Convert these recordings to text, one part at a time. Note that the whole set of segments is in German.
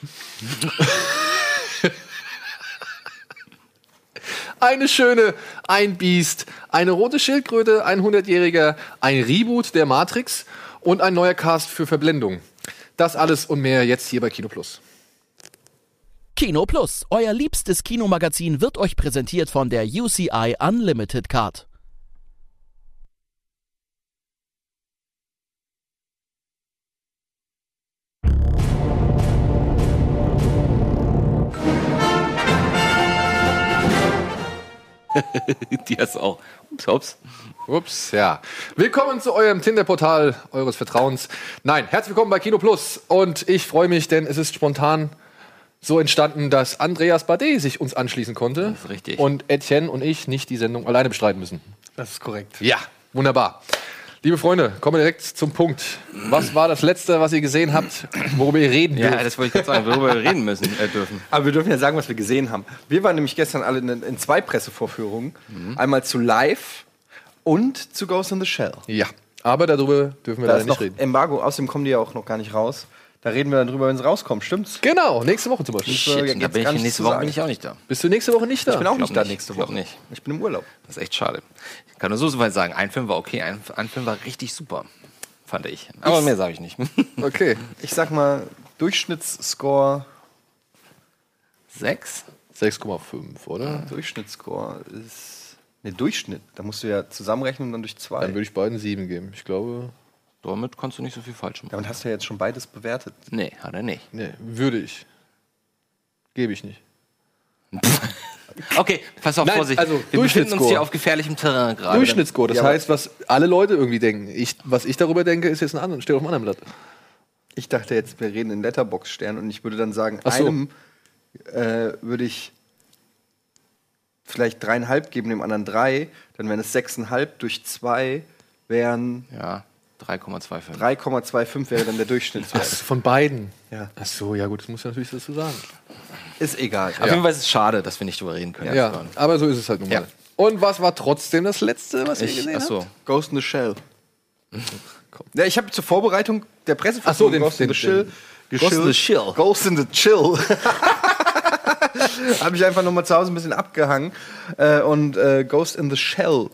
Eine schöne, ein Biest, eine rote Schildkröte, ein 100-Jähriger, ein Reboot der Matrix und ein neuer Cast für Verblendung. Das alles und mehr jetzt hier bei Kino Plus. Kino Plus, euer liebstes Kinomagazin, wird euch präsentiert von der UCI Unlimited Card. Die hast du auch. Ups. Ups, ja. Willkommen zu eurem Tinder-Portal eures Vertrauens. Nein, herzlich willkommen bei Kino Plus. Und ich freue mich, denn es ist spontan so entstanden, dass Andreas Bade sich uns anschließen konnte. Das ist richtig. Und Etienne und ich nicht die Sendung alleine bestreiten müssen. Das ist korrekt. Ja, wunderbar. Liebe Freunde, kommen wir direkt zum Punkt. Was war das Letzte, was ihr gesehen habt, worüber ihr reden Ja, dürft? das wollte ich gerade sagen, worüber wir reden müssen, äh, dürfen. Aber wir dürfen ja sagen, was wir gesehen haben. Wir waren nämlich gestern alle in, in zwei Pressevorführungen. Einmal zu Live und zu Ghost in the Shell. Ja, aber darüber dürfen wir Da leider ist nicht noch reden. Embargo, außerdem kommen die ja auch noch gar nicht raus. Da reden wir dann drüber, wenn es rauskommt, stimmt's? Genau, nächste Woche zum Beispiel. Shit, jetzt da bin ich nächste Woche bin ich auch nicht da. Bist du nächste Woche nicht da? Ich bin auch glaub nicht da nächste Ich Woche. nicht. Ich bin im Urlaub. Das ist echt schade. Ich kann nur so weit sagen, ein Film war okay, ein, ein Film war richtig super. Fand ich. Aber mehr sage ich nicht. Okay. Ich sag mal, Durchschnittsscore. Sechs? 6,5, oder? Durchschnittsscore ist. Ne, Durchschnitt. Da musst du ja zusammenrechnen und dann durch zwei. Dann würde ich beiden 7 geben. Ich glaube, Damit kannst du nicht so viel falsch ja, machen. und hast ja jetzt schon beides bewertet. Nee, hat er nicht. nee, würde ich. Gebe ich nicht. Okay, pass auf, Nein, Vorsicht. also wir befinden uns hier auf gefährlichem Terrain gerade. Durchschnittsscore, das Ja, heißt, was alle Leute irgendwie denken. Ich, was ich darüber denke, ist jetzt ein anderer, steht auf einem anderen Blatt. Ich dachte jetzt, wir reden in Letterbox-Sternen und ich würde dann sagen, Ach so. einem äh, würde ich vielleicht dreieinhalb geben, dem anderen drei. Dann wären es sechseinhalb durch zwei, wären Ja, 3,25. 3,25 wäre dann der Durchschnittswert. Ach, von beiden. Ja. Ach so, ja gut, das muss ich natürlich dazu sagen. Ist egal. Auf jeden Fall ist es schade, dass wir nicht drüber reden können. Ja, aber so ist es halt nun mal. Ja. Und was war trotzdem das Letzte, was ihr Ich, gesehen ach so. habt? Ghost in the Shell. Ja, ich habe zur Vorbereitung der Ach so, Presseverführung den- Ghost in the Chill. Ghost in the Chill. Ghost in the Chill. habe ich einfach nochmal zu Hause ein bisschen abgehangen äh, und äh, Ghost in the Shell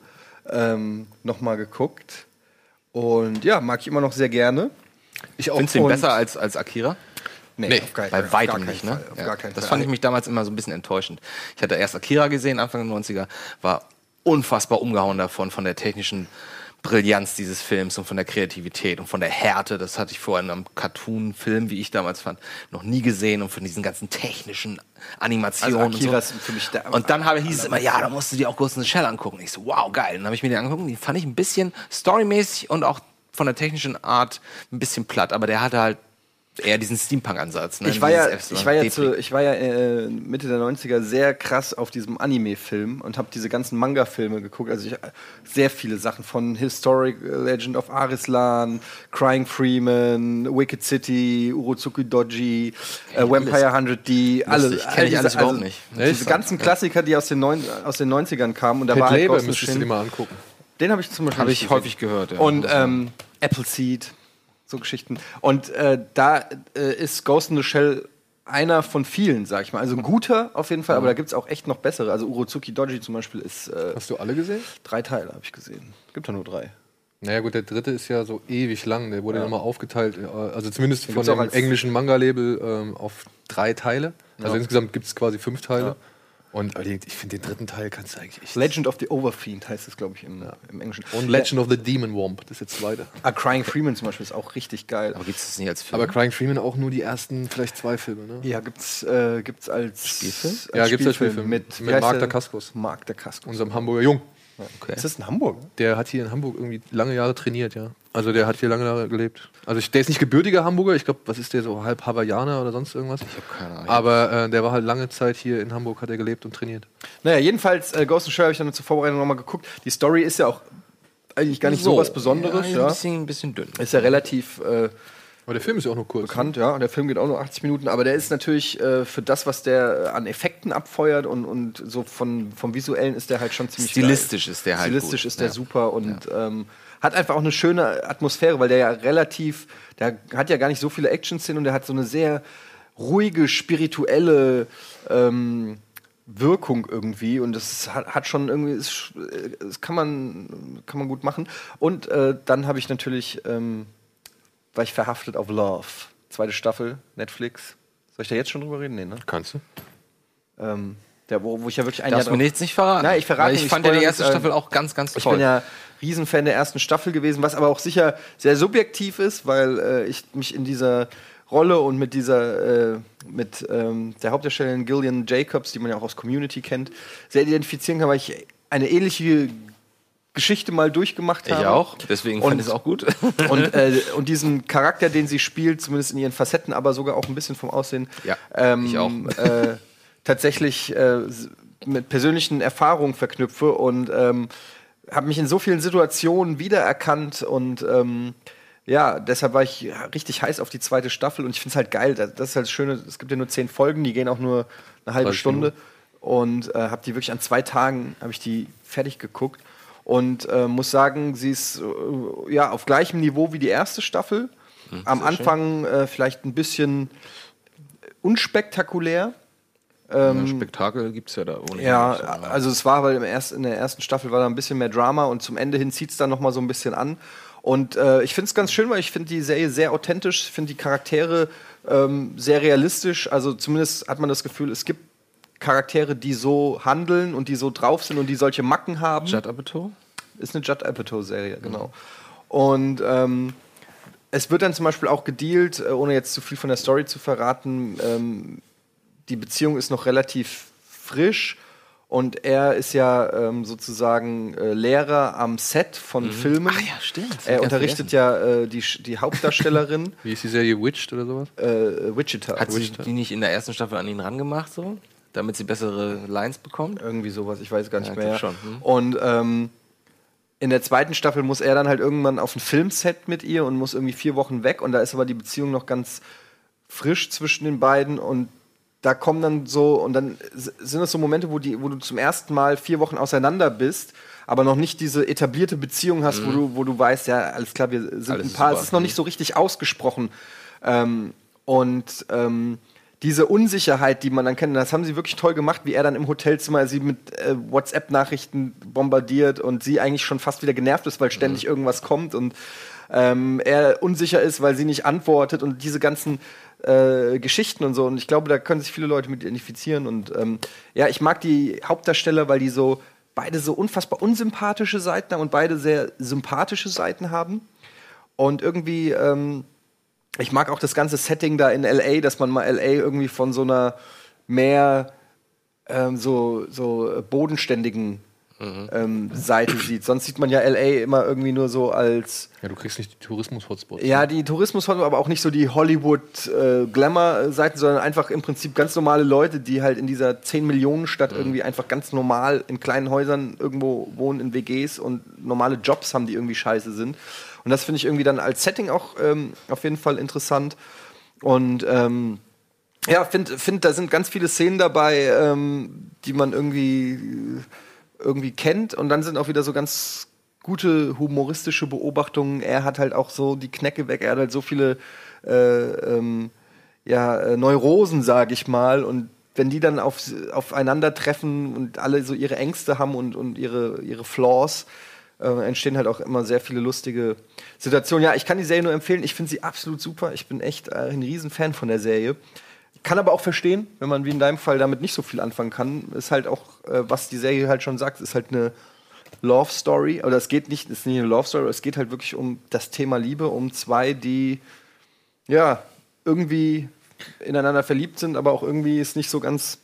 ähm, nochmal geguckt. Und ja, mag ich immer noch sehr gerne. Ich auch. Findest du ihn besser als, als Akira? Nee, auf keinen Bei Fall, auf weitem gar nicht, ne? Ja. gar das fand ich mich damals immer so ein bisschen enttäuschend. Ich hatte erst Akira gesehen, Anfang der 90er, war unfassbar umgehauen davon, von der technischen Brillanz dieses Films und von der Kreativität und von der Härte. Das hatte ich in einem Cartoon-Film, wie ich damals fand, noch nie gesehen und von diesen ganzen technischen Animationen Also und so. Und dann habe, hieß es immer, ja, da musst du dir auch in the Shell angucken. Ich so, wow, geil. Dann habe ich mir den angeguckt, die fand ich ein bisschen storymäßig und auch von der technischen Art ein bisschen platt, aber der hatte halt eher diesen Steampunk-Ansatz. Ne? Ich war ja, ich war ja, zu, ich war ja äh, Mitte der 90er sehr krass auf diesem Anime-Film und habe diese ganzen Manga-Filme geguckt. Also ich, sehr viele Sachen von Historic Legend of Arislan, Crying Freeman, Wicked City, Urozuki Doji, äh, Vampire 100D, alle. Lustig, kenn all ich diese- alles überhaupt nicht. Diese Echt? ganzen Klassiker, die aus den, neun, aus den 90ern kamen. Und da Pet war halt the müsstest du dir mal angucken. Den habe ich zum Beispiel Habe ich häufig gehört, ja. Und ähm, Appleseed, so Geschichten. Und äh, da äh, ist Ghost in the Shell einer von vielen, sag ich mal. Also ein guter auf jeden Fall, aber da gibt es auch echt noch bessere. Also Urozuki Doji zum Beispiel ist äh, Hast du alle gesehen? drei Teile, habe ich gesehen. Gibt ja nur drei. Naja gut, der dritte ist ja so ewig lang. Der wurde nochmal aufgeteilt, äh, also zumindest von dem englischen Manga-Label ähm, auf drei Teile. Also insgesamt gibt es quasi fünf Teile. Und ich finde, den dritten Teil kannst du eigentlich echt... Legend of the Overfiend heißt es, glaube ich, im, im Englischen. Und Legend of the Demon Womp, das ist jetzt zweite. Ah, Crying Freeman zum Beispiel ist auch richtig geil. aber gibt es das nicht als Film? Aber Crying Freeman auch nur die ersten vielleicht zwei Filme, ne? Ja, gibt's, äh, gibt's als Spielfilm? Als Ja, gibt's als Spielfilm. mit, Mit heißt Mark der? Dacascos. Unserem Hamburger Jung. okay. Ist das in Hamburg? Der hat hier in Hamburg irgendwie lange Jahre trainiert, ja. Also der hat hier lange Jahre gelebt. Also ich, der ist nicht gebürtiger Hamburger, ich glaube, was ist der, so halb Hawaiianer oder sonst irgendwas? Ich hab keine Ahnung. Aber äh, der war halt lange Zeit hier in Hamburg, hat er gelebt und trainiert. Naja, jedenfalls, äh, Ghost in the Shell habe ich dann zur Vorbereitung nochmal geguckt. Die Story ist ja auch eigentlich gar nicht so, was Besonderes. Ja, Ja, Ein, bisschen, ein bisschen dünn. Ist ja relativ äh, Aber der Film ist ja auch nur kurz. bekannt, ja. Der Film geht auch nur 80 Minuten, aber der ist natürlich äh, für das, was der äh, an Effekten abfeuert und, und so von, vom Visuellen ist der halt schon ziemlich Stilistisch geil. ist der halt Stilistisch gut. ist der Ja. super und ähm, hat einfach auch eine schöne Atmosphäre, weil der ja relativ, der hat ja gar nicht so viele Action-Szenen und der hat so eine sehr ruhige, spirituelle ähm, Wirkung irgendwie und das hat, hat schon irgendwie, das, das kann man kann man gut machen. Und äh, dann habe ich natürlich, ähm, war ich verhaftet auf Love, zweite Staffel, Netflix. Soll ich da jetzt schon drüber reden? Nee, ne? Kannst du? Ähm, der, wo, wo ich ja wirklich ein Darfst Jahr mir drauf- nichts nicht verraten. Nein, ich verrate Weil ich nicht, fand ja die erste ähm, Staffel auch ganz, ganz Ich toll. bin ja Riesenfan der ersten Staffel gewesen, was aber auch sicher sehr subjektiv ist, weil äh, ich mich in dieser Rolle und mit dieser, äh, mit ähm, der Hauptdarstellerin Gillian Jacobs, die man ja auch aus Community kennt, sehr identifizieren kann, weil ich eine ähnliche Geschichte mal durchgemacht ich habe. auch. Deswegen Und- fand ich es auch gut. Und, äh, und diesen Charakter, den sie spielt, zumindest in ihren Facetten, aber sogar auch ein bisschen vom Aussehen, Ja, ähm, ich auch. Äh, tatsächlich äh, mit persönlichen Erfahrungen verknüpfe und ähm, habe mich in so vielen Situationen wiedererkannt und ähm, ja, deshalb war ich richtig heiß auf die zweite Staffel und ich finde es halt geil. Das, ist halt das Schöne, es gibt ja nur zehn Folgen, die gehen auch nur eine halbe 30 Stunde und äh, habe die wirklich an zwei Tagen habe ich die fertig geguckt und äh, muss sagen, sie ist äh, ja auf gleichem Niveau wie die erste Staffel. Am Anfang äh, vielleicht ein bisschen unspektakulär. Ja, Spektakel gibt es ja da ohnehin. Ja, so, also es war, weil im erst, in der ersten Staffel war da ein bisschen mehr Drama und zum Ende hin zieht es dann noch mal so ein bisschen an. Und äh, ich finde es ganz schön, weil ich finde die Serie sehr authentisch, finde die Charaktere ähm, sehr realistisch. Also zumindest hat man das Gefühl, es gibt Charaktere, die so handeln und die so drauf sind und die solche Macken haben. Judd Apatow? Ist eine Judd Apatow-Serie, genau. Und ähm, es wird dann zum Beispiel auch gedealt, äh, ohne jetzt zu viel von der Story zu verraten, ähm, die Beziehung ist noch relativ frisch und er ist ja ähm, sozusagen äh, Lehrer am Set von Filmen. Ach ja, stimmt. Er unterrichtet ja äh, die, die Hauptdarstellerin Wie ist die Serie Witched oder sowas? äh, Wichita. Hat sie die nicht in der ersten Staffel an ihn rangemacht, so? Damit sie bessere Lines bekommt? Irgendwie sowas, ich weiß gar nicht Ja, mehr. schon, hm. Und ähm, in der zweiten Staffel muss er dann halt irgendwann auf ein Filmset mit ihr und muss irgendwie vier Wochen weg. Und da ist aber die Beziehung noch ganz frisch zwischen den beiden. Und da kommen dann so, und dann sind es so Momente, wo, die, wo du zum ersten Mal vier Wochen auseinander bist, aber noch nicht diese etablierte Beziehung hast, wo, du, wo du weißt, ja, alles klar, wir sind Mhm. Alles ein Paar. Es ist noch nicht so richtig ausgesprochen. Ähm, und ähm, diese Unsicherheit, die man dann kennt, das haben sie wirklich toll gemacht, wie er dann im Hotelzimmer sie mit äh, WhatsApp-Nachrichten bombardiert und sie eigentlich schon fast wieder genervt ist, weil ständig irgendwas kommt und ähm, er unsicher ist, weil sie nicht antwortet und diese ganzen äh, Geschichten und so. Und ich glaube, da können sich viele Leute mit identifizieren. Und ähm, ja, ich mag die Hauptdarsteller, weil die so beide so unfassbar unsympathische Seiten haben und beide sehr sympathische Seiten haben. Und irgendwie, ähm, ich mag auch das ganze Setting da in LA, dass man mal LA irgendwie von so einer mehr ähm, so, so äh, bodenständigen ähm, Seite sieht. Sonst sieht man ja LA immer irgendwie nur so als Ja, du kriegst nicht die Tourismus-Hotspots. ja, die Tourismus aber auch nicht so die Hollywood-Glamour-Seiten, sondern einfach im Prinzip ganz normale Leute, die halt in dieser 10 Millionen Stadt irgendwie einfach ganz normal in kleinen Häusern irgendwo wohnen, in WGs und normale Jobs haben, die irgendwie scheiße sind. Und das finde ich irgendwie dann als Setting auch ähm, auf jeden Fall interessant. Und ähm, ja, finde, find, da sind ganz viele Szenen dabei, ähm, die man irgendwie, irgendwie kennt. Und dann sind auch wieder so ganz gute humoristische Beobachtungen. Er hat halt auch so die Knecke weg. Er hat halt so viele äh, ähm, ja, äh, Neurosen, sage ich mal. Und wenn die dann auf, aufeinandertreffen und alle so ihre Ängste haben und, und ihre, ihre Flaws, äh, entstehen halt auch immer sehr viele lustige Situationen. Ja, ich kann die Serie nur empfehlen. Ich finde sie absolut super. Ich bin echt äh, ein Riesenfan von der Serie. Kann aber auch verstehen, wenn man wie in deinem Fall damit nicht so viel anfangen kann. Ist halt auch, äh, was die Serie halt schon sagt, ist halt eine Love Story. Oder es geht nicht, es ist nicht eine Love Story, es geht halt wirklich um das Thema Liebe, um zwei, die ja irgendwie ineinander verliebt sind, aber auch irgendwie es nicht so ganz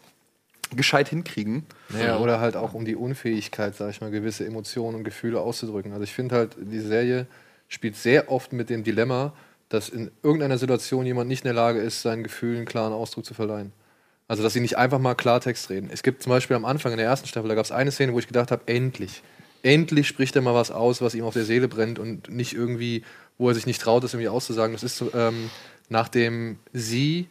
gescheit hinkriegen. Naja, oder halt auch um die Unfähigkeit, sag ich mal, gewisse Emotionen und Gefühle auszudrücken. Also ich finde halt, die Serie spielt sehr oft mit dem Dilemma, dass in irgendeiner Situation jemand nicht in der Lage ist, seinen Gefühlen klaren Ausdruck zu verleihen. Also, dass sie nicht einfach mal Klartext reden. Es gibt zum Beispiel am Anfang in der ersten Staffel, da gab es eine Szene, wo ich gedacht habe, endlich. Endlich spricht er mal was aus, was ihm auf der Seele brennt und nicht irgendwie, wo er sich nicht traut, das irgendwie auszusagen. Das ist ähm, nachdem sie,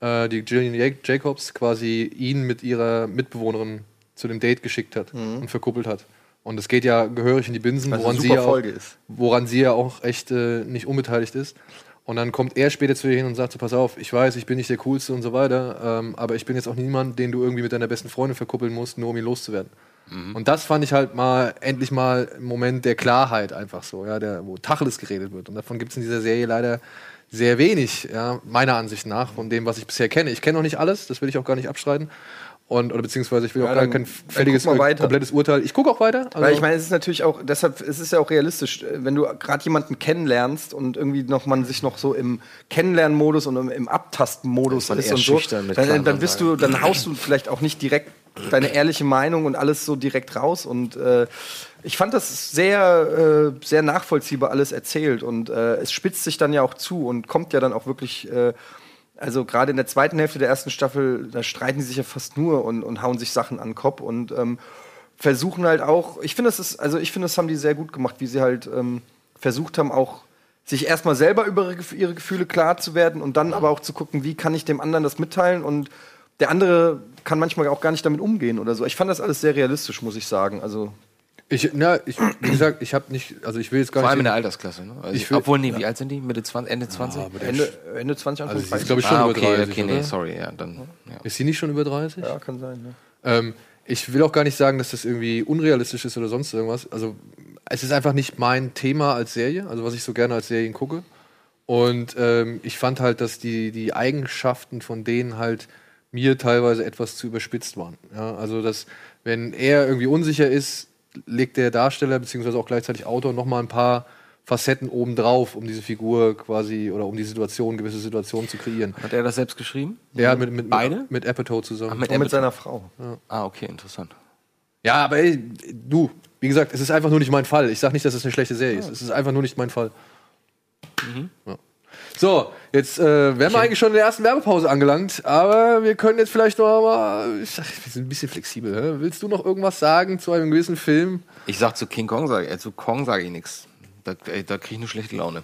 äh, die Gillian Ja- Jacobs, quasi ihn mit ihrer Mitbewohnerin zu dem Date geschickt hat und verkuppelt hat. Und es geht ja gehörig in die Binsen, Was woran sie, ja auch, woran sie ja auch echt äh, nicht unbeteiligt ist. Und dann kommt er später zu dir hin und sagt so, pass auf, ich weiß, ich bin nicht der Coolste und so weiter, ähm, aber ich bin jetzt auch niemand, den du irgendwie mit deiner besten Freundin verkuppeln musst, nur um ihn loszuwerden. Und das fand ich halt mal, endlich mal ein Moment der Klarheit einfach so, ja, der, wo Tacheles geredet wird. Und davon gibt es in dieser Serie leider sehr wenig, ja, meiner Ansicht nach, von dem, was ich bisher kenne. Ich kenne noch nicht alles, das will ich auch gar nicht abstreiten. Und, oder beziehungsweise ich will Ja, auch gar kein fälliges, komplettes Urteil. Ich gucke auch weiter. Also, Weil ich meine, es ist natürlich auch, deshalb, es ist ja auch realistisch, wenn du gerade jemanden kennenlernst und irgendwie noch man sich noch so im Kennenlernmodus und im, im Abtastenmodus Ist und so, dann, dann bist du, dann haust du vielleicht auch nicht direkt deine ehrliche Meinung und alles so direkt raus. Und äh, ich fand das sehr, äh, sehr nachvollziehbar alles erzählt und äh, es spitzt sich dann ja auch zu und kommt ja dann auch wirklich. Äh, also gerade in der zweiten Hälfte der ersten Staffel, da streiten die sich ja fast nur und, und hauen sich Sachen an den Kopf und ähm, versuchen halt auch, ich finde, das ist, also ich finde, das haben die sehr gut gemacht, wie sie halt ähm, versucht haben, auch sich erstmal selber über ihre, Gef- ihre Gefühle klar zu werden und dann aber auch zu gucken, wie kann ich dem anderen das mitteilen und der andere kann manchmal auch gar nicht damit umgehen oder so. Ich fand das alles sehr realistisch, muss ich sagen. Also ich, na, ich, wie gesagt, ich habe nicht, also ich will jetzt gar Vor allem in nicht. der Altersklasse. Ne? Also Ich will- obwohl, nee, wie alt sind die? Mitte 20, Ende 20? aber der Ende, Ende 20, Anfang Also ist, 30. glaube ich, schon ah, über okay, 30. okay, nee, sorry, ja, dann. Ja. Ist sie nicht schon über 30? ja, kann sein. Ne? Ähm, ich will auch gar nicht sagen, dass das irgendwie unrealistisch ist oder sonst irgendwas. Also, es ist einfach nicht mein Thema als Serie, also was ich so gerne als Serien gucke. Und ähm, ich fand halt, dass die, die Eigenschaften von denen halt mir teilweise etwas zu überspitzt waren. Ja, also, dass, wenn er irgendwie unsicher ist, legt der Darsteller beziehungsweise auch gleichzeitig Autor noch mal ein paar Facetten obendrauf, um diese Figur quasi oder um die Situation, gewisse Situationen zu kreieren. Hat er das selbst geschrieben? Ja, mit, mit, Beide? mit, mit Apatow zusammen. Ach, mit Und mit seiner Frau. Ah, okay, interessant. Ja, aber ey, du, wie gesagt, es ist einfach nur nicht mein Fall. Ich sag nicht, dass es eine schlechte Serie ist. Es ist einfach nur nicht mein Fall. Ja. So, jetzt äh, wären wir eigentlich schon in der ersten Werbepause angelangt, aber wir können jetzt vielleicht noch mal. Ich sag, wir sind ein bisschen flexibel. Hä? Willst du noch irgendwas sagen zu einem gewissen Film? Ich sag zu King Kong, sag, äh, zu Kong sage ich nichts. Da, ey, da kriege ich eine schlechte Laune.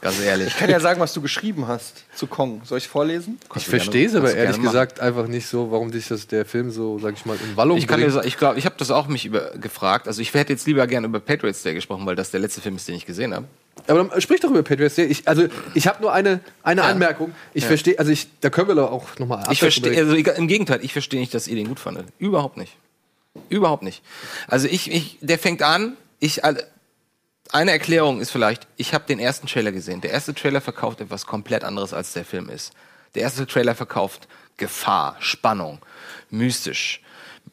Ganz ehrlich. Ich kann ja sagen, was du geschrieben hast zu Kong. Soll ich vorlesen? Ich Kannst verstehe es aber ehrlich gerne machen. gesagt einfach nicht so, warum dich das, der Film so, sag ich mal, in Wallung Ich kann dir bringt. sagen, ich glaube, ich habe das auch mich über, gefragt. Also ich hätte jetzt lieber gerne über Patriots Day gesprochen, weil das der letzte Film ist, den ich gesehen habe. Aber dann sprich doch über Patriots Day. Ich, also, ich habe nur eine, eine Ja. Anmerkung. Ich verstehe, also ich, da können wir doch auch nochmal Ich verstehe, also im Gegenteil, ich verstehe nicht, dass ihr den gut fandet. Überhaupt nicht. Überhaupt nicht. Also ich, ich der fängt an, ich eine Erklärung ist vielleicht, ich habe den ersten Trailer gesehen. Der erste Trailer verkauft etwas komplett anderes, als der Film ist. Der erste Trailer verkauft Gefahr, Spannung, mystisch,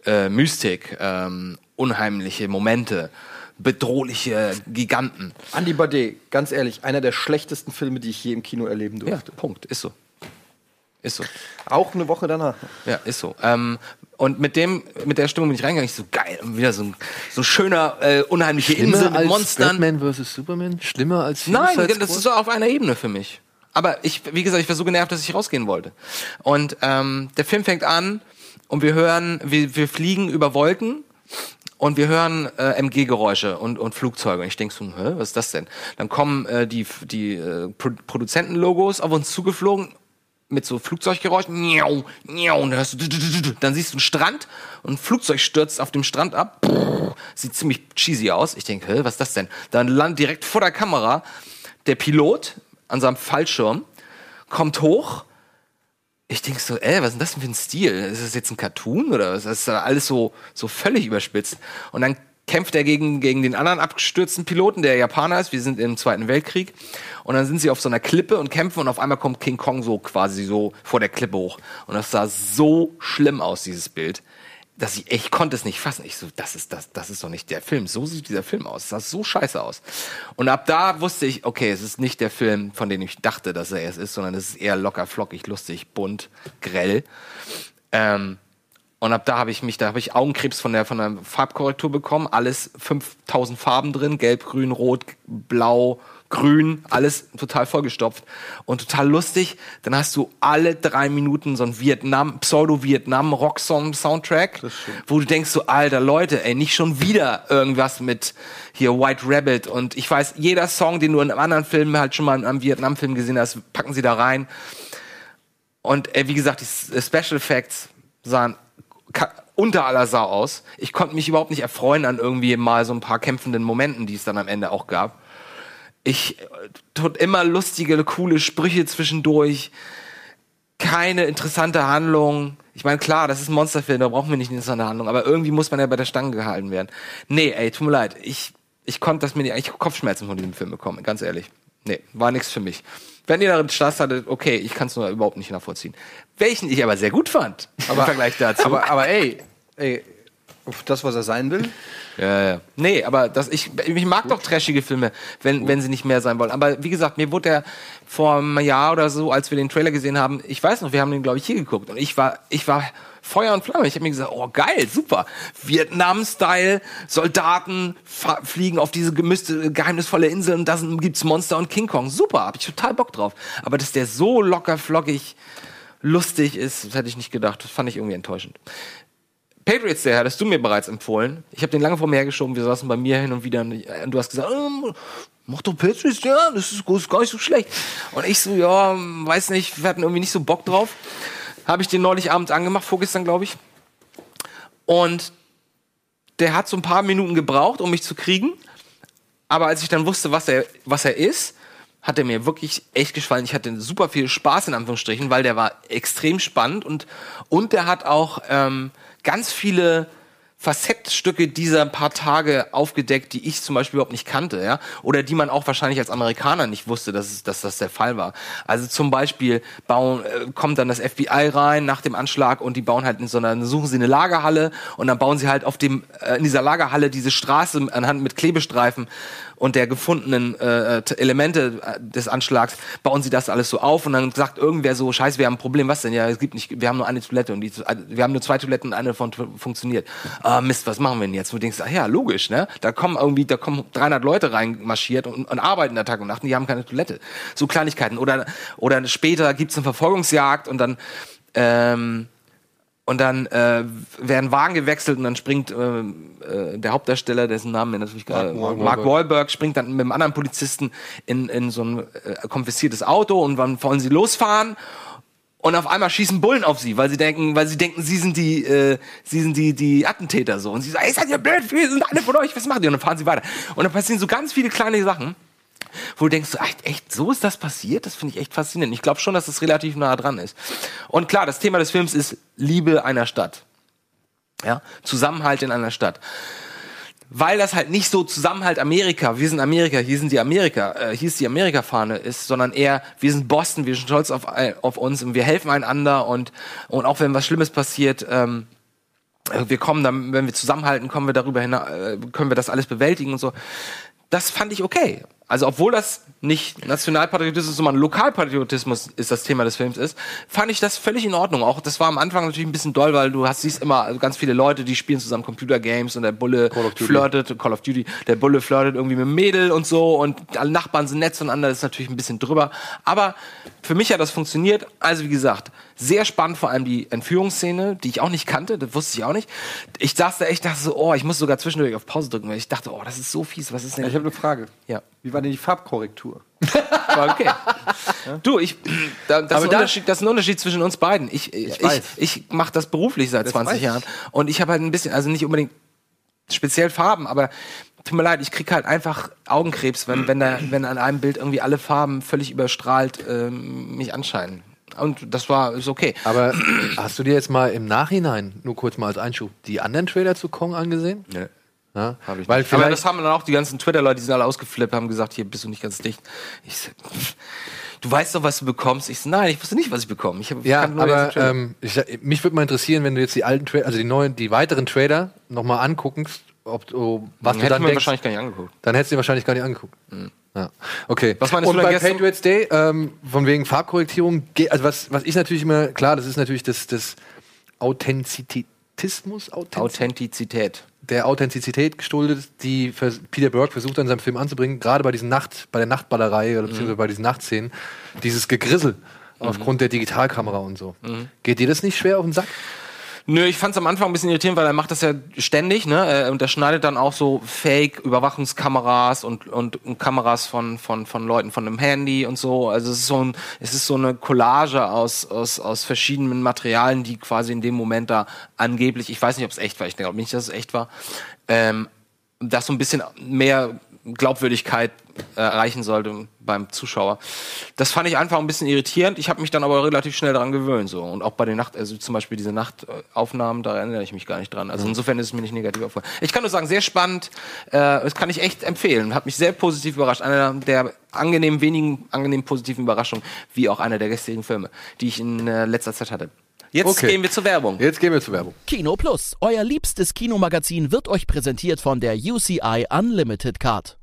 äh, Mystik, ähm, unheimliche Momente, bedrohliche Giganten. Andy Bade, ganz ehrlich, einer der schlechtesten Filme, die ich je im Kino erleben Ja, durfte. Punkt. Ist so. Ist so. Auch eine Woche danach. Ja, ist so. Ähm, und mit dem, mit der Stimmung bin ich reingegangen. Ich so geil, wieder so ein, so ein schöner, äh, unheimliche Insel mit Monstern. Batman vs. Superman? Schlimmer als Nein, Suicide das ist so auf einer Ebene für mich. Aber ich, wie gesagt, ich war so genervt, dass ich rausgehen wollte. Und ähm, der Film fängt an und wir hören, wir, wir fliegen über Wolken und wir hören äh, MG-Geräusche und, und Flugzeuge. Und ich denk so, was ist das denn? Dann kommen äh, die, die äh, Pro Produzentenlogos auf uns zugeflogen mit so Flugzeuggeräuschen. Miau, miau, und dann, hörst du, dann siehst du einen Strand und ein Flugzeug stürzt auf dem Strand ab. Sieht ziemlich cheesy aus. Ich denke, was ist das denn? Dann landet direkt vor der Kamera der Pilot an seinem Fallschirm, kommt hoch. Ich denk so, ey, was ist denn das für ein Stil? Ist das jetzt ein Cartoon oder was? Das ist alles so, so völlig überspitzt. Und dann kämpft er gegen, gegen den anderen abgestürzten Piloten, der Japaner ist. Wir sind im Zweiten Weltkrieg. Und dann sind sie auf so einer Klippe und kämpfen und auf einmal kommt King Kong so quasi so vor der Klippe hoch. Und das sah so schlimm aus, dieses Bild, dass ich, ich konnte es nicht fassen. Ich so, das ist, das, das ist doch nicht der Film. So sieht dieser Film aus. Das sah so scheiße aus. Und ab da wusste ich, okay, es ist nicht der Film, von dem ich dachte, dass er es ist, sondern es ist eher locker, flockig, lustig, bunt, grell. Ähm, und ab da habe ich mich, da habe ich Augenkrebs von der, von der Farbkorrektur bekommen. Alles 5000 Farben drin. Gelb, grün, rot, blau, grün. Alles total vollgestopft. Und total lustig. Dann hast du alle drei Minuten so ein Vietnam, Pseudo-Vietnam-Rocksong-Soundtrack. Wo du denkst so, alter Leute, ey, nicht schon wieder irgendwas mit hier White Rabbit. Und ich weiß, jeder Song, den du in einem anderen Film halt schon mal in einem Vietnam-Film gesehen hast, packen sie da rein. Und äh, wie gesagt, die äh, Special Effects sahen unter aller Sau aus. Ich konnte mich überhaupt nicht erfreuen an irgendwie mal so ein paar kämpfenden Momenten, die es dann am Ende auch gab. Ich äh, tut immer lustige, coole Sprüche zwischendurch. Keine interessante Handlung. Ich meine, klar, das ist ein Monsterfilm, da brauchen wir nicht eine interessante Handlung, aber irgendwie muss man ja bei der Stange gehalten werden. Nee, ey, tut mir leid. Ich, ich konnte das mir nicht, ich hab Kopfschmerzen von diesem Film bekommen, ganz ehrlich. Nee, war nichts für mich. Wenn ihr darin Spaß hattet, okay, ich kann es nur überhaupt nicht nachvollziehen. Welchen ich aber sehr gut fand, im Vergleich dazu. Aber, aber ey, ey, auf das, was er sein will. Ja, ja. Nee, aber das, ich, ich mag doch trashige Filme, wenn, wenn sie nicht mehr sein wollen. Aber wie gesagt, mir wurde der vor einem Jahr oder so, als wir den Trailer gesehen haben, ich weiß noch, wir haben den, glaube ich, hier geguckt. Und ich war, ich war Feuer und Flamme. Ich habe mir gesagt, oh geil, super. Vietnam-Style, Soldaten fliegen auf diese gemüsste, geheimnisvolle Insel und da sind- gibt's Monster und King Kong. Super, hab ich total Bock drauf. Aber dass der so locker flockig lustig ist, das hätte ich nicht gedacht. Das fand ich irgendwie enttäuschend. Patriots Day hattest du mir bereits empfohlen. Ich habe den lange vor mir hergeschoben. Wir saßen bei mir hin und wieder und du hast gesagt, ähm, mach doch Patriots, ja, das ist, das ist gar nicht so schlecht. Und ich so, ja, weiß nicht, wir hatten irgendwie nicht so Bock drauf. Habe ich den neulich abends angemacht, vorgestern, glaube ich. Und der hat so ein paar Minuten gebraucht, um mich zu kriegen. Aber als ich dann wusste, was er, was er ist, hat er mir wirklich echt gefallen. Ich hatte super viel Spaß in Anführungsstrichen, weil der war extrem spannend und, und der hat auch ähm, ganz viele Facettstücke dieser paar Tage aufgedeckt, die ich zum Beispiel überhaupt nicht kannte, ja, oder die man auch wahrscheinlich als Amerikaner nicht wusste, dass, es, dass das der Fall war. Also zum Beispiel bauen, äh, kommt dann das FBI rein nach dem Anschlag und die bauen halt in so einer, suchen sie eine Lagerhalle und dann bauen sie halt auf dem, äh, in dieser Lagerhalle diese Straße anhand mit Klebestreifen und der gefundenen äh, t- Elemente äh, des Anschlags bauen sie das alles so auf und dann sagt irgendwer so, scheiße, wir haben ein Problem, was denn? Ja, es gibt nicht, wir haben nur eine Toilette und die, wir haben nur zwei Toiletten und eine davon funktioniert. Ah, Mist, was machen wir denn jetzt? Und du denkst, ach ja, logisch, ne? Da kommen irgendwie, da kommen 300 Leute reinmarschiert und, und arbeiten da Tag und Nacht und die haben keine Toilette. So Kleinigkeiten. Oder, oder später gibt's eine Verfolgungsjagd und dann, ähm, und dann äh, werden Wagen gewechselt und dann springt äh, äh, der Hauptdarsteller, dessen Namen mir natürlich gerade Mark, Mark Wahlberg springt dann mit einem anderen Polizisten in, in so ein äh, konfisziertes Auto und wann wollen sie losfahren? Und auf einmal schießen Bullen auf sie, weil sie denken, weil sie denken, sie sind die, äh, sie sind die, die Attentäter so. Und sie sagen, ey, seid ihr blöd, wir sind alle von euch, was macht ihr? Und dann fahren sie weiter. Und dann passieren so ganz viele kleine Sachen wo du denkst, echt, echt, so ist das passiert? Das finde ich echt faszinierend. Ich glaube schon, dass es relativ nah dran ist. Und klar, das Thema des Films ist Liebe einer Stadt. Ja, Zusammenhalt in einer Stadt. Weil das halt nicht so Zusammenhalt Amerika, wir sind Amerika, hier sind die Amerika, äh, hier ist die Amerika-Fahne ist, sondern eher, wir sind Boston, wir sind stolz auf, äh, auf uns und wir helfen einander und, und auch wenn was Schlimmes passiert, ähm, äh, wir kommen dann, wenn wir zusammenhalten, kommen wir darüber hinaus, äh, können wir das alles bewältigen und so. Das fand ich okay. Also obwohl das nicht Nationalpatriotismus, sondern Lokalpatriotismus ist das Thema des Films ist, fand ich das völlig in Ordnung. Auch das war am Anfang natürlich ein bisschen doll, weil du hast siehst immer ganz viele Leute, die spielen zusammen Computergames und der Bulle flirtet, Call of Duty, der Bulle flirtet irgendwie mit Mädel und so und alle Nachbarn sind nett zueinander, das ist natürlich ein bisschen drüber. Aber für mich hat das funktioniert. Also wie gesagt, sehr spannend, vor allem die Entführungsszene, die ich auch nicht kannte, das wusste ich auch nicht. Ich saß da echt, dachte so, oh, ich muss sogar zwischendurch auf Pause drücken, weil ich dachte, oh, das ist so fies, was ist denn? Ich habe eine Frage. Ja. Wie war die Farbkorrektur? War okay. Du, ich, da, das, ist ein da- Unterschied, das ist ein Unterschied zwischen uns beiden. Ich, ich, ich, ich mache das beruflich seit 20 weiß ich. Jahren und ich habe halt ein bisschen, also nicht unbedingt speziell Farben, aber tut mir leid, ich krieg halt einfach Augenkrebs, wenn, wenn, da, wenn an einem Bild irgendwie alle Farben völlig überstrahlt ähm, mich anscheinen. Und das war, ist okay. Aber hast du dir jetzt mal im Nachhinein, nur kurz mal als Einschub, die anderen Trailer zu Kong angesehen? Nö. Ja? Weil. Aber das haben dann auch die ganzen Twitter-Leute, die sind alle ausgeflippt, haben gesagt, hier bist du nicht ganz dicht. Ich so, du weißt doch, was du bekommst. Ich so, nein, ich wusste nicht, was ich bekomme. Ich hab, ja, aber ähm, ich, mich würde mal interessieren, wenn du jetzt die alten Trailer, also die neuen, die weiteren Trailer nochmal anguckst, ob du, was Dann du dann denkst, wahrscheinlich gar nicht angeguckt. dann hättest du ihn wahrscheinlich gar nicht angeguckt. Ja. Okay. Was meinst du Und denn bei? Patriots Day, ähm, von wegen Farbkorrektierung, also was, was ich natürlich immer, klar, das ist natürlich das, das Authentizitismus, Authentiz Authentizität. Der Authentizität geschuldet, die Peter Burke versucht in seinem Film anzubringen, gerade bei diesen Nacht, bei der Nachtballerei oder beziehungsweise bei diesen Nachtszenen, dieses Gegrissel aufgrund der Digitalkamera und so. Geht dir das nicht schwer auf den Sack? Nö, ich fand's am Anfang ein bisschen irritierend, weil er macht das ja ständig, ne? Äh, Und er schneidet dann auch so Fake-Überwachungskameras und, und, und Kameras von, von, von Leuten von dem Handy und so. Also es ist so ein, es ist so eine Collage aus, aus, aus verschiedenen Materialien, die quasi in dem Moment da angeblich, ich weiß nicht, ob es echt war, ich glaube nicht, dass es echt war, ähm, das so ein bisschen mehr Glaubwürdigkeit äh, erreichen sollte beim Zuschauer. Das fand ich einfach ein bisschen irritierend. Ich habe mich dann aber relativ schnell daran gewöhnt. So. Und auch bei den Nacht, also zum Beispiel diese Nachtaufnahmen, da erinnere ich mich gar nicht dran. Also insofern ist es mir nicht negativ aufgefallen. Ich kann nur sagen, sehr spannend. Äh, das kann ich echt empfehlen. Hat mich sehr positiv überrascht. Einer der angenehm wenigen angenehm positiven Überraschungen, wie auch einer der gestrigen Filme, die ich in äh, letzter Zeit hatte. Jetzt Okay. gehen wir zur Werbung. Jetzt gehen wir zur Werbung. Kino Plus, euer liebstes Kinomagazin, wird euch präsentiert von der UCI Unlimited Card.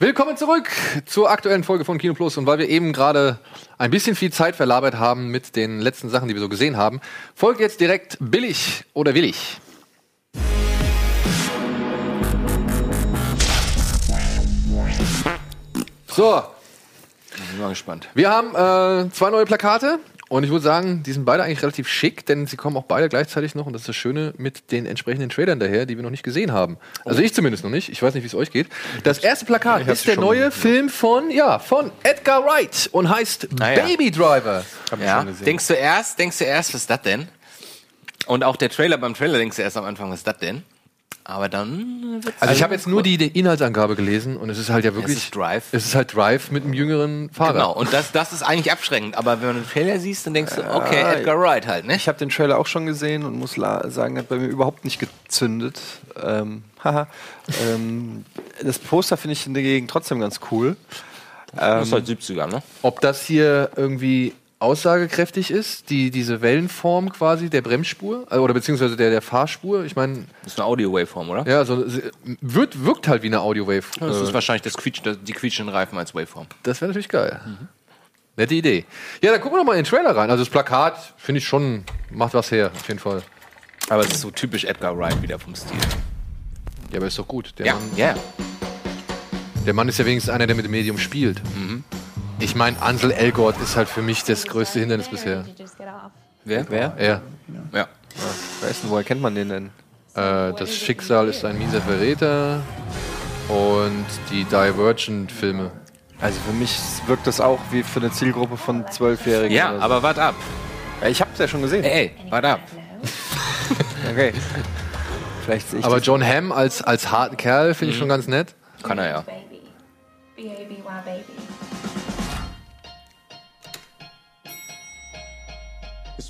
Willkommen zurück zur aktuellen Folge von Kino Plus. Und weil wir eben gerade ein bisschen viel Zeit verlabert haben mit den letzten Sachen, die wir so gesehen haben, folgt jetzt direkt billig oder willig. So, Bin mal gespannt. wir haben äh, zwei neue Plakate und ich würde sagen, die sind beide eigentlich relativ schick, denn sie kommen auch beide gleichzeitig noch und das ist das Schöne mit den entsprechenden Trailern daher, die wir noch nicht gesehen haben. Also ich zumindest noch nicht. Ich weiß nicht, wie es euch geht. Das erste Plakat ist der neue Film von ja von Edgar Wright und heißt Ah, ja. Baby Driver. Hab ich Ja, schon gesehen. denkst du erst, denkst du erst, was ist das denn? Und auch der Trailer, beim Trailer denkst du erst am Anfang, was ist das denn? Aber dann wird's Also ich habe jetzt nur die, die Inhaltsangabe gelesen und es ist halt ja wirklich. Es ist Drive. Es ist halt Drive mit einem jüngeren Fahrer. Genau, und das, das ist eigentlich abschreckend. Aber wenn du den Trailer siehst, dann denkst du, okay, Edgar Wright halt, ne? Ich habe den Trailer auch schon gesehen und muss sagen, hat bei mir überhaupt nicht gezündet. Ähm, haha. ähm, das Poster finde ich hingegen trotzdem ganz cool. Das ist halt 70er, ne? Ob das hier irgendwie aussagekräftig ist, die, diese Wellenform quasi der Bremsspur äh, oder beziehungsweise der, der Fahrspur. Ich meine, Das ist eine Audio-Waveform, oder? ja, so, sie- wird, wirkt halt wie eine Audio-Wave. Das Äh, ist wahrscheinlich das Quietsch, das, die quietschenden Reifen als Waveform. Das wäre natürlich geil. Nette Idee. Ja, dann gucken wir doch mal in den Trailer rein. Also das Plakat finde ich schon, macht was her, auf jeden Fall. Aber es ist so typisch Edgar Wright wieder vom Stil. Ja, aber ist doch gut. Der, Ja, Mann, ja. der Mann ist ja wenigstens einer, der mit dem Medium spielt. Ich meine, Ansel Elgort ist halt für mich das größte Hindernis bisher. Wer? Wer? Er. Ja. Wer ist denn, woher kennt man den denn? Äh, das Schicksal ist ein mieser Verräter. Und die Divergent-Filme. Also für mich wirkt das auch wie für eine Zielgruppe von Zwölfjährigen. Ja, so. aber wart ab. Ja, ich habe es ja schon gesehen. Ey, wart ab. Okay. Vielleicht sehe ich Aber John Hamm als, als harten Kerl finde ich schon ganz nett. Kann er ja. Baby. B-A-B-Y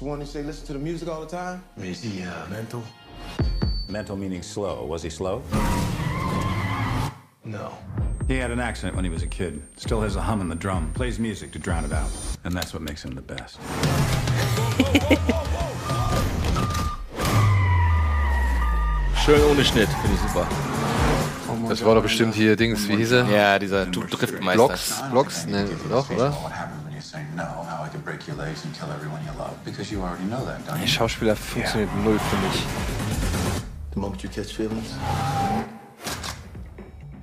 baby. It's the one who say listen to the music all the time? Is he uh, mental? Mental meaning slow. Was he slow? No. He had an accident when he was a kid. Still has a hum in the drum. Plays music to drown it out. And that's what makes him the best. Schön ohne Schnitt, finde ich super. Das war doch bestimmt hier Dings, wie hieß er? Ja, dieser Driftmeister. Blocks? Blocks? Ne, doch, oder? What happened when you say no? How I could break your legs and kill everyone you love? Because you already know that, don't Der you? Schauspieler funktioniert null für mich. The moment you catch feelings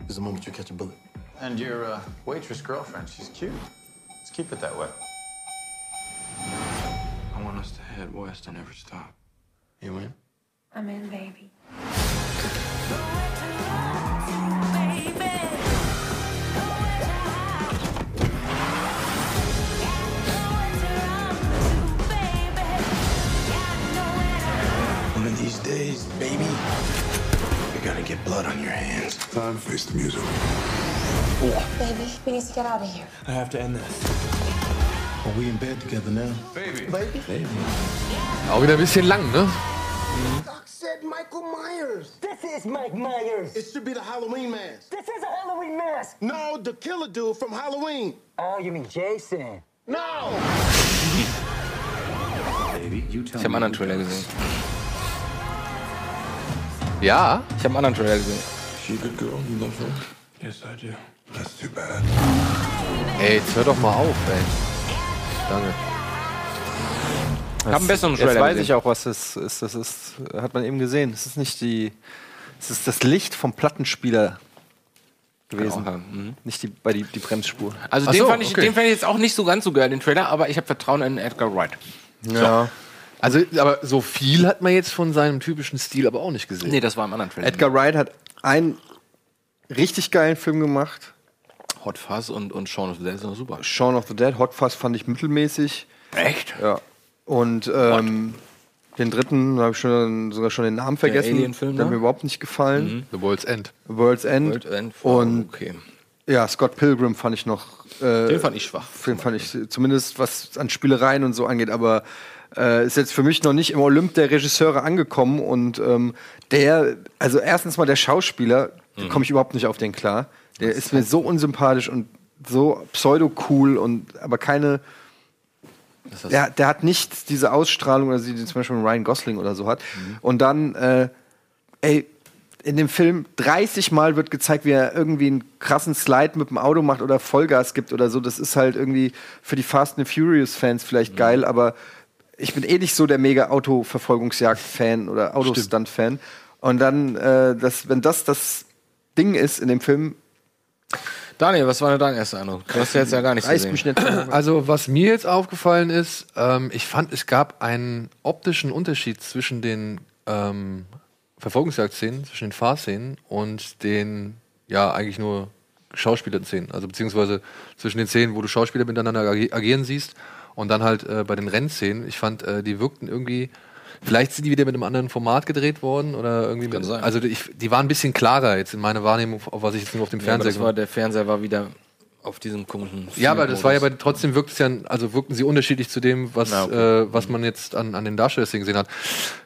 is the moment you catch a bullet. And your uh, waitress girlfriend, she's cute. Let's keep it that way. I want us to head west and never stop. You in? I'm in, baby. These days, baby, you're gonna get blood on your hands. Time to face the music. Baby, we need to get out of here. I have to end this. Are we in bed together now? Baby. Baby? Baby. Auch wieder ein bisschen lang, ne? Doc said Michael Myers. This is Mike Myers. It should be the Halloween mask. This is a Halloween mask. No, the killer dude from Halloween. Oh, you mean Jason? No! Baby, you tell Ich habe einen me anderen who Trailer does. gesehen. Ja. Ich habe einen anderen Trailer gesehen. She a good girl. You love her? Yes, I do. That's too bad. Ey, jetzt hör doch mal auf, ey. Danke. Ich habe einen besseren Jetzt Trailer weiß gesehen. ich auch, was das ist. Das ist, hat man eben gesehen. Es ist nicht die. Es ist das Licht vom Plattenspieler gewesen. Mhm. Nicht die, bei die, die Bremsspur. Also Ach den, so, fand ich, okay. den fand ich jetzt auch nicht so ganz so geil, den Trailer, aber ich habe Vertrauen in Edgar Wright. Ja. Also, aber so viel hat man jetzt von seinem typischen Stil aber auch nicht gesehen. Nee, das war im anderen Trailer. Edgar Wright hat einen richtig geilen Film gemacht. Hot Fuzz und, und Shaun of the Dead sind super. Shaun of the Dead, Hot Fuzz fand ich mittelmäßig. Echt? Ja. Und ähm, den dritten habe ich schon, sogar schon den Namen vergessen. Alien-Film der hat mir überhaupt nicht gefallen. The World's End. World's End. World End Und okay. ja, Scott Pilgrim fand ich noch. Äh, Den fand ich schwach. Den fand ich zumindest was an Spielereien und so angeht, aber äh, ist jetzt für mich noch nicht im Olymp der Regisseure angekommen und ähm, der, also erstens mal der Schauspieler, Mhm. komme ich überhaupt nicht auf den klar. Der ist mir so unsympathisch und so pseudo cool und aber keine. Ist- Der, der hat nicht diese Ausstrahlung, also die zum Beispiel Ryan Gosling oder so hat. Mhm. Und dann, äh, ey, in dem Film 30 Mal wird gezeigt, wie er irgendwie einen krassen Slide mit dem Auto macht oder Vollgas gibt oder so. Das ist halt irgendwie für die Fast and Furious Fans vielleicht Mhm. geil, aber ich bin eh nicht so der mega Autoverfolgungsjagd-Fan oder Autostunt-Fan. Und dann, äh, das, wenn das das Ding ist in dem Film, Daniel, was war denn dein erster Eindruck? Du hast ja jetzt ja gar nichts gesehen. Also, was mir jetzt aufgefallen ist, ähm, ich fand, es gab einen optischen Unterschied zwischen den ähm, Verfolgungsjagdszenen, zwischen den Fahrszenen und den, ja, eigentlich nur Schauspielerszenen. Also, beziehungsweise zwischen den Szenen, wo du Schauspieler miteinander agi- agieren siehst und dann halt äh, bei den Rennszenen. Ich fand, äh, die wirkten irgendwie. Vielleicht sind die wieder mit einem anderen Format gedreht worden oder irgendwie Kann mit, sein. Also ich, die waren ein bisschen klarer jetzt in meiner Wahrnehmung, auf was ich jetzt nur auf dem Ja, aber Fernseher das war, der Fernseher war wieder auf diesem komischen. ja, aber das war ja Modus. trotzdem wirkt es ja, also wirkten sie unterschiedlich zu dem, was, Na, okay. äh, was man jetzt an, an den Darstellern gesehen hat.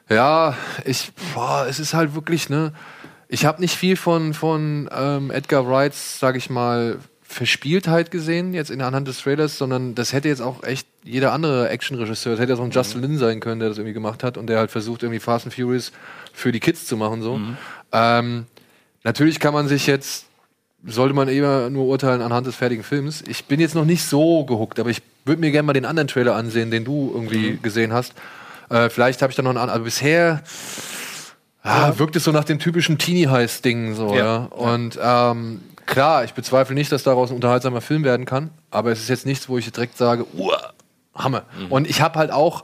Ja, ich, boah, es ist halt wirklich, ne, ich habe nicht viel von, von ähm, Edgar Wrights, sag ich mal, Verspieltheit gesehen, jetzt in anhand des Trailers, sondern das hätte jetzt auch echt jeder andere Actionregisseur, das hätte jetzt auch ein Justin Lin sein können, der das irgendwie gemacht hat und der halt versucht, irgendwie Fast and Furious für die Kids zu machen, so. Ähm, natürlich kann man sich jetzt sollte man eher nur urteilen anhand des fertigen Films. Ich bin jetzt noch nicht so gehuckt, aber ich würde mir gerne mal den anderen Trailer ansehen, den du irgendwie gesehen hast. Äh, vielleicht habe ich da noch einen anderen. Aber bisher ah, wirkt es so nach dem typischen Teenie-Heist-Ding so, ja. Ja. Und ähm, klar, ich bezweifle nicht, dass daraus ein unterhaltsamer Film werden kann, aber es ist jetzt nichts, wo ich direkt sage, Uah, Hammer. Und ich habe halt auch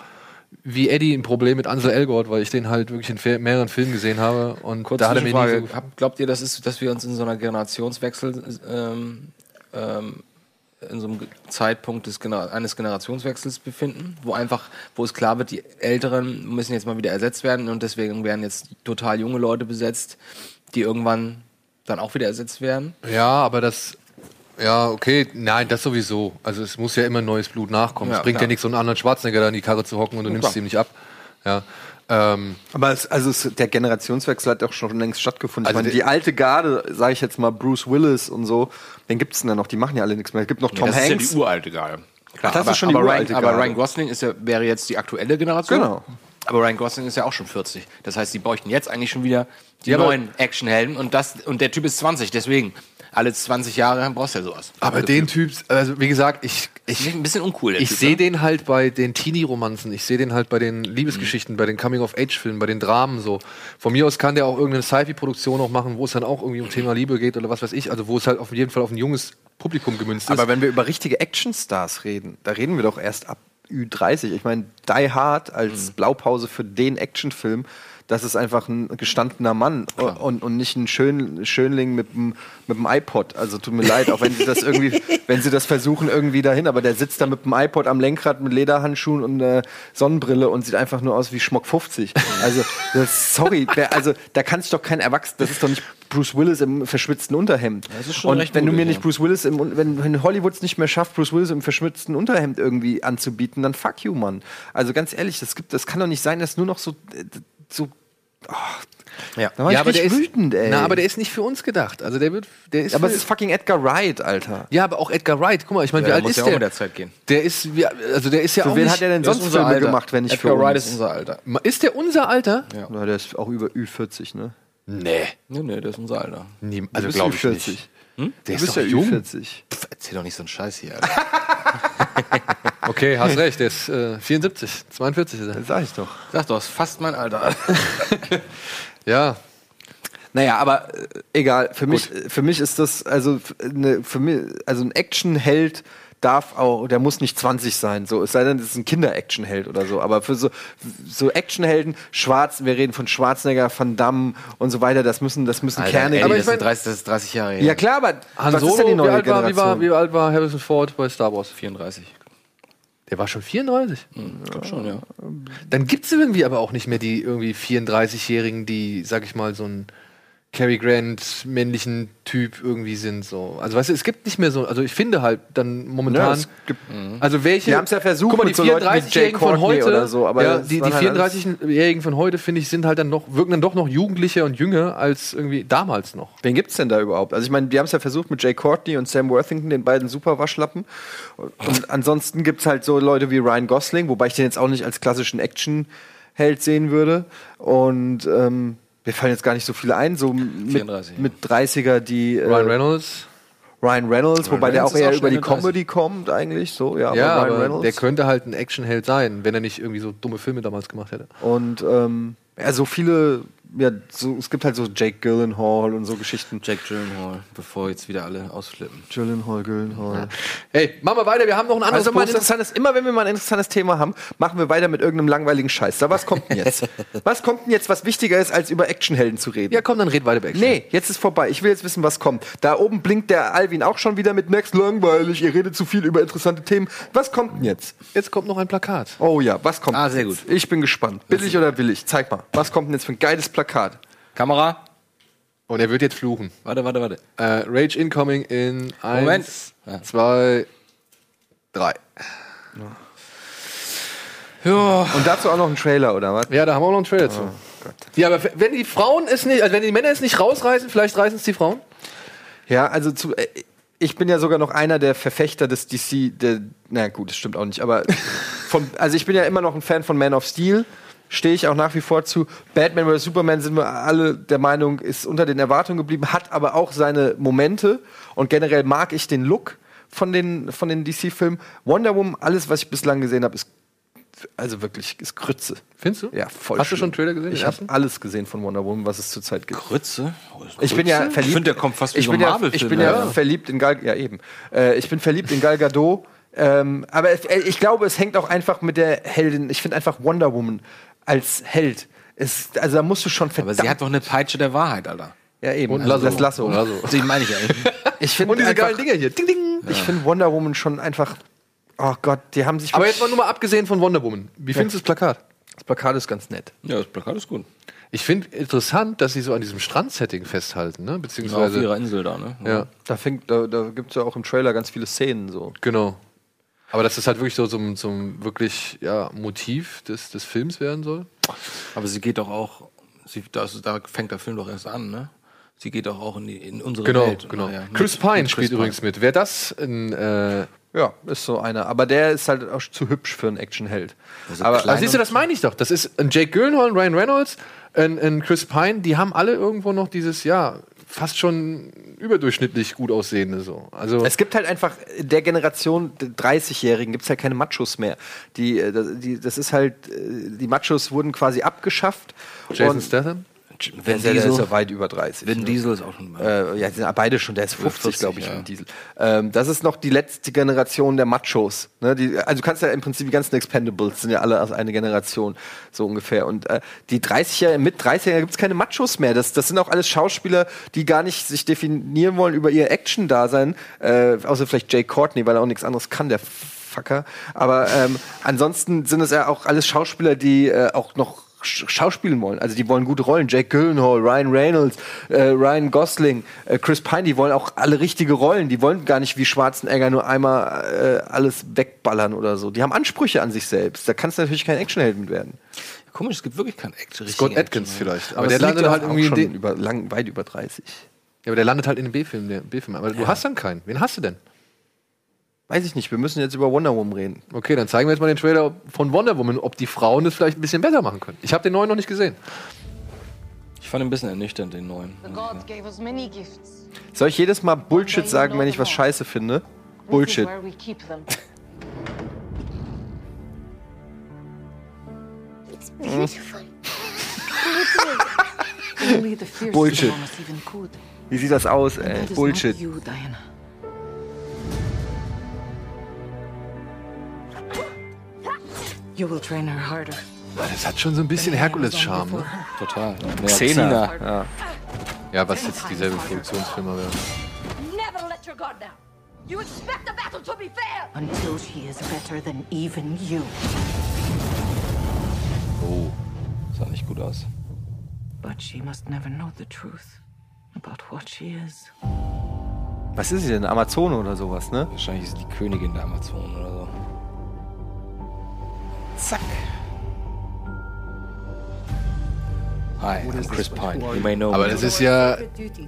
wie Eddie ein Problem mit Ansel Elgort, weil ich den halt wirklich in mehreren Filmen gesehen habe und Kurze da hat er mir so Frage. Hab- Glaubt ihr, das ist, dass wir uns in so einer Generationswechsel, ähm, ähm, in so einem Zeitpunkt des Gener eines Generationswechsels befinden, wo einfach, wo es klar wird, die Älteren müssen jetzt mal wieder ersetzt werden und deswegen werden jetzt total junge Leute besetzt, die irgendwann dann auch wieder ersetzt werden? Ja, aber das. Ja, okay, nein, das sowieso. Also es muss ja immer neues Blut nachkommen. Ja, es bringt klar. ja nichts, so einen anderen Schwarzenegger da in die Karre zu hocken und du nimmst es ihm nicht ab. Ja. Ähm, Aber es, also es, der Generationswechsel hat auch schon längst stattgefunden. Also ich meine, die alte Garde, sage ich jetzt mal, Bruce Willis und so, den gibt's denn da noch? Die machen ja alle nichts mehr. Es gibt noch Tom das Hanks. ist ja die uralte Garde. Klar, das aber, ist schon die aber, uralte Ryan, aber Garde. Ryan Gosling ist ja, wäre jetzt die aktuelle Generation. Genau. Aber Ryan Gosling ist ja auch schon 40. Das heißt, die bräuchten jetzt eigentlich schon wieder die Ja, aber- neuen Actionhelden und das und der Typ ist 20, deswegen alle 20 Jahre brauchst du ja sowas. aber den Typ, also wie gesagt, ich, ich ein bisschen uncool. der ich sehe ne? den halt bei den Teenie-Romanzen, ich sehe den halt bei den Liebesgeschichten, bei den Coming-of-Age-Filmen, bei den Dramen so. Von mir aus kann der auch irgendeine Sci-Fi-Produktion noch machen, wo es dann auch irgendwie um Thema Liebe geht oder was weiß ich, also wo es halt auf jeden Fall auf ein junges Publikum gemünzt ist. Aber wenn wir über richtige Actionstars reden, da reden wir doch erst ab Ü30. Ich meine, Die Hard als Blaupause für den Actionfilm, das ist einfach ein gestandener Mann und, und nicht ein Schön, Schönling mit dem mit dem iPod. Also tut mir leid, auch wenn sie das irgendwie, wenn sie das versuchen irgendwie dahin, aber der sitzt da mit dem iPod am Lenkrad mit Lederhandschuhen und äh, Sonnenbrille und sieht einfach nur aus wie Schmock 50. Also das, sorry, wer, also da kann sich doch kein Erwachsener, das ist doch nicht Bruce Willis im verschwitzten Unterhemd. Das ist schon und wenn du mir nicht. Bruce Willis im, wenn, wenn Hollywood es nicht mehr schafft, Bruce Willis im verschwitzten Unterhemd irgendwie anzubieten, dann fuck you, Mann. Also ganz ehrlich, das gibt, das kann doch nicht sein, dass nur noch so, so. Ja. Da war ja, ich aber der richtig ist, wütend, ey. na, aber der ist nicht für uns gedacht. Also der wird, der ist aber es ist fucking Edgar Wright, Alter. Ja, aber auch Edgar Wright. Guck mal, ich meine, Ja, wie der alt muss ist ja auch der? mit der Zeit gehen. Der ist, also der ist ja Für auch wen nicht, hat er denn sonst Filme Alter. gemacht, wenn nicht Edgar für Wright uns? ist unser Alter. Ist der unser Alter? Na, der ist auch über Ü40, ne? Nee. Nee, nee, das ist unser Alter. Du also glaube ich Ü40. nicht. Der Du ist bist doch ja jung. Ü40. Pff, erzähl doch nicht so einen Scheiß hier, Alter. Okay, hast recht. Der ist äh, 74, 42 ist er. Das sag ich doch. Sag doch, ist fast mein Alter. Ja. Naja, aber äh, egal. Für mich, für mich ist das also ne, für mich also ein Actionheld, darf auch, der muss nicht 20 sein, so. Es sei denn, es ist ein Kinder-Action-Held oder so. Aber für so, so Actionhelden, Schwarz, wir reden von Schwarzenegger, Van Damme und so weiter, das müssen, das müssen Alter, Kerne. Eddie, Aber das, ich mein- sind 30, das ist 30 Jahre her. ja klar, aber Han was Solo, ist denn die neue wie, alt war, wie, war, wie alt war Harrison Ford bei Star Wars? 34. Der war schon 34. Ich glaube schon, ja. Dann gibt es irgendwie aber auch nicht mehr die irgendwie 34-Jährigen, die, sag ich mal, so einen Cary Grant männlichen Typ irgendwie sind. So. Also weißt du, es gibt nicht mehr so, also ich finde halt dann momentan. Ja, es gibt- also welche. Die haben's ja versucht Guck mal, die mit so Leuten wie Jay 34-Jährigen von Courtney heute. oder so, aber ja, die, die waren halt alles- 34-Jährigen von heute, finde ich, sind halt dann noch, wirken dann doch noch jugendlicher und jünger als irgendwie damals noch. Wen gibt's denn da überhaupt? Also ich meine, die haben es ja versucht mit Jay Courtney und Sam Worthington, den beiden super Waschlappen. Und ansonsten gibt's halt so Leute wie Ryan Gosling, wobei ich den jetzt auch nicht als klassischen Action-Held sehen würde. Und ähm, mir fallen jetzt gar nicht so viele ein, so mit, 34, mit 30er, die äh, Ryan Reynolds. Ryan Reynolds, wobei der Reynolds auch eher auch über die schon 31. Comedy kommt eigentlich, so, ja, Ja, Ryan aber Reynolds. der könnte halt ein Actionheld sein, wenn er nicht irgendwie so dumme Filme damals gemacht hätte. und ähm, ja, so viele, ja, so, es gibt halt so Jake Gyllenhaal und so Geschichten. Jack Gyllenhaal, bevor jetzt wieder alle ausflippen. Gyllenhaal, Gyllenhaal. Hey, machen wir weiter, wir haben noch ein anderes Also mal ein Poster. interessantes, immer wenn wir mal ein interessantes Thema haben, machen wir weiter mit irgendeinem langweiligen Scheiß. Da, was kommt denn jetzt? was kommt denn jetzt, was wichtiger ist, als über Actionhelden zu reden? Ja, komm, dann red weiter bei Action. Nee, jetzt ist vorbei. Ich will jetzt wissen, was kommt. Da oben blinkt der Alvin auch schon wieder mit Max langweilig. Ihr redet zu viel über interessante Themen. Was kommt denn jetzt? Jetzt kommt noch ein Plakat. Oh ja, was kommt? Ah, sehr jetzt? gut. Ich bin gespannt. Billig oder billig? Zeig mal. Was kommt denn jetzt für ein geiles Plakat? Kamera. Und er wird jetzt fluchen. Warte, warte, warte. Äh, Rage incoming in Moment. 1, Ja. 2, 3. Und dazu auch noch ein Trailer, oder was? Ja, da haben wir auch noch einen Trailer zu. Ja, aber wenn die Frauen es nicht, also wenn die Männer es nicht rausreißen, vielleicht reißen es die Frauen? Ja, also zu, äh, ich bin ja sogar noch einer der Verfechter des DC, der, na gut, das stimmt auch nicht, aber von, also ich bin ja immer noch ein Fan von Man of Steel. Stehe ich auch nach wie vor zu. Batman vs. Superman sind wir alle der Meinung, ist unter den Erwartungen geblieben, hat aber auch seine Momente. Und generell mag ich den Look von den, von den DC-Filmen. Wonder Woman, alles, was ich bislang gesehen habe, ist also wirklich ist Grütze. Findest du? Ja, voll. Hast du schon schlimm. einen Trailer gesehen, Ich habe alles gesehen von Wonder Woman, was es zurzeit gibt. Grütze? Ich bin ja verliebt. Ich finde, der kommt fast wie ich so bin ein ja, Marvel-Film. Ich bin ja, Ja. verliebt in Gal. Ja eben. Äh, ich bin verliebt in Gal Gadot. Ähm, aber äh, ich glaube, es hängt auch einfach mit der Heldin. Ich finde einfach Wonder Woman als Held. Ist, also da musst du schon Aber verdammt. sie hat doch eine Peitsche der Wahrheit, Alter. ja eben. Und also Lasso. das Lasso. Lasso. Die meine ich eigentlich. Ich finde Und diese einfach, geilen Dinger hier. Ding, ding. Ich finde Wonder Woman schon einfach. Oh Gott, die haben sich. Aber jetzt mal nur mal abgesehen von Wonder Woman. Wie findest du das Plakat? das Plakat ist ganz nett. Ja, das Plakat ist gut. Ich finde interessant, dass sie so an diesem Strandsetting festhalten, ne? Auf Beziehungsweise. ihrer Insel da, ne? ja, Da, fängt- da, da gibt es ja auch im Trailer ganz viele Szenen so. genau. Aber dass das halt wirklich so zum, zum wirklich ja, Motiv des, des Films werden soll. Aber sie geht doch auch, sie, das, da fängt der Film doch erst an, ne? Sie geht doch auch in, die, in unsere Genau, Welt. genau. Ja, mit- Chris Pine mit spielt Chris übrigens mit. Wäre das ein. Äh, Ja, ist so einer. Aber der ist halt auch zu hübsch für einen Actionheld. Also aber also siehst du, das meine ich doch. Das ist ein Jake Gyllenhaal, Ryan Reynolds, ein, ein Chris Pine, die haben alle irgendwo noch dieses, ja, fast schon überdurchschnittlich gut aussehende so. Also Es gibt halt einfach in der Generation der 30-Jährigen gibt es halt keine Machos mehr. Die, äh, das- die, das ist halt, äh, die Machos wurden quasi abgeschafft. Jason Statham. Vin der, der ist Diesel. ja weit über 30. Vin ne? Diesel ist auch schon. Äh, ja, die sind beide schon, der ist 50, 40, glaube ich, ja. Vin Diesel. Ähm, das ist noch die letzte Generation der Machos. Ne? Die, also du kannst ja im Prinzip die ganzen Expendables sind ja alle aus einer Generation, so ungefähr. Und äh, die 30er, mit 30er gibt es keine Machos mehr. Das, das sind auch alles Schauspieler, die gar nicht sich definieren wollen über ihr Action-Dasein, äh, außer vielleicht Jay Courtney, weil er auch nichts anderes kann, der Fucker. Aber ähm, ansonsten sind es ja auch alles Schauspieler, die äh, auch noch schauspielen wollen. Also die wollen gute Rollen. Jake Gyllenhaal, Ryan Reynolds, äh, Ryan Gosling, äh, Chris Pine, die wollen auch alle richtige Rollen. Die wollen gar nicht wie Schwarzenegger nur einmal äh, alles wegballern oder so. Die haben Ansprüche an sich selbst. Da kannst du natürlich kein Actionheld mit werden. Komisch, es gibt wirklich keinen Action. Scott Atkins Action, vielleicht. Aber, Aber der landet ja halt irgendwie in schon den, über, lang, weit über 30. ja, aber der landet halt in den B-Film, der B-Film. Aber du hast dann keinen. Wen hast du denn? Weiß ich nicht, wir müssen jetzt über Wonder Woman reden. Okay, dann zeigen wir jetzt mal den Trailer von Wonder Woman, ob die Frauen das vielleicht ein bisschen besser machen können. Ich habe den neuen noch nicht gesehen. Ich fand ihn ein bisschen ernüchternd, den neuen. Soll ich jedes Mal Bullshit sagen, wenn ich was scheiße finde? Bullshit. Bullshit. Wie sieht das aus, ey? Bullshit. You will train her harder. Das hat schon so ein bisschen Herkules-Charme, ne? Total. Xena. Xena. Ja. Ja, was jetzt dieselbe Produktionsfirma wäre. Never let your guard down. You expect the battle to be fair. Until she is better than even you. Oh, sah nicht gut aus. But she must never know the truth about what she is. Was ist sie denn? Amazone oder sowas, ne? Wahrscheinlich ist sie die Königin der Amazonen oder so. Zack. Hi, I'm Chris Pine. You may know Aber me. das ist ja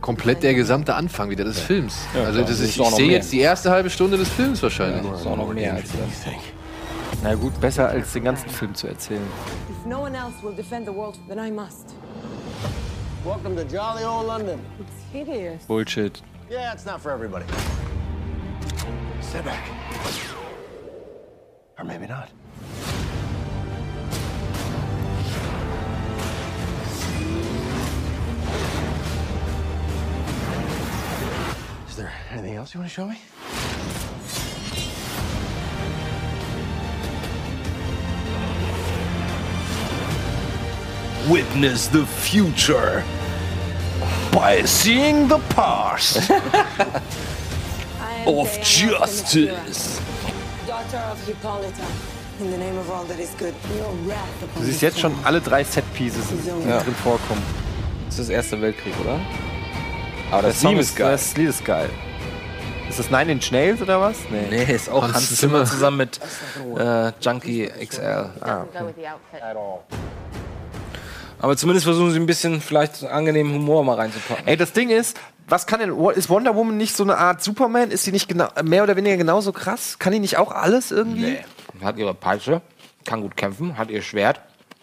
komplett der gesamte Anfang wieder des Films. Ja, also das ist, ich sehe jetzt die erste halbe Stunde des Films wahrscheinlich. Das ist auch noch mehr als das. Na gut, besser als den ganzen Film zu erzählen. If no one else will defend the world, then I must. Welcome to jolly old London. It's hideous. Bullshit. Yeah, it's not for everybody. Step back. Or maybe not. There anything else you want to show me? Witness the future by seeing the past of justice. Daughter of Hippolyta. In the name of all that is good, your wrath upon Du siehst jetzt schon alle drei Set-Pieces, die Ja. drin vorkommen. Das ist Erster Weltkrieg, oder? Aber das Song Theme ist geil. Das Lied ist geil. Ist das Nine Inch Nails oder was? Nee, ist auch Hans Hans, Zimmer. Zimmer zusammen mit äh, Junkie XL. Ah, Go with the outfit. Aber zumindest versuchen sie ein bisschen vielleicht angenehmen Humor mal reinzupacken. Ey, das Ding ist, was kann denn, ist Wonder Woman nicht so eine Art Superman? Ist sie nicht genau, mehr oder weniger genauso krass? Kann die nicht auch alles irgendwie? Nee. Hat ihre Peitsche, kann gut kämpfen, hat ihr Schwert.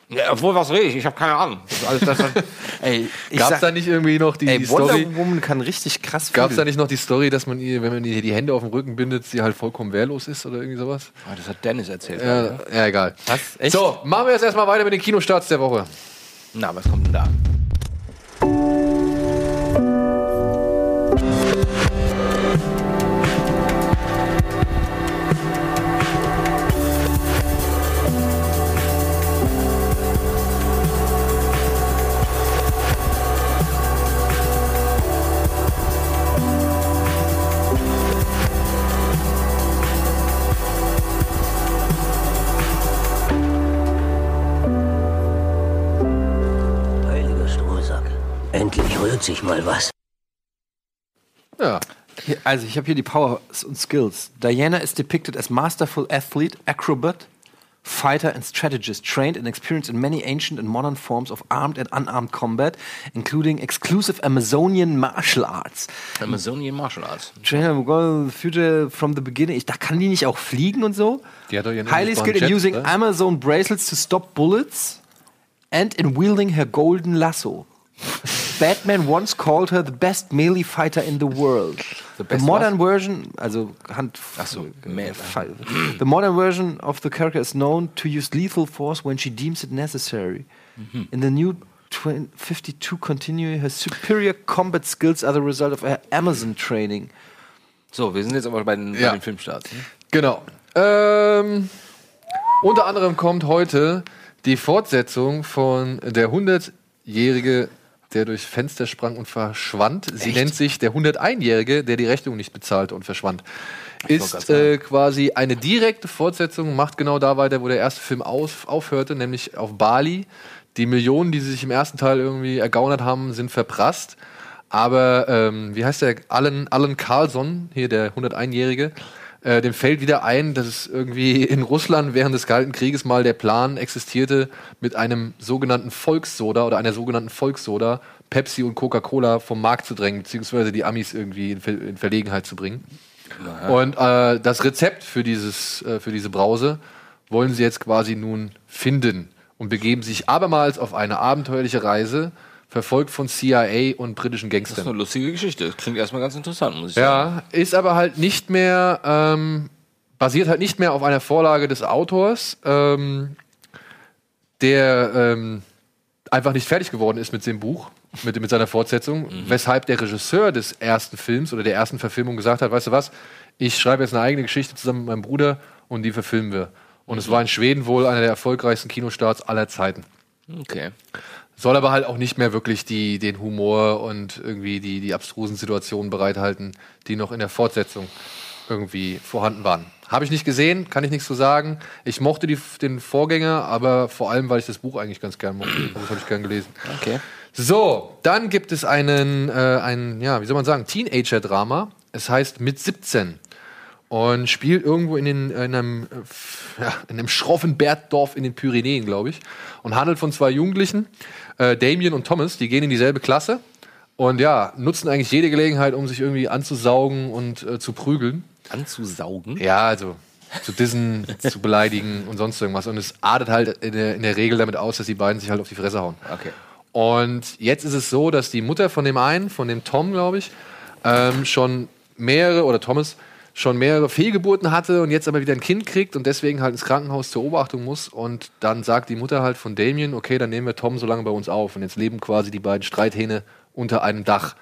Ja, obwohl, was rede ich? Ich habe keine Ahnung. Alles das, Ey, ich Gab es sag, da nicht irgendwie noch die, ey, die Wonder Story? Woman kann richtig krass Gab es da nicht noch die Story, dass man ihr, wenn man ihr die Hände auf dem Rücken bindet, sie halt vollkommen wehrlos ist oder irgendwie sowas? Ah, das hat Dennis erzählt. Ja, ja egal. Was? Echt? So, machen wir jetzt erstmal weiter mit den Kinostarts der Woche. Na, was kommt denn da? Sich mal was. Ja. Hier, also, ich habe hier die Powers und Skills. Diana is depicted as masterful athlete, acrobat, fighter and strategist, trained and experienced in many ancient and modern forms of armed and unarmed combat, including exclusive Amazonian martial arts. Amazonian Martial Arts. Trainer Mongol, Future from the beginning. Ich, da kann die nicht auch fliegen und so? Die hat doch ihren Highly skilled in using ne? Amazon bracelets to stop bullets and in wielding her golden lasso. Batman once called her the best melee fighter in the world. The, best modern version, also Hand. Ach so. Fall. The modern version of the character is known to use lethal force when she deems it necessary. Mhm. In the new 20 52 continuing, her superior combat skills are the result of her Amazon training. So, wir sind jetzt aber bei den, Ja. bei den Filmstarts. Ne? Genau. Ähm, unter anderem kommt heute die Fortsetzung von der 100-jährige, der durch Fenster sprang und verschwand. Sie nennt sich der 101-jährige, der die Rechnung nicht bezahlte und verschwand. Ist äh, quasi eine direkte Fortsetzung, macht genau da weiter, wo der erste Film auf, aufhörte, nämlich auf Bali. Die Millionen, die sie sich im ersten Teil irgendwie ergaunert haben, sind verprasst. Aber ähm, wie heißt der? Alan, Alan Carlson, hier der 101-Jährige, äh, dem fällt wieder ein, dass es irgendwie in Russland während des Kalten Krieges mal der Plan existierte, mit einem sogenannten Volkssoda oder einer sogenannten Volkssoda Pepsi und Coca-Cola vom Markt zu drängen, beziehungsweise die Amis irgendwie in, Ver in Verlegenheit zu bringen. Und äh, das Rezept für, dieses, äh, für diese Brause wollen sie jetzt quasi nun finden und begeben sich abermals auf eine abenteuerliche Reise, verfolgt von CIA und britischen Das ist Gangstern. eine lustige Geschichte. Das klingt erstmal ganz interessant, muss ich sagen. Ja, ist aber halt nicht mehr, ähm, basiert halt nicht mehr auf einer Vorlage des Autors, ähm, der ähm, einfach nicht fertig geworden ist mit dem Buch, mit, mit seiner Fortsetzung, weshalb der Regisseur des ersten Films oder der ersten Verfilmung gesagt hat, weißt du was, ich schreibe jetzt eine eigene Geschichte zusammen mit meinem Bruder und die verfilmen wir. Und es war in Schweden wohl einer der erfolgreichsten Kinostarts aller Zeiten. Okay. Soll aber halt auch nicht mehr wirklich die, den Humor und irgendwie die, die abstrusen Situationen bereithalten, die noch in der Fortsetzung irgendwie vorhanden waren. Habe ich nicht gesehen, kann ich nichts zu sagen. Ich mochte die, den Vorgänger, aber vor allem, weil ich das Buch eigentlich ganz gern mochte. Das habe ich gern gelesen. Okay. So, dann gibt es einen, äh, ein, ja, wie soll man sagen, Teenager-Drama. Es heißt Mit 17 und spielt irgendwo in, den, in, einem, äh, ja, in einem schroffen Bergdorf in den Pyrenäen, glaube ich. Und handelt von zwei Jugendlichen, äh, Damien und Thomas, die gehen in dieselbe Klasse und ja, nutzen eigentlich jede Gelegenheit, um sich irgendwie anzusaugen und äh, zu prügeln. Anzusaugen? Ja, also zu dissen, zu beleidigen und sonst irgendwas. Und es artet halt in der, in der Regel damit aus, dass die beiden sich halt auf die Fresse hauen. Okay. Und jetzt ist es so, dass die Mutter von dem einen, von dem Tom, glaube ich, ähm, schon mehrere, oder Thomas, schon mehrere Fehlgeburten hatte und jetzt aber wieder ein Kind kriegt und deswegen halt ins Krankenhaus zur Beobachtung muss. Und dann sagt die Mutter halt von Damien, okay, dann nehmen wir Tom so lange bei uns auf. Und jetzt leben quasi die beiden Streithähne unter einem Dach.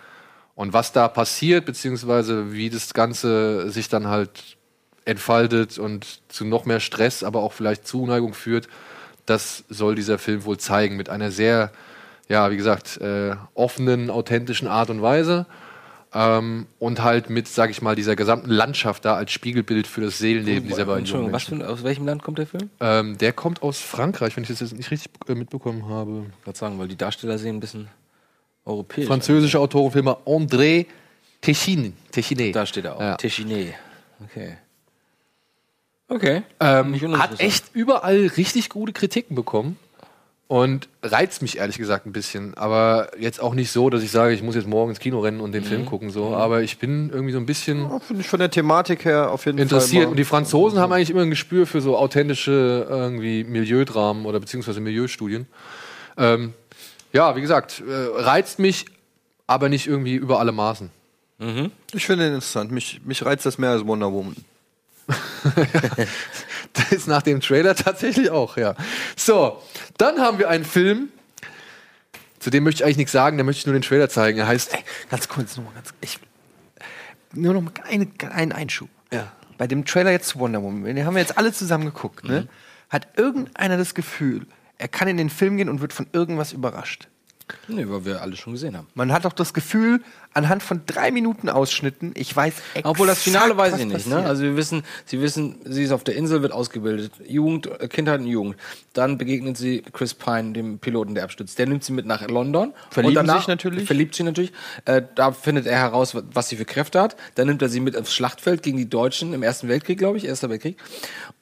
Und was da passiert, beziehungsweise wie das Ganze sich dann halt entfaltet und zu noch mehr Stress, aber auch vielleicht Zuneigung führt, das soll dieser Film wohl zeigen mit einer sehr, ja, wie gesagt, äh, offenen, authentischen Art und Weise. Ähm, und halt mit, sag ich mal, dieser gesamten Landschaft da als Spiegelbild für das Seelenleben dieser beiden jungen Entschuldigung, was für, aus welchem Land kommt der Film? Ähm, der kommt aus Frankreich, wenn ich das jetzt nicht richtig äh, mitbekommen habe. Ich wollte sagen, weil die Darsteller sehen ein bisschen europäisch. Französischer Autorenfilmer André Techin, Techiné. Da steht er auch. Ja. Téchiné. Okay. Okay. Ähm, hat echt überall richtig gute Kritiken bekommen und reizt mich ehrlich gesagt ein bisschen. Aber jetzt auch nicht so, dass ich sage, ich muss jetzt morgen ins Kino rennen und den Film gucken. So. Aber ich bin irgendwie so ein bisschen Finde ich von der Thematik her auf jeden interessiert. Fall. Und die Franzosen haben eigentlich immer ein Gespür für so authentische irgendwie Milieudramen oder beziehungsweise Milieustudien. Ähm, ja, wie gesagt, äh, reizt mich, aber nicht irgendwie über alle Maßen. Ich finde den interessant. Mich, mich reizt das mehr als Wonder Woman. Das ist nach dem Trailer tatsächlich auch, ja. So, dann haben wir einen Film, zu dem möchte ich eigentlich nichts sagen, da möchte ich nur den Trailer zeigen. Er heißt. Ganz kurz, nur mal ganz. Ich, nur noch mal eine, einen Einschub. Ja. Bei dem Trailer jetzt zu Wonder Woman, den haben wir jetzt alle zusammen geguckt, ne? Hat irgendeiner das Gefühl, er kann in den Film gehen und wird von irgendwas überrascht? Nee, weil wir alle schon gesehen haben. Man hat doch das Gefühl, anhand von drei Minuten Ausschnitten, ich weiß exakt, Obwohl das Finale weiß ich nicht. Ne? Also wir wissen, sie wissen, sie ist auf der Insel, wird ausgebildet. Jugend, äh, Kindheit und Jugend. Dann begegnet sie Chris Pine, dem Piloten, der abstürzt. Der nimmt sie mit nach London. Verlieben und danach, sich natürlich. Verliebt sie natürlich. Äh, da findet er heraus, wa- was sie für Kräfte hat. Dann nimmt er sie mit aufs Schlachtfeld gegen die Deutschen im Ersten Weltkrieg, glaube ich, Erster Weltkrieg.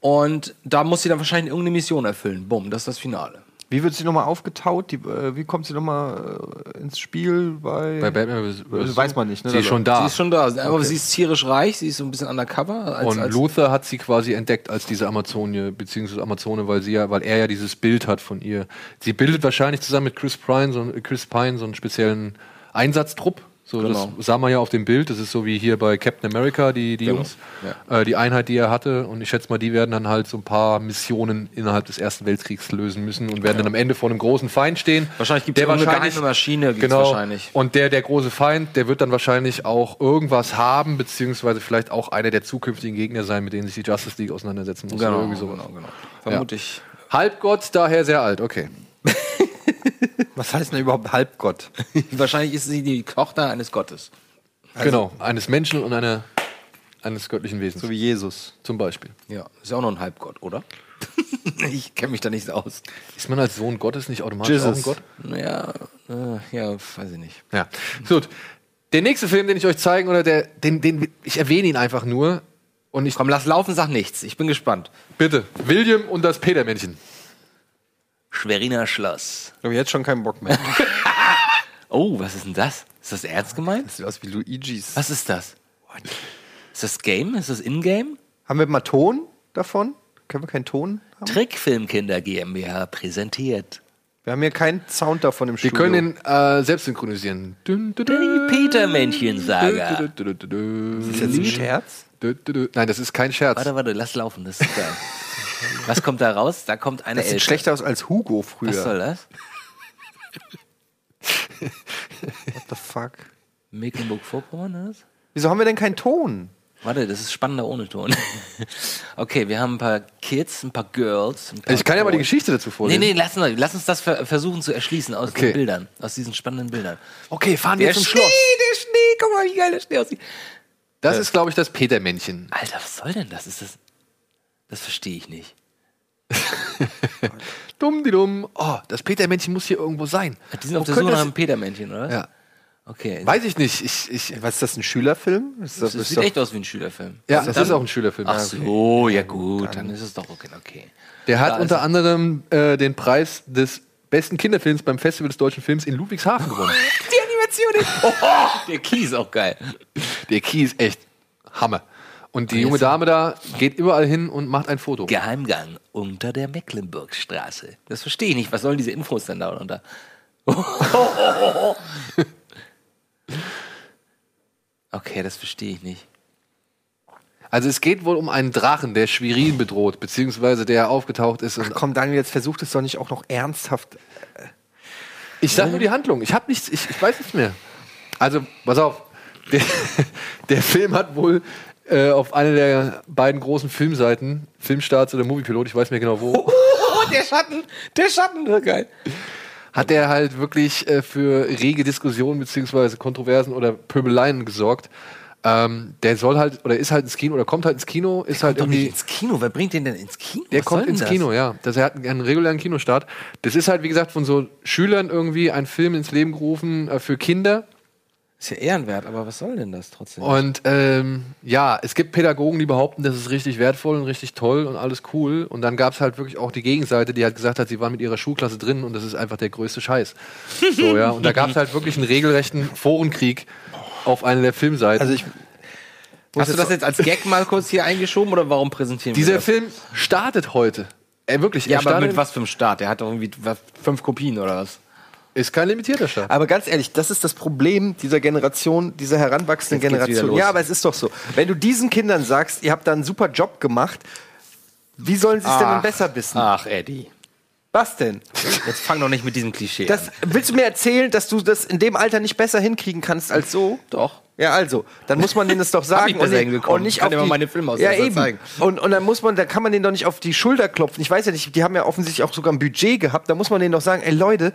Und da muss sie dann wahrscheinlich irgendeine Mission erfüllen. Bumm, das ist das Finale. Wie wird sie nochmal aufgetaut? Die, äh, wie kommt sie nochmal äh, ins Spiel bei. Bei Batman vs. weiß man nicht, ne? Sie ist schon da. Sie ist schon da. Aber Okay. sie ist tierisch reich, sie ist so ein bisschen undercover. Als, und als Luther hat sie quasi entdeckt als diese Amazonie, beziehungsweise Amazone, weil sie ja, weil er ja dieses Bild hat von ihr. Sie bildet wahrscheinlich zusammen mit Chris Pine so, Chris Pine so einen speziellen Einsatztrupp. So, Genau. Das sah man ja auf dem Bild. Das ist so wie hier bei Captain America, die, die Genau. Jungs, äh, die Einheit, die er hatte. Und ich schätze mal, die werden dann halt so ein paar Missionen innerhalb des Ersten Weltkriegs lösen müssen und werden dann am Ende vor einem großen Feind stehen. Wahrscheinlich gibt's irgendeine geheime Maschine, genau, wahrscheinlich. Und der, der große Feind, der wird dann wahrscheinlich auch irgendwas haben, beziehungsweise vielleicht auch einer der zukünftigen Gegner sein, mit denen sich die Justice League auseinandersetzen muss. Genau, irgendwie sowas. genau, genau. Vermute ich. Halbgott, daher sehr alt, okay. Was heißt denn überhaupt Halbgott? Wahrscheinlich ist sie die Tochter eines Gottes. genau, eines Menschen und einer, eines göttlichen Wesens. So wie Jesus. Zum Beispiel. Ja, ist ja auch noch ein Halbgott, oder? ich kenne mich da nicht aus. Ist man als Sohn Gottes nicht automatisch Jesus. auch ein Gott? Naja, äh, ja, weiß ich nicht. Ja. Gut. Der nächste Film, den ich euch zeigen, oder der, den, den, ich erwähne ihn einfach nur. Und ich, Komm, lass laufen, sag nichts. Ich bin gespannt. bitte, William und das Petermännchen. Schweriner Schloss. Ich habe jetzt schon keinen Bock mehr. Oh, was ist denn das? Ist das ernst gemeint? Das sieht aus wie Luigi's. Was ist das? Ist das Game? Ist das In-Game? Haben wir mal Ton davon? Können wir keinen Ton haben? Trickfilmkinder GmbH präsentiert. Wir haben hier keinen Sound davon im Wir Studio. können ihn äh, selbst synchronisieren. Die Petermännchen-Saga. ist das jetzt ein Scherz? Nein, das ist kein Scherz. Warte, warte, lass laufen, das ist geil. Was kommt da raus? Da kommt eine Das sieht Elfe. schlechter aus als Hugo früher. Was soll das? What the fuck? Mecklenburg-Vorpommern, oder was? Wieso haben wir denn keinen Ton? Warte, das ist spannender ohne Ton. okay, wir haben ein paar Kids, ein paar Girls. Ein paar Ich kann ja mal die Boys. Geschichte dazu Nee, vorlesen. nee, lass uns, lass uns das ver versuchen zu erschließen aus Okay. den Bildern, aus diesen spannenden Bildern. Okay, fahren wir zum Schnee, Schloss. der Schnee, guck mal, wie geil der Schnee aussieht. Das ist, glaube ich, das Petermännchen. Alter, was soll denn das? Ist das? Das verstehe ich nicht. Dumm, die dumm. Oh, das Petermännchen muss hier irgendwo sein. Die sind auf Wo der Suche nach einem Petermännchen, oder? Ja. Okay. Weiß ich nicht. Ich, ich, Was ist das, ein Schülerfilm? Ist Das, ist sieht echt aus wie ein Schülerfilm. ja, Also das dann- ist auch ein Schülerfilm. Ach Ja, so, ja gut, dann ist es doch okay. okay. Der Da hat ist unter anderem äh, den Preis des besten Kinderfilms beim Festival des deutschen Films in Ludwigshafen gewonnen. Die Animation ist. Oh, der Key ist auch geil. Der Key ist echt Hammer. Und die Und junge Dame da geht überall hin und macht ein Foto. Geheimgang unter der Mecklenburgstraße. Das verstehe ich nicht. Was sollen diese Infos denn da unter? Okay, das verstehe ich nicht. Also es geht wohl um einen Drachen, der Schwerin bedroht, beziehungsweise der aufgetaucht ist. Und Komm, Daniel, jetzt versucht es doch nicht auch noch ernsthaft. ich sag nur die Handlung. Ich habe nichts, ich, ich weiß nichts mehr. Also, pass auf. Der, der Film hat wohl äh, auf einer der beiden großen Filmseiten, Filmstarts oder Moviepilot, ich weiß nicht mehr genau wo, Oh, der Schatten, der Schatten, ist geil. hat er halt wirklich äh, für rege Diskussionen beziehungsweise Kontroversen oder Pöbeleien gesorgt. Ähm, der soll halt, oder ist halt ins Kino, oder kommt halt ins Kino, ist halt Doch nicht irgendwie. ins Kino. Wer bringt den denn ins Kino? Der Was kommt ins das? Kino, ja. Das, er hat einen regulären Kinostart. Das ist halt, wie gesagt, von so Schülern irgendwie ein Film ins Leben gerufen äh, für Kinder. Ist ja ehrenwert, aber was soll denn das trotzdem? Und ähm, ja, es gibt Pädagogen, die behaupten, das ist richtig wertvoll und richtig toll und alles cool. Und dann gab es halt wirklich auch die Gegenseite, die halt gesagt hat, sie waren mit ihrer Schulklasse drin und das ist einfach der größte Scheiß. So, ja. Und da gab es halt wirklich einen regelrechten Forenkrieg auf einer der Filmseiten. Also ich. Hast du das jetzt als Gag mal kurz hier eingeschoben oder warum präsentieren wir Dieser das? Film startet heute. Äh, wirklich, Ja, er aber startet, mit was für einem Start? Der hat doch irgendwie fünf Kopien oder was? Ist kein limitierter Start. Aber ganz ehrlich, das ist das Problem dieser Generation, dieser heranwachsenden Jetzt geht's wieder Generation. los. Ja, aber es ist doch so. Wenn du diesen Kindern sagst, ihr habt da einen super Job gemacht, wie sollen sie es denn dann besser wissen? Ach, Eddie. Was denn? Jetzt fang doch nicht mit diesem Klischee Das, an. willst du mir erzählen, dass du das in dem Alter nicht besser hinkriegen kannst als so? Doch. Ja, also, dann muss man denen das doch sagen ich besser und, nicht- hingekommen. und nicht Kann auf dir mal die, meine Filmaussetzer ja, eben. zeigen. Und, und dann muss man, da kann man denen doch nicht auf die Schulter klopfen. Ich weiß ja nicht, die haben ja offensichtlich auch sogar ein Budget gehabt. Da muss man denen doch sagen, ey Leute,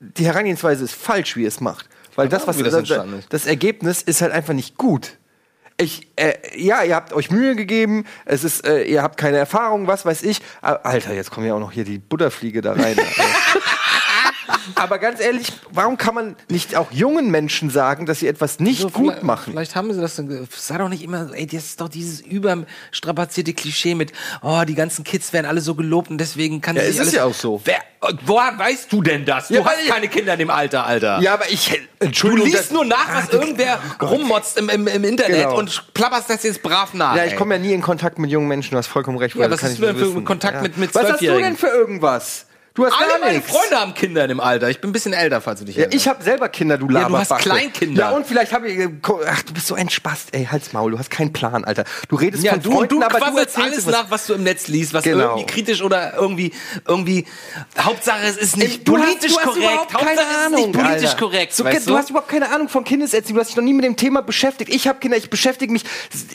die Herangehensweise ist falsch, wie ihr es macht, weil das, was das das, das Ergebnis ist halt einfach nicht gut. Ich, äh, ja, ihr habt euch Mühe gegeben, es ist, äh, ihr habt keine Erfahrung, was weiß ich. Aber, Alter, jetzt kommen ja auch noch hier die Butterfliege da rein. Aber ganz ehrlich, warum kann man nicht auch jungen Menschen sagen, dass sie etwas nicht So, gut vielleicht- machen? Vielleicht haben sie das Sei doch nicht immer, ey, das ist doch dieses überstrapazierte Klischee mit, oh, die ganzen Kids werden alle so gelobt und deswegen kann Ja, sie es ist alles, ja auch so. Wer, woher weißt du denn das? Du Ja, hast keine Kinder in dem Alter, Alter. Ja, aber ich, Du Entschuldigung. liest das- nur nach, was Ah, du- irgendwer rummotzt im, im, im Internet Genau. und plapperst das jetzt brav nach. Ja, ich komme ja nie in Kontakt mit jungen Menschen, du hast vollkommen recht. Ja, was hast du denn für. Kontakt mit- mit Was hast du denn für irgendwas? Du hast Alle gar meine nichts. Freunde haben Kinder in dem Alter. Ich bin ein bisschen älter, falls du dich Ja, erinnerst. ich habe selber Kinder, du Ja, du Laberbacke. hast Kleinkinder. Ja, und vielleicht habe ich... äh, Ach, du bist so ein Spast. Ey, halt's Maul, du hast keinen Plan, Alter. Du redest Ja, von du, Freunden, du aber du quasselst erzählst alles was. nach, was du im Netz liest, was Genau. irgendwie kritisch oder irgendwie, irgendwie, Hauptsache es ist nicht du hast- politisch du hast korrekt. überhaupt Hauptsache keine es ist Ahnung, nicht politisch Alter. korrekt, So, weißt du hast überhaupt keine Ahnung von Kindeserziehung. Du hast dich noch nie mit dem Thema beschäftigt. Ich habe Kinder, ich beschäftige mich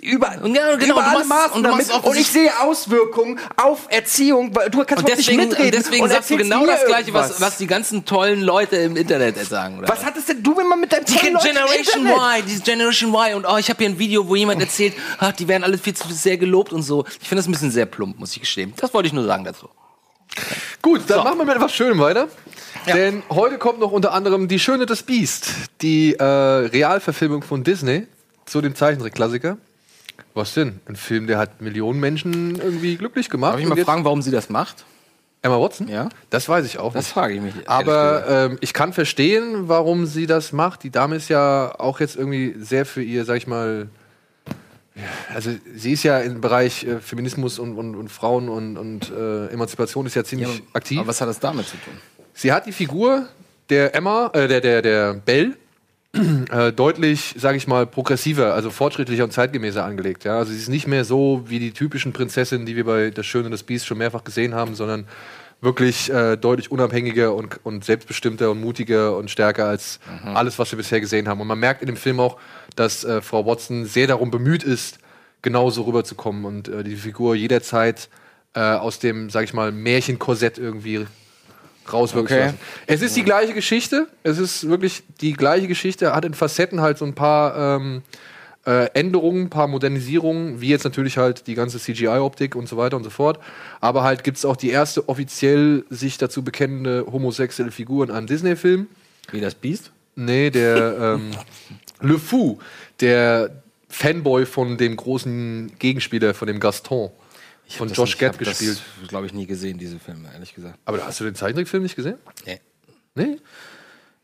über, Und ja, genau, über du alle machst- Maßen und du damit. machst Und ich sehe Auswirkungen auf Erziehung. weil Du kannst Und überhaupt deswegen, nicht mitreden. und deswegen und sagst du genau das Gleiche, was, was die ganzen tollen Leute im Internet sagen. Oder? Was hat es denn du immer mit deinem tollen Leuten im Generation Internet? Y, diese Generation Y. Und oh, ich habe hier ein Video, wo jemand erzählt, ach, die werden alle viel zu sehr gelobt und so. Ich finde das ein bisschen sehr plump, muss ich gestehen. Das wollte ich nur sagen dazu. Gut, dann machen wir mit etwas Schönem weiter. Denn heute kommt noch unter anderem Die Schöne des Biest, die äh, Realverfilmung von Disney zu dem Zeichentrickklassiker. Was denn? Ein Film, der hat Millionen Menschen irgendwie glücklich gemacht. Darf ich mal fragen, warum sie das macht? Emma Watson? Ja. Das weiß ich auch Das nicht. frage ich mich. Aber ähm, ich kann verstehen, warum sie das macht. Die Dame ist ja auch jetzt irgendwie sehr für ihr, sag ich mal, also sie ist ja im Bereich äh, Feminismus und, und, und Frauen und, und äh, Emanzipation ist ja ziemlich Ja, aktiv. Aber was hat das damit zu tun? Sie hat die Figur der Emma, äh, der, der, der Belle, äh, deutlich, sage ich mal, progressiver, also fortschrittlicher und zeitgemäßer angelegt. Ja? Also sie ist nicht mehr so wie die typischen Prinzessinnen, die wir bei Das Schöne und das Biest schon mehrfach gesehen haben, sondern wirklich äh, deutlich unabhängiger und, und selbstbestimmter und mutiger und stärker als alles, was wir bisher gesehen haben. Und man merkt in dem Film auch, dass äh, Frau Watson sehr darum bemüht ist, genauso rüberzukommen und äh, die Figur jederzeit äh, aus dem, sag ich mal, Märchenkorsett irgendwie rauswirken Okay. lassen. Es ist die gleiche Geschichte. Es ist wirklich die gleiche Geschichte. Hat in Facetten halt so ein paar ähm, äh, Änderungen, ein paar Modernisierungen, wie jetzt natürlich halt die ganze CGI-Optik und so weiter und so fort. Aber halt gibt es auch die erste offiziell sich dazu bekennende homosexuelle Figur in einem Disney-Film. Wie das Biest? Nee, der ähm, Le Fou, der Fanboy von dem großen Gegenspieler, von dem Gaston. Von Josh Gad gespielt. glaube ich, nie gesehen, diese Filme, ehrlich gesagt. Aber hast du den Zeichentrickfilm nicht gesehen? Nee. Nee?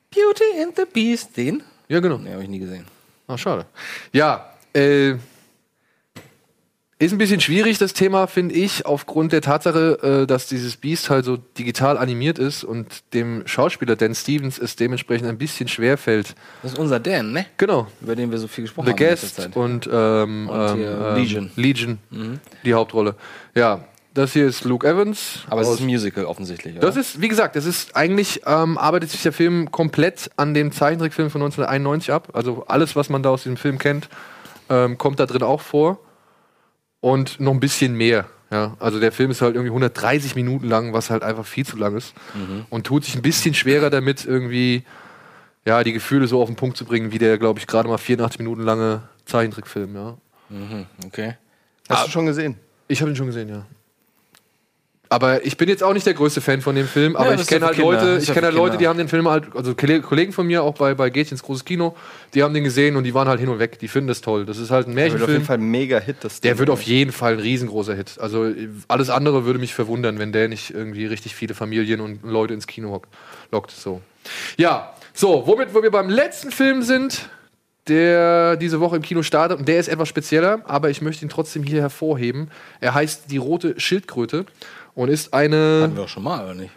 Beauty and the Beast, den? Ja, genau. Nee, habe ich nie gesehen. Ah, schade. Ja, äh, ist ein bisschen schwierig, das Thema, finde ich, aufgrund der Tatsache, äh, dass dieses Beast halt so digital animiert ist und dem Schauspieler Dan Stevens es dementsprechend ein bisschen schwer fällt. Das ist unser Dan, ne? Genau. Über den wir so viel gesprochen The haben letzter Guest Zeit. und, ähm, Und ähm, ähm, Legion. Legion, Mhm. die Hauptrolle. Ja, das hier ist Luke Evans. Aber es ist ein Musical offensichtlich, oder? Das ist, wie gesagt, das ist eigentlich, ähm, arbeitet sich der Film komplett an dem Zeichentrickfilm von 1991 ab. Also alles, was man da aus diesem Film kennt, ähm, kommt da drin auch vor. Und noch ein bisschen mehr. Ja, also der Film ist halt irgendwie 130 Minuten lang, was halt einfach viel zu lang ist. Mhm. Und tut sich ein bisschen schwerer damit, irgendwie ja, die Gefühle so auf den Punkt zu bringen, wie der, glaube ich, gerade mal 84 Minuten lange Zeichentrickfilm, ja. Mhm, okay. Hast du schon gesehen? Ich habe ihn schon gesehen, ja. Aber ich bin jetzt auch nicht der größte Fan von dem Film, aber Ja, ich das kenne halt Kinder. Leute, Das ich kenne halt Leute, die haben den Film halt, also Kolle- Kollegen von mir, auch bei, bei Gätchens großes Kino, die haben den gesehen und die waren halt hin und weg, die finden das toll. Das ist halt ein Der wird auf jeden Märchenfilm. Fall ein Mega-Hit. Das Der Ding. wird auf jeden Fall ein riesengroßer Hit. Also alles andere würde mich verwundern, wenn der nicht irgendwie richtig viele Familien und Leute ins Kino lockt. So. Ja, so, womit wo wir beim letzten Film sind, der diese Woche im Kino startet, und der ist etwas spezieller, aber ich möchte ihn trotzdem hier hervorheben. Er heißt Die rote Schildkröte und ist eine. Hatten wir auch schon mal, oder nicht?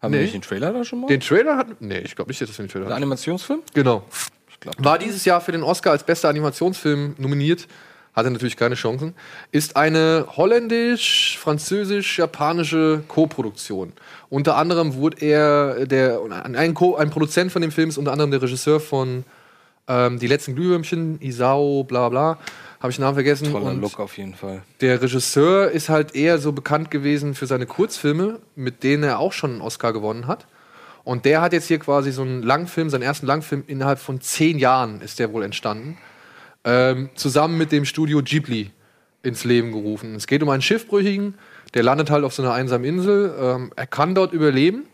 Haben wir Nee. nicht den Trailer da schon mal? Den Trailer hat. Nee, ich glaube nicht, dass wir den Trailer Der hatten. Animationsfilm? Genau. Ich glaub, War dieses Jahr für den Oscar als bester Animationsfilm nominiert. Hatte natürlich keine Chancen. Ist eine holländisch-französisch-japanische Co-Produktion. Unter anderem wurde er der ein, Co ein Produzent von dem Film ist unter anderem der Regisseur von ähm, Die letzten Glühwürmchen, Isao, bla bla. Habe ich den Namen vergessen. Toller Und Look auf jeden Fall. der Regisseur ist halt eher so bekannt gewesen für seine Kurzfilme, mit denen er auch schon einen Oscar gewonnen hat. Und der hat jetzt hier quasi so einen Langfilm, seinen ersten Langfilm innerhalb von zehn Jahren ist der wohl entstanden. Ähm, zusammen mit dem Studio Ghibli ins Leben gerufen. Es geht um einen Schiffbrüchigen, der landet halt auf so einer einsamen Insel. Ähm, er kann dort überleben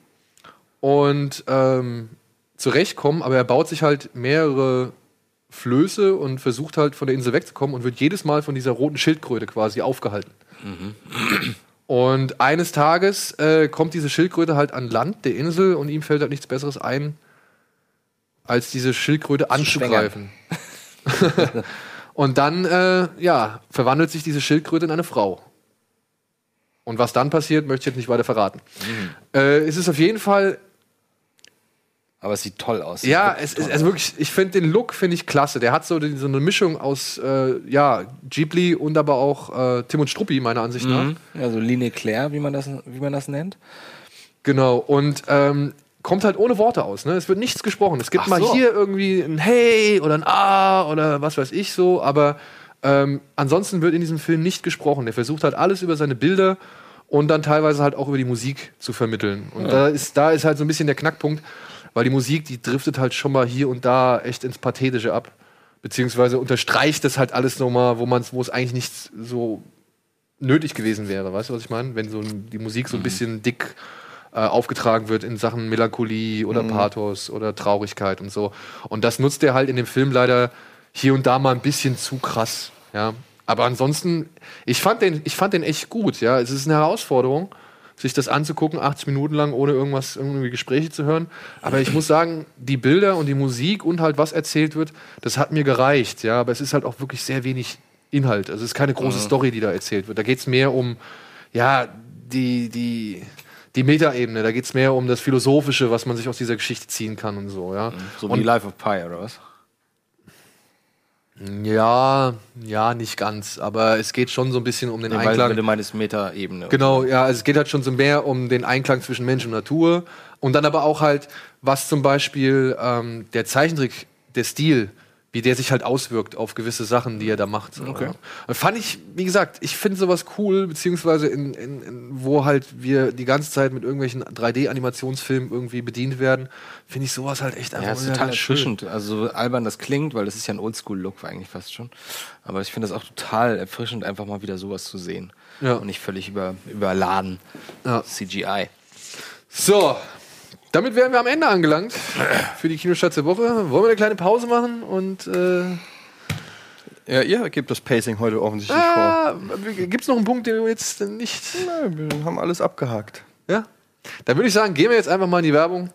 und ähm, zurechtkommen, aber er baut sich halt mehrere Flöße und versucht halt von der Insel wegzukommen und wird jedes Mal von dieser roten Schildkröte quasi aufgehalten. Und eines Tages äh, kommt diese Schildkröte halt an Land der Insel und ihm fällt halt nichts Besseres ein, als diese Schildkröte anzugreifen. und dann, äh, ja, verwandelt sich diese Schildkröte in eine Frau. Und was dann passiert, möchte ich jetzt nicht weiter verraten. Äh, es ist auf jeden Fall Aber es sieht toll aus. ja, es ist also wirklich, ich finde den Look finde ich klasse. Der hat so, die, so eine Mischung aus äh, ja, Ghibli und aber auch äh, Tim und Struppi, meiner Ansicht nach. Mhm. Ja, so Linie Claire, wie man das, wie man das nennt. Genau. Und ähm, kommt halt ohne Worte aus. Ne? Es wird nichts gesprochen. Es gibt Ach mal so. hier irgendwie ein Hey oder ein Ah oder was weiß ich so, aber ähm, ansonsten wird in diesem Film nicht gesprochen. Der versucht halt alles über seine Bilder und dann teilweise halt auch über die Musik zu vermitteln. Und Ja. da, ist, da ist halt so ein bisschen der Knackpunkt, weil die Musik, die driftet halt schon mal hier und da echt ins Pathetische ab. Beziehungsweise unterstreicht das halt alles nochmal, wo man wo es eigentlich nicht so nötig gewesen wäre. Weißt du, was ich meine? Wenn so die Musik so ein bisschen dick äh, aufgetragen wird in Sachen Melancholie oder Mhm. Pathos oder Traurigkeit und so. Und das nutzt er halt in dem Film leider hier und da mal ein bisschen zu krass. Ja. Aber ansonsten, ich fand den, ich fand den echt gut. Ja, es ist eine Herausforderung, sich das anzugucken, 80 Minuten lang, ohne irgendwas, irgendwie Gespräche zu hören. Aber ich muss sagen, die Bilder und die Musik und halt was erzählt wird, das hat mir gereicht. Ja, aber es ist halt auch wirklich sehr wenig Inhalt. Also es ist keine große Mhm. Story, die da erzählt wird. Da geht es mehr um, ja, die, die, die Metaebene. Da geht es mehr um das Philosophische, was man sich aus dieser Geschichte ziehen kann und so. Ja. So und wie Life of Pi, oder was? Ja, ja, nicht ganz. Aber es geht schon so ein bisschen um den weil, Einklang. weil du meinst Meta-Ebene. Genau, ja, also es geht halt schon so mehr um den Einklang zwischen Mensch und Natur. Und dann aber auch halt, was zum Beispiel ähm, der Zeichentrick, der Stil wie der sich halt auswirkt auf gewisse Sachen, die er da macht. So, Okay. ja. Und fand ich, wie gesagt, ich finde sowas cool, beziehungsweise in, in, in, wo halt wir die ganze Zeit mit irgendwelchen 3D-Animationsfilmen irgendwie bedient werden, finde ich sowas halt echt einfach Ja, ist total erfrischend. Also so albern das klingt, weil das ist ja ein Oldschool-Look eigentlich fast schon. Aber ich finde das auch total erfrischend, einfach mal wieder sowas zu sehen. Ja. Und nicht völlig über, überladen. Ja. CGI. So, damit wären wir am Ende angelangt für die Kinostarts der Woche. Wollen wir eine kleine Pause machen und äh, Ja, ihr gebt das Pacing heute offensichtlich ah, gibt es noch einen Punkt, den wir jetzt nicht. vor. Wir haben alles abgehakt. Ja? Dann würde ich sagen, gehen wir jetzt einfach mal in die Werbung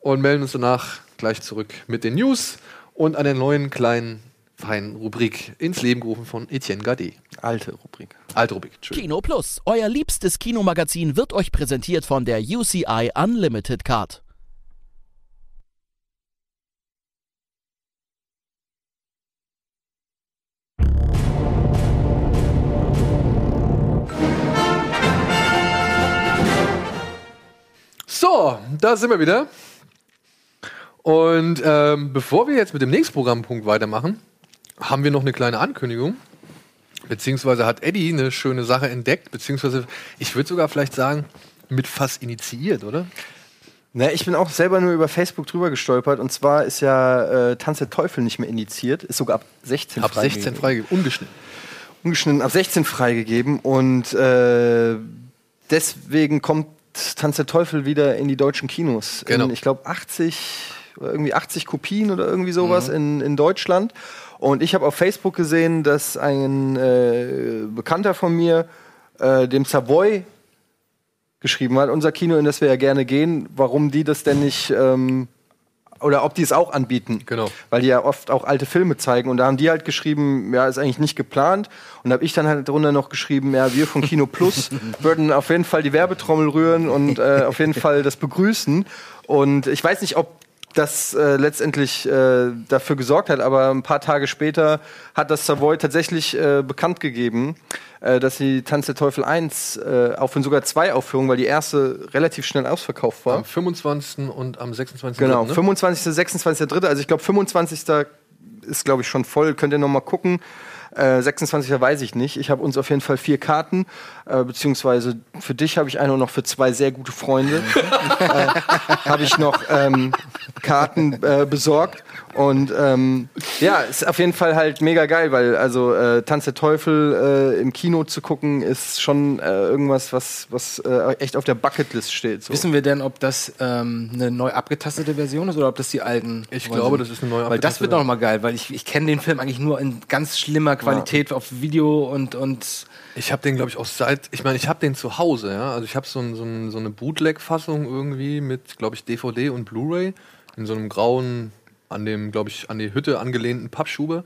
und melden uns danach gleich zurück mit den News und einer neuen kleinen feinen Rubrik ins Leben gerufen von Etienne Gade. Alte Rubrik. Alte Rubrik. Kino Plus, euer liebstes Kinomagazin, wird euch präsentiert von der UCI Unlimited Card. So, da sind wir wieder. Und ähm, bevor wir jetzt mit dem nächsten Programmpunkt weitermachen, haben wir noch eine kleine Ankündigung. Beziehungsweise hat Eddie eine schöne Sache entdeckt, beziehungsweise ich würde sogar vielleicht sagen, mit fast initiiert, oder? Ne, ich bin auch selber nur über Facebook drüber gestolpert. Und zwar ist ja äh, Tanz der Teufel nicht mehr initiiert. Ist sogar ab 16 Ab 16 freigegeben. freigegeben, ungeschnitten. Ungeschnitten ab 16 freigegeben. Und äh, deswegen kommt Tanz der Teufel wieder in die deutschen Kinos. Genau. In, ich glaube, 80 oder irgendwie 80 Kopien oder irgendwie sowas in, in Deutschland. Und ich habe auf Facebook gesehen, dass ein äh, Bekannter von mir äh, dem Savoy geschrieben hat, unser Kino, in das wir ja gerne gehen, warum die das denn nicht ähm, oder ob die es auch anbieten. Genau. Weil die ja oft auch alte Filme zeigen. Und da haben die halt geschrieben, ja, ist eigentlich nicht geplant. Und da habe ich dann halt drunter noch geschrieben, ja, wir von Kino Plus würden auf jeden Fall die Werbetrommel rühren und äh, auf jeden Fall das begrüßen. Und ich weiß nicht, ob das äh, letztendlich äh, dafür gesorgt hat, aber ein paar Tage später hat das Savoy tatsächlich äh, bekannt gegeben, äh, dass sie Tanz der Teufel 1 äh, aufführen, sogar zwei Aufführungen, weil die erste relativ schnell ausverkauft war. Am 25. und am 26. Genau, ne? 25., 26., 3. Also ich glaube, 25. ist, glaube ich, schon voll. Könnt ihr noch mal gucken. Äh, 26. weiß ich nicht. Ich habe uns auf jeden Fall vier Karten, äh, beziehungsweise für dich habe ich eine und noch für zwei sehr gute Freunde. äh, habe ich noch ähm, Karten äh, besorgt. Und ähm, ja, ist auf jeden Fall halt mega geil, weil also äh, Tanz der Teufel äh, im Kino zu gucken, ist schon äh, irgendwas, was, was äh, echt auf der Bucketlist steht. So. Wissen wir denn, ob das ähm, eine neu abgetastete Version ist oder ob das die alten? Ich glaube, das ist eine neu Weil das wird abgetastete. noch mal geil, weil ich, ich kenne den Film eigentlich nur in ganz schlimmer Qualität auf Video und und Ich habe den, glaube ich, auch seit. Ich meine, ich habe den zu Hause, ja. Also ich habe so, ein, so, ein, so eine Bootleg-Fassung irgendwie mit, glaube ich, DVD und Blu-ray in so einem grauen, an dem, glaube ich, an die Hütte angelehnten Pappschuber.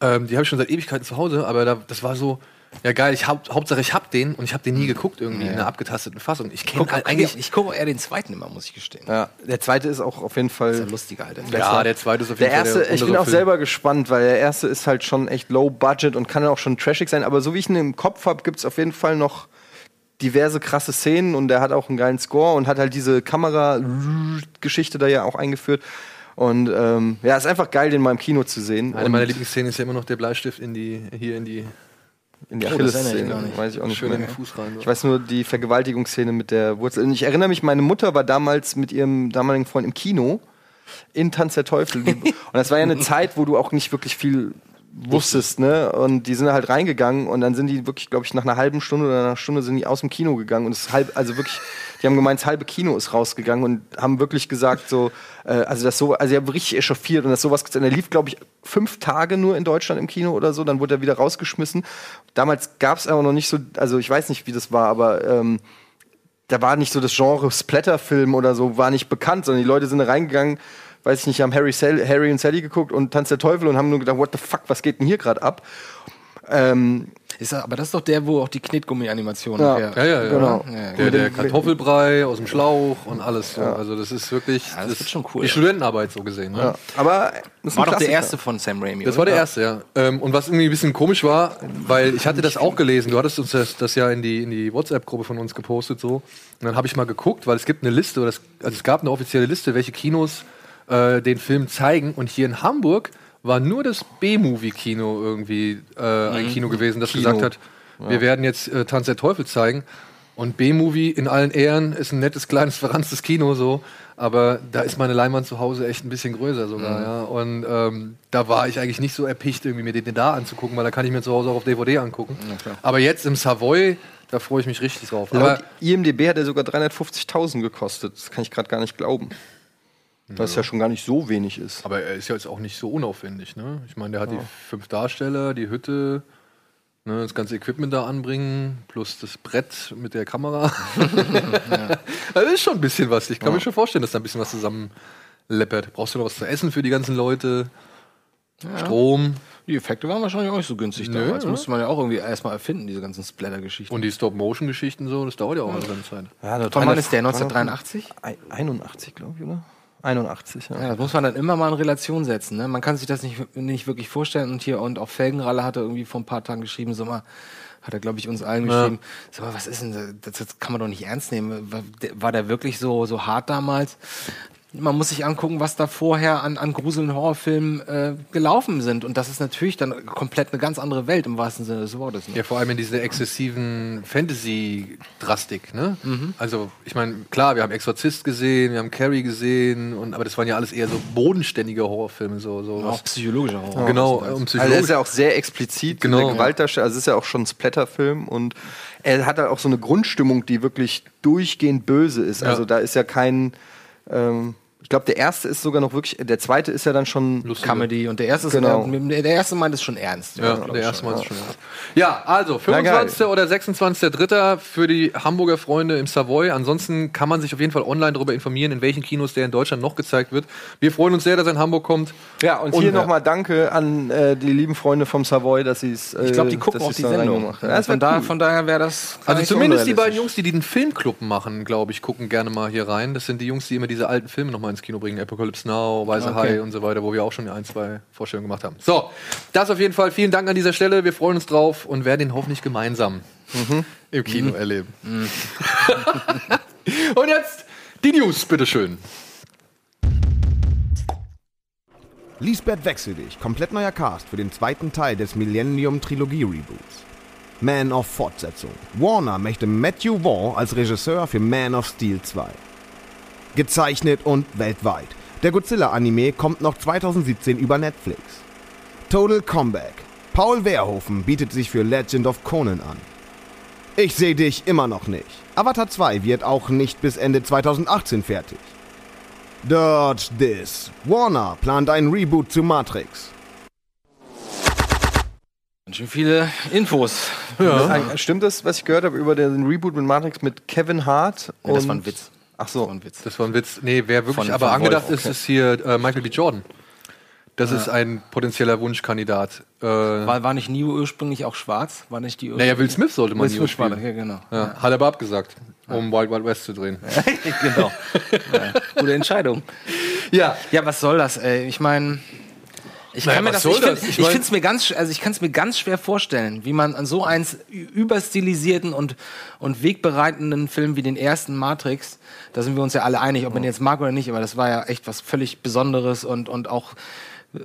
Ähm, die habe ich schon seit Ewigkeiten zu Hause, aber da, das war so. Ja geil, ich hab, Hauptsache ich hab den und ich habe den nie geguckt irgendwie in einer abgetasteten Fassung. Ich kenne halt eigentlich ich gucke eher den zweiten immer, muss ich gestehen. Ja, der zweite ist auch auf jeden Fall Das ist ja lustiger halt. Ja, der zweite ist auf Der jeden Fall erste, der ich bin untere auch Film. selber gespannt, weil der erste ist halt schon echt low budget und kann auch schon trashig sein. Aber so wie ich ihn im Kopf habe, gibt es auf jeden Fall noch diverse krasse Szenen und der hat auch einen geilen Score und hat halt diese Kamera-Geschichte da ja auch eingeführt. Und ähm, ja, ist einfach geil, den mal im Kino zu sehen. Eine und meiner Lieblingsszenen ist ja immer noch der Bleistift in die, hier in die. in die Oh, Achilles-Szene, weiß ich auch nicht Schön in mehr. den Fuß rein. so. Ich weiß nur die Vergewaltigungsszene mit der Wurzel. Und ich erinnere mich, meine Mutter war damals mit ihrem damaligen Freund im Kino in Tanz der Teufel. Und das war ja eine Zeit, wo du auch nicht wirklich viel wusstest, ne? Und die sind halt reingegangen und dann sind die wirklich, glaube ich, nach einer halben Stunde oder einer Stunde sind die aus dem Kino gegangen und es ist halb, also wirklich, die haben gemeint, das halbe Kino ist rausgegangen und haben wirklich gesagt, so, äh, also das so, also die haben richtig echauffiert und das sowas, der lief, glaube ich, fünf Tage nur in Deutschland im Kino oder so, dann wurde er wieder rausgeschmissen. Damals gab es aber noch nicht so, also ich weiß nicht, wie das war, aber ähm, da war nicht so das Genre Splatterfilm oder so, war nicht bekannt, sondern die Leute sind da reingegangen, weiß ich nicht, haben Harry, Sal Harry und Sally geguckt und Tanz der Teufel und haben nur gedacht, what the fuck, was geht denn hier gerade ab? Ähm, Ist, das- aber das ist doch der, wo auch die Knetgummi-Animation Ja. Ja, ja, ja. Genau. Ja, Der, der Kartoffelbrei aus dem Schlauch und alles. So. Also das ist wirklich Ja, das wird schon cool, die ja. Studentenarbeit so gesehen. Ne? ja. Aber das ist War doch der erste von Sam Raimi. Das oder? war der erste, ja. Ähm, und was irgendwie ein bisschen komisch war, weil ich hatte das auch gelesen, du hattest uns das, das ja in die, in die WhatsApp-Gruppe von uns gepostet so. Und dann habe ich mal geguckt, weil es gibt eine Liste, oder es, also es gab eine offizielle Liste, welche Kinos äh, den Film zeigen. Und hier in Hamburg war nur das B-Movie-Kino irgendwie äh, ein Mhm. Kino gewesen, das Kino. gesagt hat, Ja. wir werden jetzt äh, Tanz der Teufel zeigen. Und B-Movie in allen Ehren ist ein nettes, kleines, verranztes Kino so. Aber da ist meine Leinwand zu Hause echt ein bisschen größer sogar, Mhm. ja. Und ähm, da war ich eigentlich nicht so erpicht, irgendwie mir den da anzugucken, weil da kann ich mir zu Hause auch auf DVD angucken. Aber jetzt im Savoy, da freue ich mich richtig drauf. Aber Laut IMDB hat er sogar 350.000 gekostet. Das kann ich gerade gar nicht glauben. Was ja. schon gar nicht so wenig ist. Aber er ist ja jetzt auch nicht so unaufwendig, ne? Ich meine, der hat die fünf Darsteller, die Hütte, ne, das ganze Equipment da anbringen, plus das Brett mit der Kamera. Das ist schon ein bisschen was. Ich kann Ja. mir schon vorstellen, dass da ein bisschen was zusammenleppert. Brauchst du noch was zu essen für die ganzen Leute? Strom. Die Effekte waren wahrscheinlich auch nicht so günstig Nö, damals. ne? Musste man ja auch irgendwie erstmal erfinden, diese ganzen Splatter-Geschichten. Und die Stop-Motion-Geschichten so, das dauert ja auch eine ganze Zeit. Ja, wann ist der? 1983? 81, glaube ich, oder? 81, ja. Ja, das muss man dann immer mal in Relation setzen. Ne? Man kann sich das nicht, nicht wirklich vorstellen. Und hier, und auch Felgenralle hatte irgendwie vor ein paar Tagen geschrieben, so mal, hat er, glaube ich, uns allen Ja. geschrieben, sag mal, was ist denn das? Das kann man doch nicht ernst nehmen. War der, war der wirklich so, so hart damals? Man muss sich angucken, was da vorher an, an gruselnden Horrorfilmen äh, gelaufen sind. Und das ist natürlich dann komplett eine ganz andere Welt im wahrsten Sinne des Wortes. Ne? Ja, vor allem in dieser exzessiven Fantasy-Drastik, ne? Mhm. Also, ich meine, klar, wir haben Exorzist gesehen, wir haben Carrie gesehen, und, aber das waren ja alles eher so bodenständige Horrorfilme, so, so Auch psychologischer Horror. Genau, um meinst. Also er ist ja auch sehr explizit, Genau. genau. Gewaltdarsteller, also es ist ja auch schon ein Splatterfilm und er hat halt auch so eine Grundstimmung, die wirklich durchgehend böse ist. Ja. Also da ist ja kein, ähm, ich glaube, der erste ist sogar noch wirklich, der zweite ist ja dann schon Comedy. Und der erste, ist, Genau. äh, der erste meint es schon ernst. Ja, der erste ja. ist schon ernst. Ja, also Na, geil. 25. oder 26.3. für die Hamburger Freunde im Savoy. Ansonsten kann man sich auf jeden Fall online darüber informieren, in welchen Kinos der in Deutschland noch gezeigt wird. Wir freuen uns sehr, dass er in Hamburg kommt. Ja, und, hier nochmal Danke an äh, die lieben Freunde vom Savoy, dass sie es. Äh, Ich glaube, die gucken auch die da Sendung. Ja, Ja, das von, da, cool. von daher wäre das. Also zumindest die beiden. Jungs, die den Filmclub machen, glaube ich, gucken gerne mal hier rein. Das sind die Jungs, die immer diese alten Filme nochmal ins Kino bringen. Apocalypse Now, Weiße Okay. Hai und so weiter, wo wir auch schon ein, zwei Vorstellungen gemacht haben. So, das auf jeden Fall. Vielen Dank an dieser Stelle. Wir freuen uns drauf und werden ihn hoffentlich gemeinsam im Kino Mhm. erleben. und jetzt die News, bitteschön. Lisbeth Wechseldich, komplett neuer Cast für den zweiten Teil des Millennium Trilogie Reboots. Man of Fortsetzung. Warner möchte Matthew Vaughn als Regisseur für Man of Steel 2. Gezeichnet und weltweit. Der Godzilla-Anime kommt noch 2017 über Netflix. Total Comeback. Paul Verhoeven bietet sich für Legend of Conan an. Ich sehe dich immer noch nicht. Avatar 2 wird auch nicht bis Ende 2018 fertig. Dodge This. Warner plant ein Reboot zu Matrix. Ganz schön viele Infos. Äh, Stimmt das, was ich gehört habe über den Reboot mit Matrix mit Kevin Hart? Ja, das war ein Witz. Ach so. ein Witz. Das war ein Witz. Nee, wer wirklich Von- aber von angedacht Wolf, ist, okay. ist hier äh, Michael B. Jordan. Das Ja. ist ein potenzieller Wunschkandidat. Äh, War, war nicht Neo ursprünglich auch schwarz? War nicht die naja, Will Smith sollte man Will Neo war spielen. das, ja, genau. Ja, hat er aber abgesagt, um Wild Wild West zu drehen. genau. Gute Entscheidung. Ja. Ja, was soll das, ey? Ich meine. Ich Naja, kann mir was das, ich? Ich ich mein- finde es mir ganz, also ich kann es mir ganz schwer vorstellen, wie man an so einen überstilisierten und, und wegbereitenden Film wie den ersten Matrix, da sind wir uns ja alle einig, ob man den jetzt mag oder nicht, aber das war ja echt was völlig Besonderes und, und auch äh,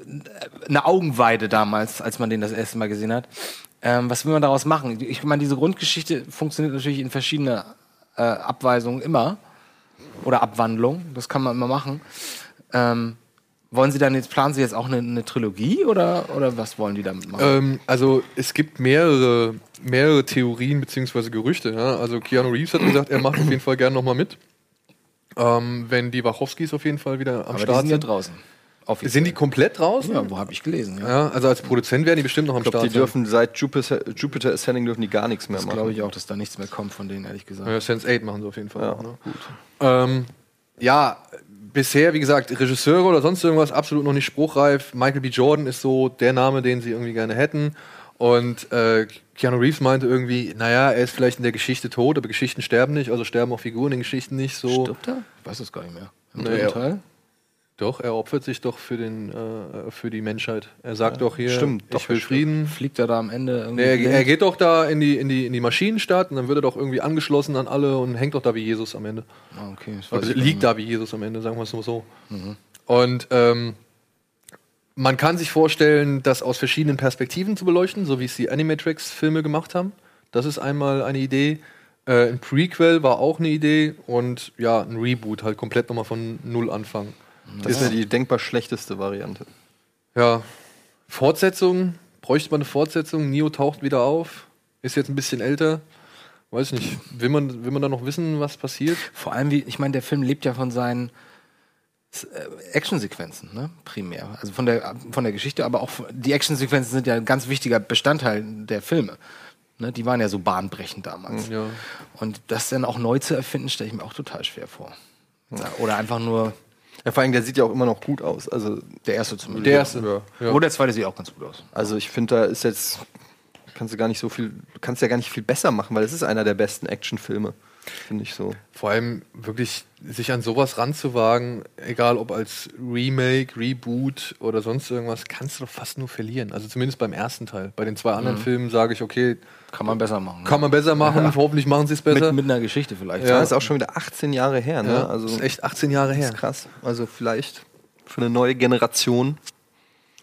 eine Augenweide damals, als man den das erste Mal gesehen hat. Ähm, was will man daraus machen? Ich meine, diese Grundgeschichte funktioniert natürlich in verschiedene äh, Abweisungen immer oder Abwandlungen. Das kann man immer machen. Ähm, wollen Sie dann jetzt, planen Sie jetzt auch eine, eine Trilogie oder, oder was wollen die damit machen? Ähm, also es gibt mehrere, mehrere Theorien bzw. Gerüchte. Ja? Also Keanu Reeves hat gesagt, er macht auf jeden Fall gerne nochmal mit. Ähm, wenn die Wachowskis auf jeden Fall wieder am Aber die Start sind ja draußen. Sind die komplett draußen? Ja, wo habe ich gelesen? Ja. Ja, also als Produzent werden die bestimmt noch am Ich glaube, Start die dürfen seit Jupiter, Jupiter Ascending dürfen die gar nichts mehr Das machen. glaube ich auch, dass da nichts mehr kommt von denen, ehrlich gesagt. Ja, Sense8 machen sie auf jeden Fall. Ja, auch, ne? Ähm, ja, bisher, wie gesagt, Regisseure oder sonst irgendwas absolut noch nicht spruchreif. Michael B. Jordan ist so der Name, den sie irgendwie gerne hätten. Und äh, Keanu Reeves meinte irgendwie, naja, er ist vielleicht in der Geschichte tot, aber Geschichten sterben nicht, also sterben auch Figuren in Geschichten nicht so. Stirbt er? Ich weiß es gar nicht mehr. Im Nee, dritten er- Teil? Doch, er opfert sich doch für, den, äh, für die Menschheit. Er sagt doch hier, stimmt, ich doch, will. Frieden. Fliegt er da am Ende irgendwie? Nee, er, er geht doch da in die, in, die, in die Maschinenstadt und dann wird er doch irgendwie angeschlossen an alle und hängt doch da wie Jesus am Ende. Ah, okay. Also liegt da wie Jesus am Ende, sagen wir es nur so. Mhm. Und ähm, Man kann sich vorstellen, das aus verschiedenen Perspektiven zu beleuchten, so wie es die Animatrix-Filme gemacht haben. Das ist einmal eine Idee. Äh, ein Prequel war auch eine Idee und ja, ein Reboot, halt komplett nochmal von Null anfangen. Das ist ja die denkbar schlechteste Variante. Ja, Fortsetzung, bräuchte man eine Fortsetzung. Neo taucht wieder auf, ist jetzt ein bisschen älter. Weiß nicht, will man, will man da noch wissen, was passiert? Vor allem, wie, ich meine, der Film lebt ja von seinen äh, Actionsequenzen, ne? Primär. Also von der, von der Geschichte, aber auch die Actionsequenzen sind ja ein ganz wichtiger Bestandteil der Filme. Ne? Die waren ja so bahnbrechend damals. Ja. Und das dann auch neu zu erfinden, stelle ich mir auch total schwer vor. Oder einfach nur Ja, vor allem, der sieht ja auch immer noch gut aus. Also der erste zumindest. Der erste. Ja. Ja. Oder der zweite sieht auch ganz gut aus. Also ich finde, da ist jetzt kannst du gar nicht so viel, du kannst ja gar nicht viel besser machen, weil es ist einer der besten Actionfilme, finde ich so. Vor allem wirklich sich an sowas ranzuwagen, egal ob als Remake, Reboot oder sonst irgendwas, kannst du doch fast nur verlieren. Also zumindest beim ersten Teil. Bei den zwei anderen Mhm. Filmen sage ich, okay, Kann man besser machen. kann man besser machen, Ja. hoffentlich machen sie es besser. Mit, mit einer Geschichte vielleicht. Ja. Das ist auch schon wieder 18 Jahre her, ne? Ja, also das ist echt 18 Jahre das her. ist krass. Also vielleicht für eine neue Generation.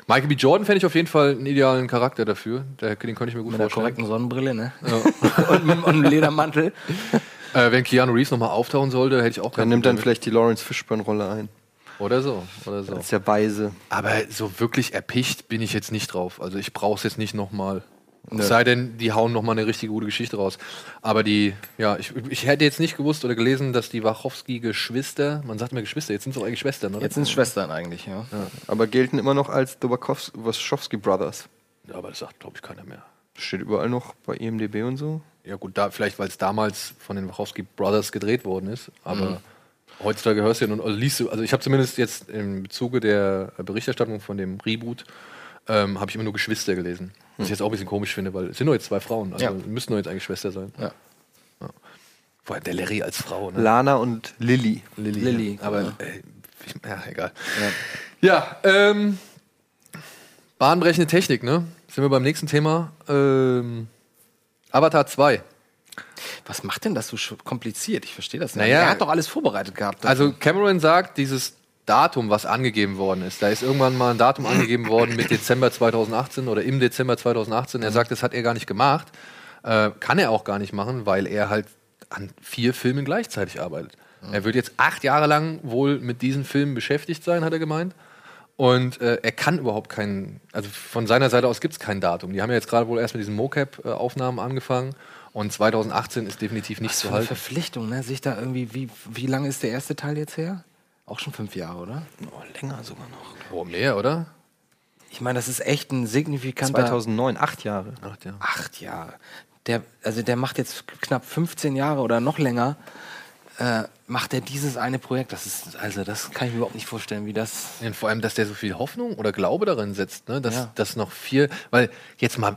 Michael B. Jordan fände ich auf jeden Fall einen idealen Charakter dafür. Der, den könnte ich mir gut Mit der vorstellen. korrekten Sonnenbrille, ne? und, mit- und einem Ledermantel. Äh, wenn Keanu Reeves nochmal auftauchen sollte, hätte ich auch Dann kein nimmt dann vielleicht die Lawrence Fishburne-Rolle ein. Oder so, oder so. Als der Weise. Aber so wirklich erpicht bin ich jetzt nicht drauf. Also ich brauche es jetzt nicht nochmal. Nee. Es sei denn, die hauen nochmal eine richtig gute Geschichte raus. Aber die, ja, ich, ich hätte jetzt nicht gewusst oder gelesen, dass die Wachowski-Geschwister, man sagt immer Geschwister, jetzt sind es auch eigentlich Schwestern, oder? Jetzt sind es Schwestern eigentlich, ja. Aber gelten immer noch als The Wachowski- Brothers. Ja, aber das sagt, glaube ich, keiner mehr. Steht überall noch bei E IMDB und so. Ja gut, da, vielleicht, weil es damals von den Wachowski Brothers gedreht worden ist. Aber Mhm. heutzutage hörst du ja nun, also liest du, also ich habe zumindest jetzt im Zuge der Berichterstattung von dem Reboot, ähm, habe ich immer nur Geschwister gelesen. Was ich jetzt auch ein bisschen komisch finde, weil es sind doch jetzt zwei Frauen, also. Ja. müssten doch jetzt eigentlich Schwester sein. Ja. Ja. Vor allem der Larry als Frau, ne? Lana und Lilly. Lilly. Lilly, Aber, ja. äh, ich, ja, egal. Ja, ähm, bahnbrechende Technik, ne? Sind wir beim nächsten Thema. Ähm, Avatar 2. Was macht denn das so kompliziert? Ich verstehe das nicht. Naja. er hat doch alles vorbereitet gehabt. Also Cameron sagt, dieses Datum, was angegeben worden ist, da ist irgendwann mal ein Datum angegeben worden mit Dezember 2018 oder im Dezember 2018. Er sagt, das hat er gar nicht gemacht. Äh, kann er auch gar nicht machen, weil er halt an vier Filmen gleichzeitig arbeitet. Er wird jetzt acht Jahre lang wohl mit diesen Filmen beschäftigt sein, hat er gemeint. Und äh, er kann überhaupt keinen, also von seiner Seite aus gibt es kein Datum. Die haben ja jetzt gerade wohl erst mit diesen Mocap-Aufnahmen angefangen. Und 2018 ist definitiv nicht Was zu für eine halten. Verpflichtung, ne? Sich da irgendwie, wie, wie lange ist der erste Teil jetzt her? Auch schon fünf Jahre, oder? Oh, länger sogar noch. Oh, mehr, oder? Ich meine, das ist echt ein signifikanter. 2009, acht Jahre. Acht Jahre. Acht Jahre. Der, also der macht jetzt knapp 15 Jahre oder noch länger, äh, macht er dieses eine Projekt. Das ist, also das kann ich mir überhaupt nicht vorstellen, wie das. Ja, und vor allem, dass der so viel Hoffnung oder Glaube darin setzt, ne? dass, Ja. dass noch vier, weil jetzt mal,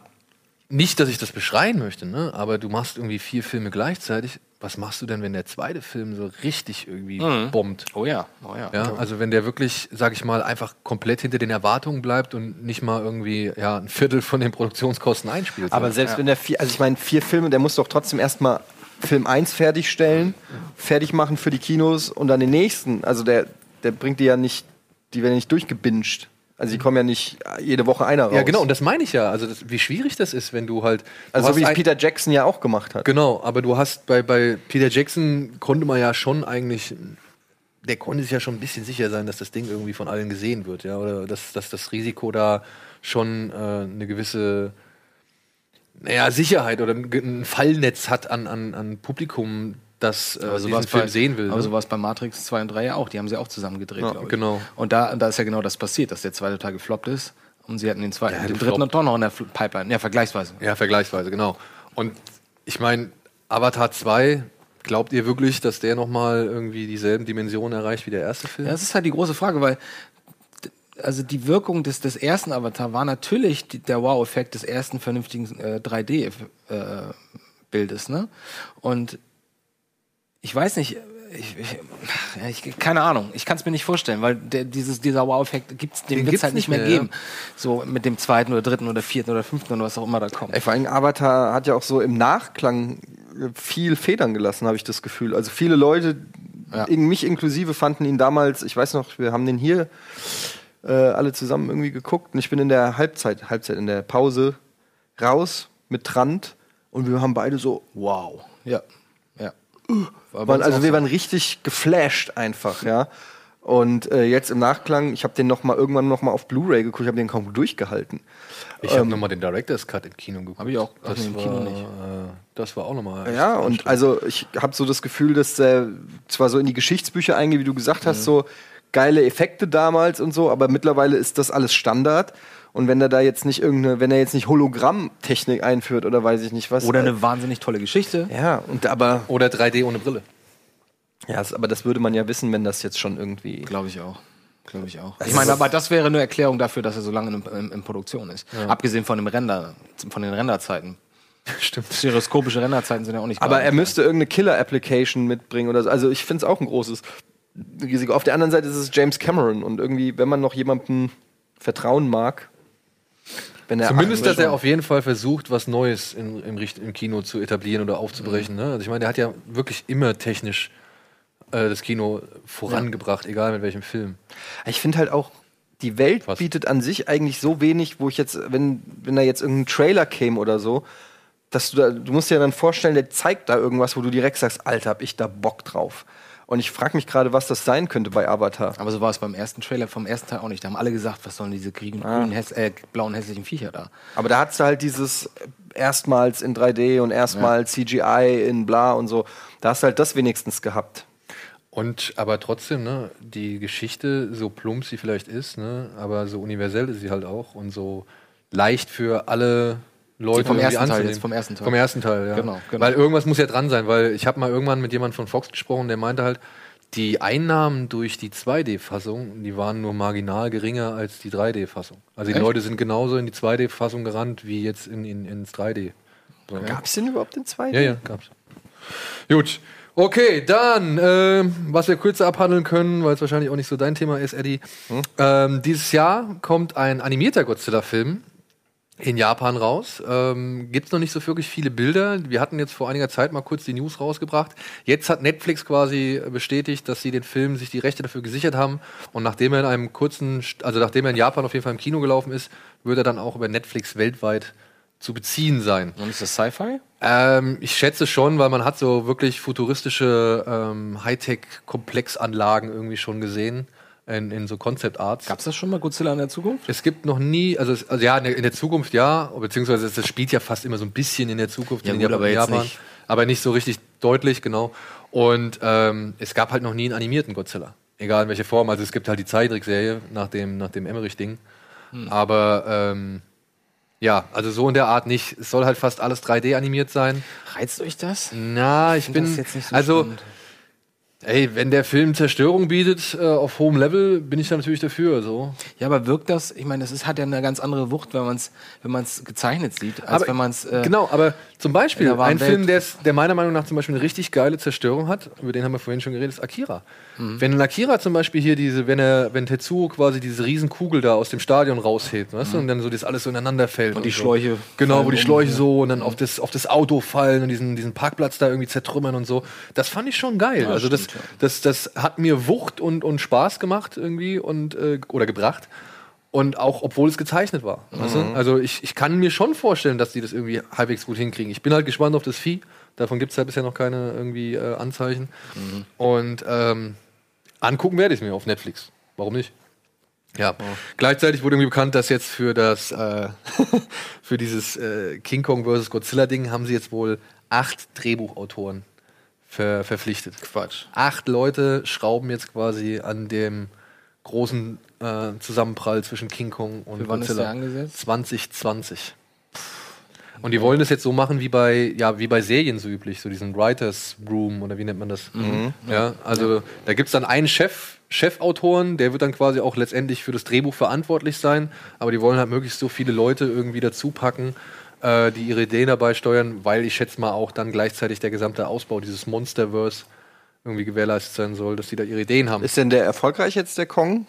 nicht, dass ich das beschreien möchte, ne? aber du machst irgendwie vier Filme gleichzeitig. Was machst du denn, wenn der zweite Film so richtig irgendwie Mhm. bombt? Oh ja, oh ja. Ja, also wenn der wirklich, sag ich mal, einfach komplett hinter den Erwartungen bleibt und nicht mal irgendwie ja, ein Viertel von den Produktionskosten einspielt. Aber so. selbst Ja. wenn der vier, also ich meine, vier Filme, der muss doch trotzdem erstmal Film 1 fertigstellen, fertig machen für die Kinos und dann den nächsten. Also der, der bringt die ja nicht, die werden nicht durchgebinged. Also die kommen ja nicht jede Woche einer raus. ja, genau, und das meine ich ja. Also das, wie schwierig das ist, wenn du halt. du Also hast wie es Peter Jackson ja auch gemacht hat. Genau, aber du hast bei, bei Peter Jackson konnte man ja schon eigentlich, der konnte sich ja schon ein bisschen sicher sein, dass das Ding irgendwie von allen gesehen wird, ja, oder dass, dass das Risiko da schon äh, eine gewisse naja, Sicherheit oder ein, Fallnetz hat an, an, an Publikum, das äh, Aber so diesen Film bei, sehen will. Aber ne? so war es bei Matrix 2 und 3 ja auch. Die haben sie auch zusammen gedreht, Ja, glaube ich. genau. Und da, da ist ja genau das passiert, dass der zweite Teil gefloppt ist. Und sie hatten den zweiten, Ja, den dritten und doch noch in der Pipeline. Ja, vergleichsweise. Ja, vergleichsweise, genau. Und ich meine, Avatar 2, glaubt ihr wirklich, dass der nochmal irgendwie dieselben Dimensionen erreicht wie der erste Film? Ja, das ist halt die große Frage, weil also die Wirkung des, des ersten Avatar war natürlich die, der Wow-Effekt des ersten vernünftigen äh, 3D-Bildes, ne? Und ich weiß nicht, ich, ich, ja, ich keine Ahnung, ich kann es mir nicht vorstellen, weil der, dieses, dieser Wow-Effekt gibt's, den, Den wird gibt's es halt nicht mehr, mehr, geben. So mit dem zweiten oder dritten oder vierten oder fünften oder was auch immer da kommt. Ey, vor allem Avatar hat ja auch so im Nachklang viel Federn gelassen, habe ich das Gefühl. Also viele Leute, Ja. in, mich inklusive, fanden ihn damals, ich weiß noch, wir haben den hier äh, alle zusammen irgendwie geguckt. Und ich bin in der Halbzeit, Halbzeit, in der Pause raus mit Trant und wir haben beide so, wow. Ja. Ja. War waren, also wir waren richtig geflasht einfach, ja. Und äh, jetzt im Nachklang, ich habe den noch mal irgendwann noch mal auf Blu-ray geguckt, ich habe den kaum durchgehalten. Ich habe Ähm, nochmal den Director's Cut im Kino geguckt. Hab ich auch. Das nee, im war, Kino nicht. Äh, das war auch nochmal. Ja, und also ich habe so das Gefühl, dass er zwar so in die Geschichtsbücher eingeht, wie du gesagt hast, so geile Effekte damals und so, aber mittlerweile ist das alles Standard. Und wenn er da jetzt nicht irgendeine, wenn er jetzt nicht Hologrammtechnik einführt oder weiß ich nicht was. Oder äh, eine wahnsinnig tolle Geschichte. Ja, und aber. Oder 3D ohne Brille. Ja, das- aber das würde man ja wissen, wenn das jetzt schon irgendwie. Glaube ich auch. Glaube ich auch. Das Ich meine, aber das wäre eine Erklärung dafür, dass er so lange in, in, in Produktion ist. Ja. Abgesehen von dem Render, von den Renderzeiten. Stimmt. Stereoskopische Renderzeiten sind ja auch nicht Aber er müsste irgendeine Killer-Application mitbringen oder so. Also ich finde es auch ein großes Risiko. Auf der anderen Seite ist es James Cameron und irgendwie, wenn man noch jemandem vertrauen mag, wenn er Zumindest, dass er auf jeden Fall versucht, was Neues in, im, im Kino zu etablieren oder aufzubrechen. Ne? Also ich meine, der hat ja wirklich immer technisch äh, das Kino vorangebracht, egal mit welchem Film. Ich finde halt auch, die Welt bietet an sich eigentlich so wenig, wo ich jetzt, wenn, wenn da jetzt irgendein Trailer käme oder so, dass du da, du musst dir dann vorstellen, der zeigt da irgendwas, wo du direkt sagst, Alter, hab ich da Bock drauf. Und ich frage mich gerade, was das sein könnte bei Avatar. Aber so war es beim ersten Trailer vom ersten Teil auch nicht. Da haben alle gesagt, was sollen diese grünen, Ah. grünen, häss äh, blauen, hässlichen Viecher da? Aber da hast du halt dieses erstmals in 3D und erstmals CGI in bla und so. Da hast du halt das wenigstens gehabt. Und aber trotzdem, ne, die Geschichte, so plump sie vielleicht ist, ne, aber so universell ist sie halt auch und so leicht für alle Leute vom ersten Teil anzunehmen. jetzt, vom ersten Teil. Vom ersten Teil, ja. Genau, genau. Weil irgendwas muss ja dran sein, weil ich habe mal irgendwann mit jemandem von Fox gesprochen, der meinte halt, die Einnahmen durch die 2D-Fassung, die waren nur marginal geringer als die 3D-Fassung. Also die Echt? Leute sind genauso in die 2D-Fassung gerannt wie jetzt in, in, ins 3D. So, ja. Gab es den überhaupt in 2D? Ja, ja, gab's. Gut. Okay, dann, ähm, was wir kürzer abhandeln können, weil es wahrscheinlich auch nicht so dein Thema ist, Eddie. Ähm, dieses Jahr kommt ein animierter Godzilla-Film in Japan raus. Ähm, Gibt es noch nicht so wirklich viele Bilder. Wir hatten jetzt vor einiger Zeit mal kurz die News rausgebracht. Jetzt hat Netflix quasi bestätigt, dass sie den Film sich die Rechte dafür gesichert haben. Und nachdem er in einem kurzen, also nachdem er in Japan auf jeden Fall im Kino gelaufen ist, wird er dann auch über Netflix weltweit zu beziehen sein. Und ist das Sci-Fi? Ähm, ich schätze schon, weil man hat so wirklich futuristische ähm, Hightech-Komplexanlagen irgendwie schon gesehen in, in so Concept Arts. Gab es das schon mal Godzilla in der Zukunft? Es gibt noch nie, also, es, also ja, in der, in der Zukunft ja, beziehungsweise es, es spielt ja fast immer so ein bisschen in der Zukunft Ja in gut, aber Japan, nicht. aber nicht so richtig deutlich, genau. Und ähm, es gab halt noch nie einen animierten Godzilla, egal in welcher Form. Also es gibt halt die Zeichentrickserie nach dem nach dem Emmerich-Ding, Hm. aber ähm, ja, also so in der Art nicht. Es soll halt fast alles 3D animiert sein. Reizt euch das? Na, ich, find bin das jetzt nicht so also spannend. Ey, wenn der Film Zerstörung bietet äh, auf hohem Level, bin ich da natürlich dafür. So. Ja, aber wirkt das? Ich meine, das ist, hat ja eine ganz andere Wucht, wenn man es wenn man's gezeichnet sieht, als Aber- wenn man es. Äh, genau, aber zum Beispiel ein Welt- Film, der, meiner Meinung nach zum Beispiel eine richtig geile Zerstörung hat, über den haben wir vorhin schon geredet, ist Akira. Mhm. Wenn ein Akira zum Beispiel hier diese, wenn er, wenn Tetsuo quasi diese Riesenkugel da aus dem Stadion raushebt, weißt du, und dann so das alles so ineinander fällt. Mhm. Und die so. Schläuche Genau, wo die um, Schläuche ja. so und dann auf das, auf das Auto fallen und diesen, diesen Parkplatz da irgendwie zertrümmern und so. Das fand ich schon geil. Ja, also das, das, das hat mir Wucht und, und Spaß gemacht irgendwie und, äh, oder gebracht. Und auch, obwohl es gezeichnet war. Weißt du? Mhm. Also ich, ich kann mir schon vorstellen, dass die das irgendwie halbwegs gut hinkriegen. Ich bin halt gespannt auf das Vieh. Davon gibt es halt bisher noch keine irgendwie äh, Anzeichen. Mhm. Und ähm, angucken werde ich es mir auf Netflix. Warum nicht? Ja. Gleichzeitig wurde irgendwie bekannt, dass jetzt für das äh, für dieses äh, King Kong vs. Godzilla Ding haben sie jetzt wohl acht Drehbuchautoren ver verpflichtet. Quatsch. Acht Leute schrauben jetzt quasi an dem großen äh, Zusammenprall zwischen King Kong und Für wann ist Godzilla. der angesetzt? 2020. Und die wollen das jetzt so machen wie bei, ja, wie bei Serien so üblich, so diesen Writers Room oder wie nennt man das? Mhm. Ja, also da gibt es dann einen Chef, Chefautoren, der wird dann quasi auch letztendlich für das Drehbuch verantwortlich sein, aber die wollen halt möglichst so viele Leute irgendwie dazu packen, äh, die ihre Ideen dabei steuern, weil ich schätze mal auch dann gleichzeitig der gesamte Ausbau dieses Monsterverse irgendwie gewährleistet sein soll, dass die da ihre Ideen haben. Ist denn der erfolgreich jetzt, der Kong?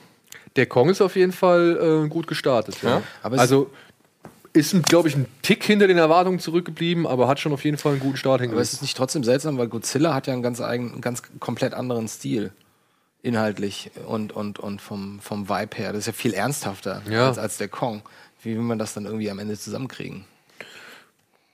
Der Kong ist auf jeden Fall äh, gut gestartet. Ja. Ja? Also ist, glaube ich, ein Tick hinter den Erwartungen zurückgeblieben, aber hat schon auf jeden Fall einen guten Start Aber es hingelegt. ist nicht trotzdem seltsam, weil Godzilla hat ja einen ganz eigenen, einen ganz komplett anderen Stil. inhaltlich und, und, und vom, vom Vibe her. Das ist ja viel ernsthafter Ja. als, als der Kong. Wie will man das dann irgendwie am Ende zusammenkriegen?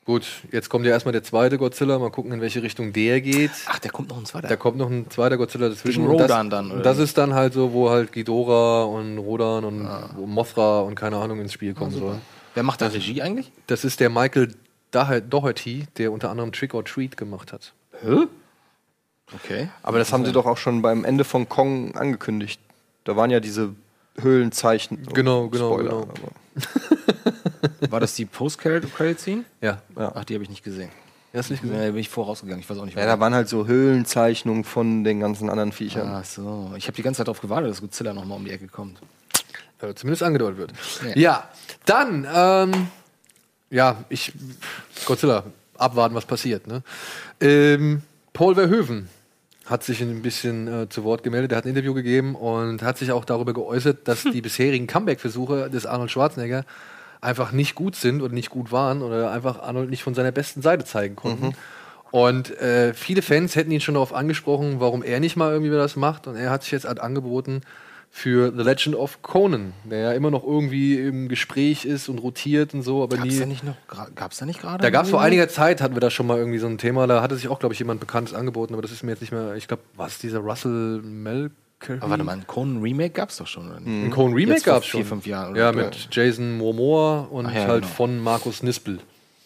Gut, jetzt kommt ja erstmal der zweite Godzilla. Mal gucken, in welche Richtung der geht. Ach, der kommt noch ein zweiter. Da kommt noch ein zweiter Godzilla dazwischen. Gegen Und das, Rodan dann, oder und das ist dann halt so, wo halt Ghidorah und Rodan und wo Mothra und keine Ahnung ins Spiel kommen Ah, sollen. Wer macht da Regie eigentlich? Das ist der Michael Doherty, der unter anderem Trick or Treat gemacht hat. Hä? Okay. Aber das haben sie doch auch schon beim Ende von Kong angekündigt. Da waren ja diese Höhlenzeichen. Genau, genau, Spoiler, genau. War das die Post-Credit-Scene? Ja. Ach, die habe ich nicht gesehen. Hast du nicht gesehen? Da bin ich vorausgegangen. Ich weiß auch nicht, Ja, da waren halt so Höhlenzeichnungen von den ganzen anderen Viechern. Ach so. Ich habe die ganze Zeit darauf gewartet, dass Godzilla nochmal um die Ecke kommt. äh, zumindest angedeutet wird. Ja. Ja, dann, ähm, ja, ich, Godzilla, abwarten, was passiert. Ne? Ähm, Paul Verhoeven hat sich ein bisschen äh, zu Wort gemeldet, er hat ein Interview gegeben und hat sich auch darüber geäußert, dass die bisherigen Comeback-Versuche des Arnold Schwarzenegger einfach nicht gut sind oder nicht gut waren oder einfach Arnold nicht von seiner besten Seite zeigen konnten. Und äh, viele Fans hätten ihn schon darauf angesprochen, warum er nicht mal irgendwie das macht. Und er hat sich jetzt halt angeboten für The Legend of Conan, der ja immer noch irgendwie im Gespräch ist und rotiert und so, aber Gab's nie. da nicht noch, gab's da nicht gerade? Da gab es vor einiger Zeit, hatten wir da schon mal irgendwie so ein Thema, da hatte sich auch, glaube ich, jemand Bekanntes angeboten, aber das ist mir jetzt nicht mehr, ich glaube, was, dieser Russell Melker? Aber warte mal, ein Conan Remake gab's doch schon, oder nicht? Ein Conan Remake gab es schon. vier, fünf Jahren, oder? Ja, mit Jason Momoa und ja, halt genau. von Markus Nispel.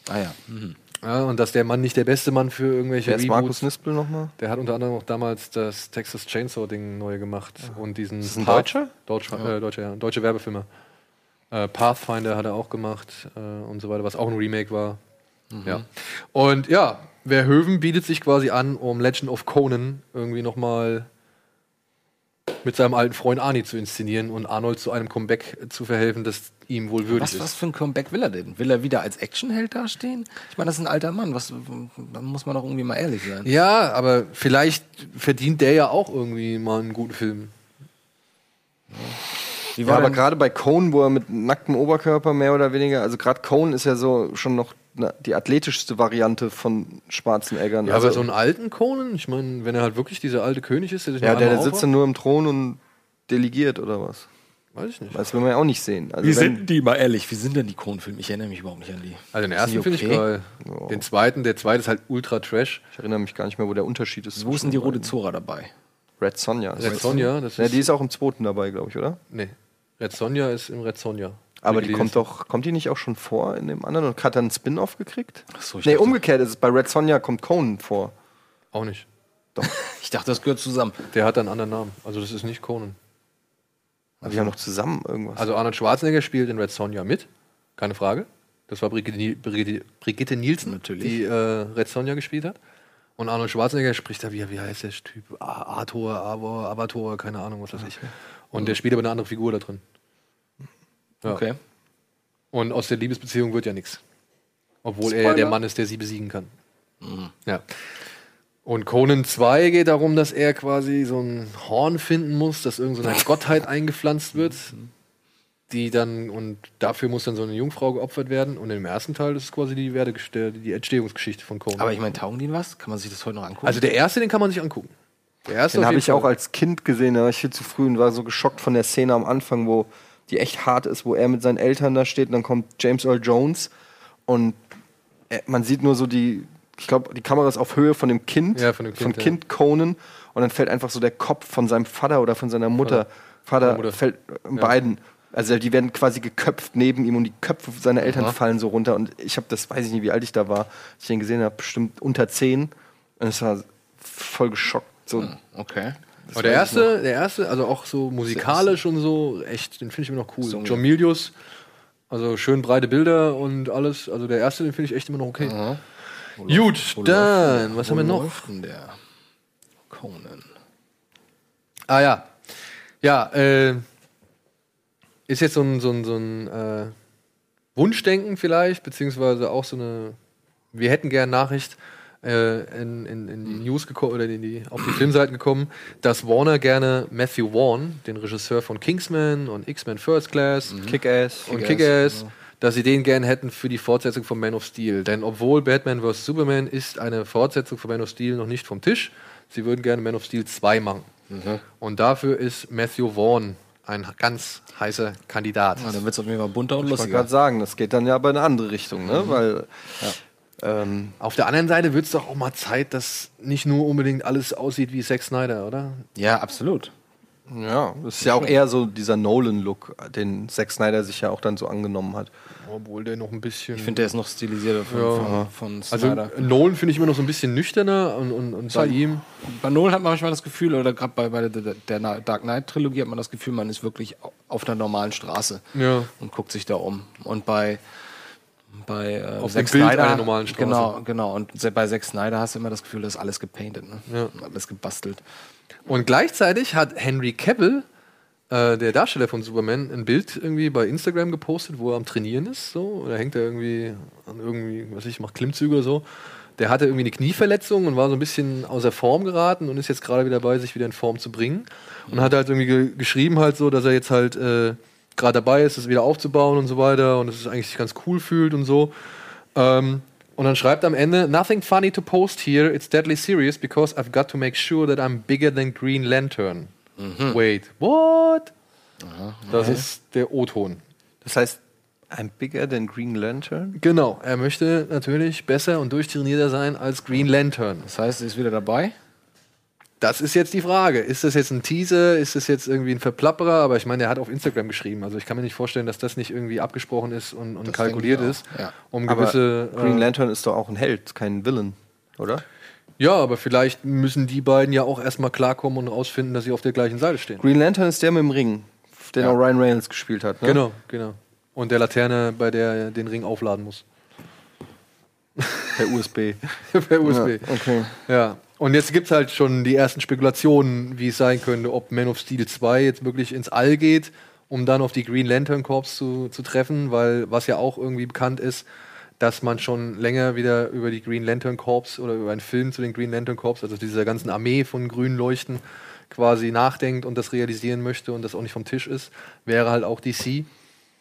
Ah ja. Mhm. Ja, und dass der Mann nicht der beste Mann für irgendwelche Wer ist Reboots. Markus Nispel nochmal? Der hat unter anderem auch damals das Texas Chainsaw Ding neu gemacht und diesen Ist das ein Deutscher? Deutsch, Ja. äh, deutscher, ja, deutsche Werbefilme. Äh, Pathfinder hat er auch gemacht äh, und so weiter, was auch ein Remake war. Mhm. Ja. Und ja, Verhoeven bietet sich quasi an, um Legend of Conan irgendwie nochmal mit seinem alten Freund Arnie zu inszenieren und Arnold zu einem Comeback zu verhelfen, das ihm wohl würdig Was, ist. was für ein Comeback will er denn? Will er wieder als Actionheld dastehen? Ich meine, das ist ein alter Mann. Was, da muss man doch irgendwie mal ehrlich sein. Ja, aber vielleicht verdient der ja auch irgendwie mal einen guten Film. Wie Ja, war aber denn- gerade bei Cone, wo er mit nacktem Oberkörper mehr oder weniger, also gerade Cone ist ja so schon noch die athletischste Variante von Schwarzeneggern. Ja, also, aber so einen alten Conan, ich meine, wenn er halt wirklich dieser alte König ist, der sich ja, der, der sitzt dann nur im Thron und delegiert oder was? Weiß ich nicht. Das will man ja auch nicht sehen. Also Wie sind die mal ehrlich? Wie sind denn die Conan-Filme? Ich erinnere mich überhaupt nicht an die. Also den ersten die finde ich okay? geil. Den zweiten, der zweite ist halt ultra trash. Ich erinnere mich gar nicht mehr, wo der Unterschied ist. Wo ist denn die rote. Zora dabei? Red Sonja. ist Red. Sonja, das ja, ist- die ist auch im zweiten dabei, glaube ich, oder? Nee. Red Sonja ist im Red Sonja. Aber die kommt doch, kommt die nicht auch schon vor in dem anderen und hat dann einen Spin-off gekriegt? Achso, ich Nee, dachte- umgekehrt ist es. Bei Red Sonja kommt Conan vor. Auch nicht. Doch. Ich dachte, das gehört zusammen. Der hat einen anderen Namen. Also das ist nicht Conan. Aber die haben noch zusammen irgendwas. Also Arnold Schwarzenegger spielt in Red Sonja mit. Keine Frage. Das war Brigitte, Ni- Brigitte, Brigitte Nielsen, Natürlich. die äh, Red Sonja gespielt hat. Und Arnold Schwarzenegger spricht da, wie, wie heißt der Typ? A- Arthur, Avor, Avatar, keine Ahnung, was weiß ich. Und der spielt aber eine andere Figur da drin. Ja. Okay. Und aus der Liebesbeziehung wird ja nichts. Obwohl er ja der Mann ist, der sie besiegen kann. Ja. Und Conan 2 geht darum, dass er quasi so ein Horn finden muss, das irgendeiner Gottheit eingepflanzt wird. Die dann, und dafür muss dann so eine Jungfrau geopfert werden. Und im ersten Teil das ist quasi die, Werdegeschichte, die Entstehungsgeschichte von Conan. Aber ich meine, taugen die was? Kann man sich das heute noch angucken? also der erste, den kann man sich angucken. Der erste Den habe ich auch Fall. als Kind gesehen, da war ich viel zu früh und war so geschockt von der Szene am Anfang, wo die echt hart ist, wo er mit seinen Eltern da steht und dann kommt James Earl Jones und er, man sieht nur so die, ich glaube, die Kamera ist auf Höhe von dem Kind, Ja, von dem Kind, ja. Kind Conan und dann fällt einfach so der Kopf von seinem Vater oder von seiner Mutter, Vater, Mutter. fällt äh, Ja. beiden. Also die werden quasi geköpft neben ihm und die Köpfe seiner Eltern Aha. fallen so runter und ich habe das, weiß ich nicht, wie alt ich da war, ich den gesehen habe, bestimmt unter zehn und es war voll geschockt. So, okay. Aber der erste, der erste, also auch so musikalisch und so, echt, den finde ich immer noch cool. So, John Milius, also schön breite Bilder und alles. Also der erste, den finde ich echt immer noch okay. Gut, Wo dann, was wo haben wir noch? der Conan? Ah ja. Ja, äh, ist jetzt so ein, so ein, so ein äh, Wunschdenken vielleicht, beziehungsweise auch so eine, wir hätten gern Nachricht äh, in, in, in die News gekommen oder in die, auf die Filmseiten gekommen, dass Warner gerne Matthew Vaughn, den Regisseur von Kingsman und X-Men First Class Kick-Ass. und Kick-Ass, Kick-Ass, dass sie den gern hätten für die Fortsetzung von Man of Steel. Denn obwohl Batman vs. Superman ist eine Fortsetzung von Man of Steel noch nicht vom Tisch, sie würden gerne Man of Steel 2 machen. Und dafür ist Matthew Vaughn ein ganz heißer Kandidat. Ja, dann wird es auf jeden Fall bunter und Ich wollte lustiger. gerade sagen, das geht dann ja aber in eine andere Richtung, ne? Weil ähm, Auf der anderen Seite wird es doch auch mal Zeit, dass nicht nur unbedingt alles aussieht wie Zack Snyder, oder? Ja, absolut. ja, das ist ja auch eher so dieser Nolan-Look, den Zack Snyder sich ja auch dann so angenommen hat. Obwohl der noch ein bisschen. Ich finde, der ist noch stilisierter von, Ja. von, von also Snyder. Nolan finde ich immer noch so ein bisschen nüchterner und, und, und bei ihm. Bei Nolan hat man manchmal das Gefühl, oder gerade bei, bei der, der Dark Knight-Trilogie hat man das Gefühl, man ist wirklich auf einer normalen Straße Ja. und guckt sich da um. Und bei, bei äh, Auf Zack dem Bild Snyder- einer normalen Straße. Genau, genau. Und bei Zack Snyder hast du immer das Gefühl, das ist alles gepainted, ne? Ja. Alles gebastelt. Und gleichzeitig hat Henry Cavill, äh, der Darsteller von Superman, ein Bild irgendwie bei Instagram gepostet, wo er am Trainieren ist. So. Oder hängt er irgendwie an irgendwie, was ich, macht Klimmzüge oder so. Der hatte irgendwie eine Knieverletzung und war so ein bisschen außer Form geraten und ist jetzt gerade wieder dabei, sich wieder in Form zu bringen. Und hat halt irgendwie ge geschrieben halt so, dass er jetzt halt äh, gerade dabei ist, es wieder aufzubauen und so weiter und es eigentlich sich ganz cool fühlt und so. Ähm, und dann schreibt am Ende, nothing funny to post here, it's deadly serious because I've got to make sure that I'm bigger than Green Lantern. Wait, what? Das ist der O-Ton. Das heißt, I'm bigger than Green Lantern? Genau, er möchte natürlich besser und durchtrainierter sein als Green Lantern. Das heißt, er ist wieder dabei? Das ist jetzt die Frage. Ist das jetzt ein Teaser? Ist das jetzt irgendwie ein Verplapperer? Aber ich meine, er hat auf Instagram geschrieben. Also ich kann mir nicht vorstellen, dass das nicht irgendwie abgesprochen ist und, und kalkuliert ist, ja. um Aber gewisse. Green äh, Lantern ist doch auch ein Held, kein Villain, oder? Ja, aber vielleicht müssen die beiden ja auch erstmal klarkommen und rausfinden, dass sie auf der gleichen Seite stehen. Green Lantern ist der mit dem Ring, den Ja. auch Ryan Reynolds gespielt hat. Ne? Genau, genau. Und der Laterne, bei der er den Ring aufladen muss. Per USB. per USB. Ja, okay. Ja. Und jetzt gibt es halt schon die ersten Spekulationen, wie es sein könnte, ob Man of Steel 2 jetzt wirklich ins All geht, um dann auf die Green Lantern Corps zu, zu treffen, weil was ja auch irgendwie bekannt ist, dass man schon länger wieder über die Green Lantern Corps oder über einen Film zu den Green Lantern Corps, also dieser ganzen Armee von grünen Leuchten, quasi nachdenkt und das realisieren möchte und das auch nicht vom Tisch ist, wäre halt auch DC.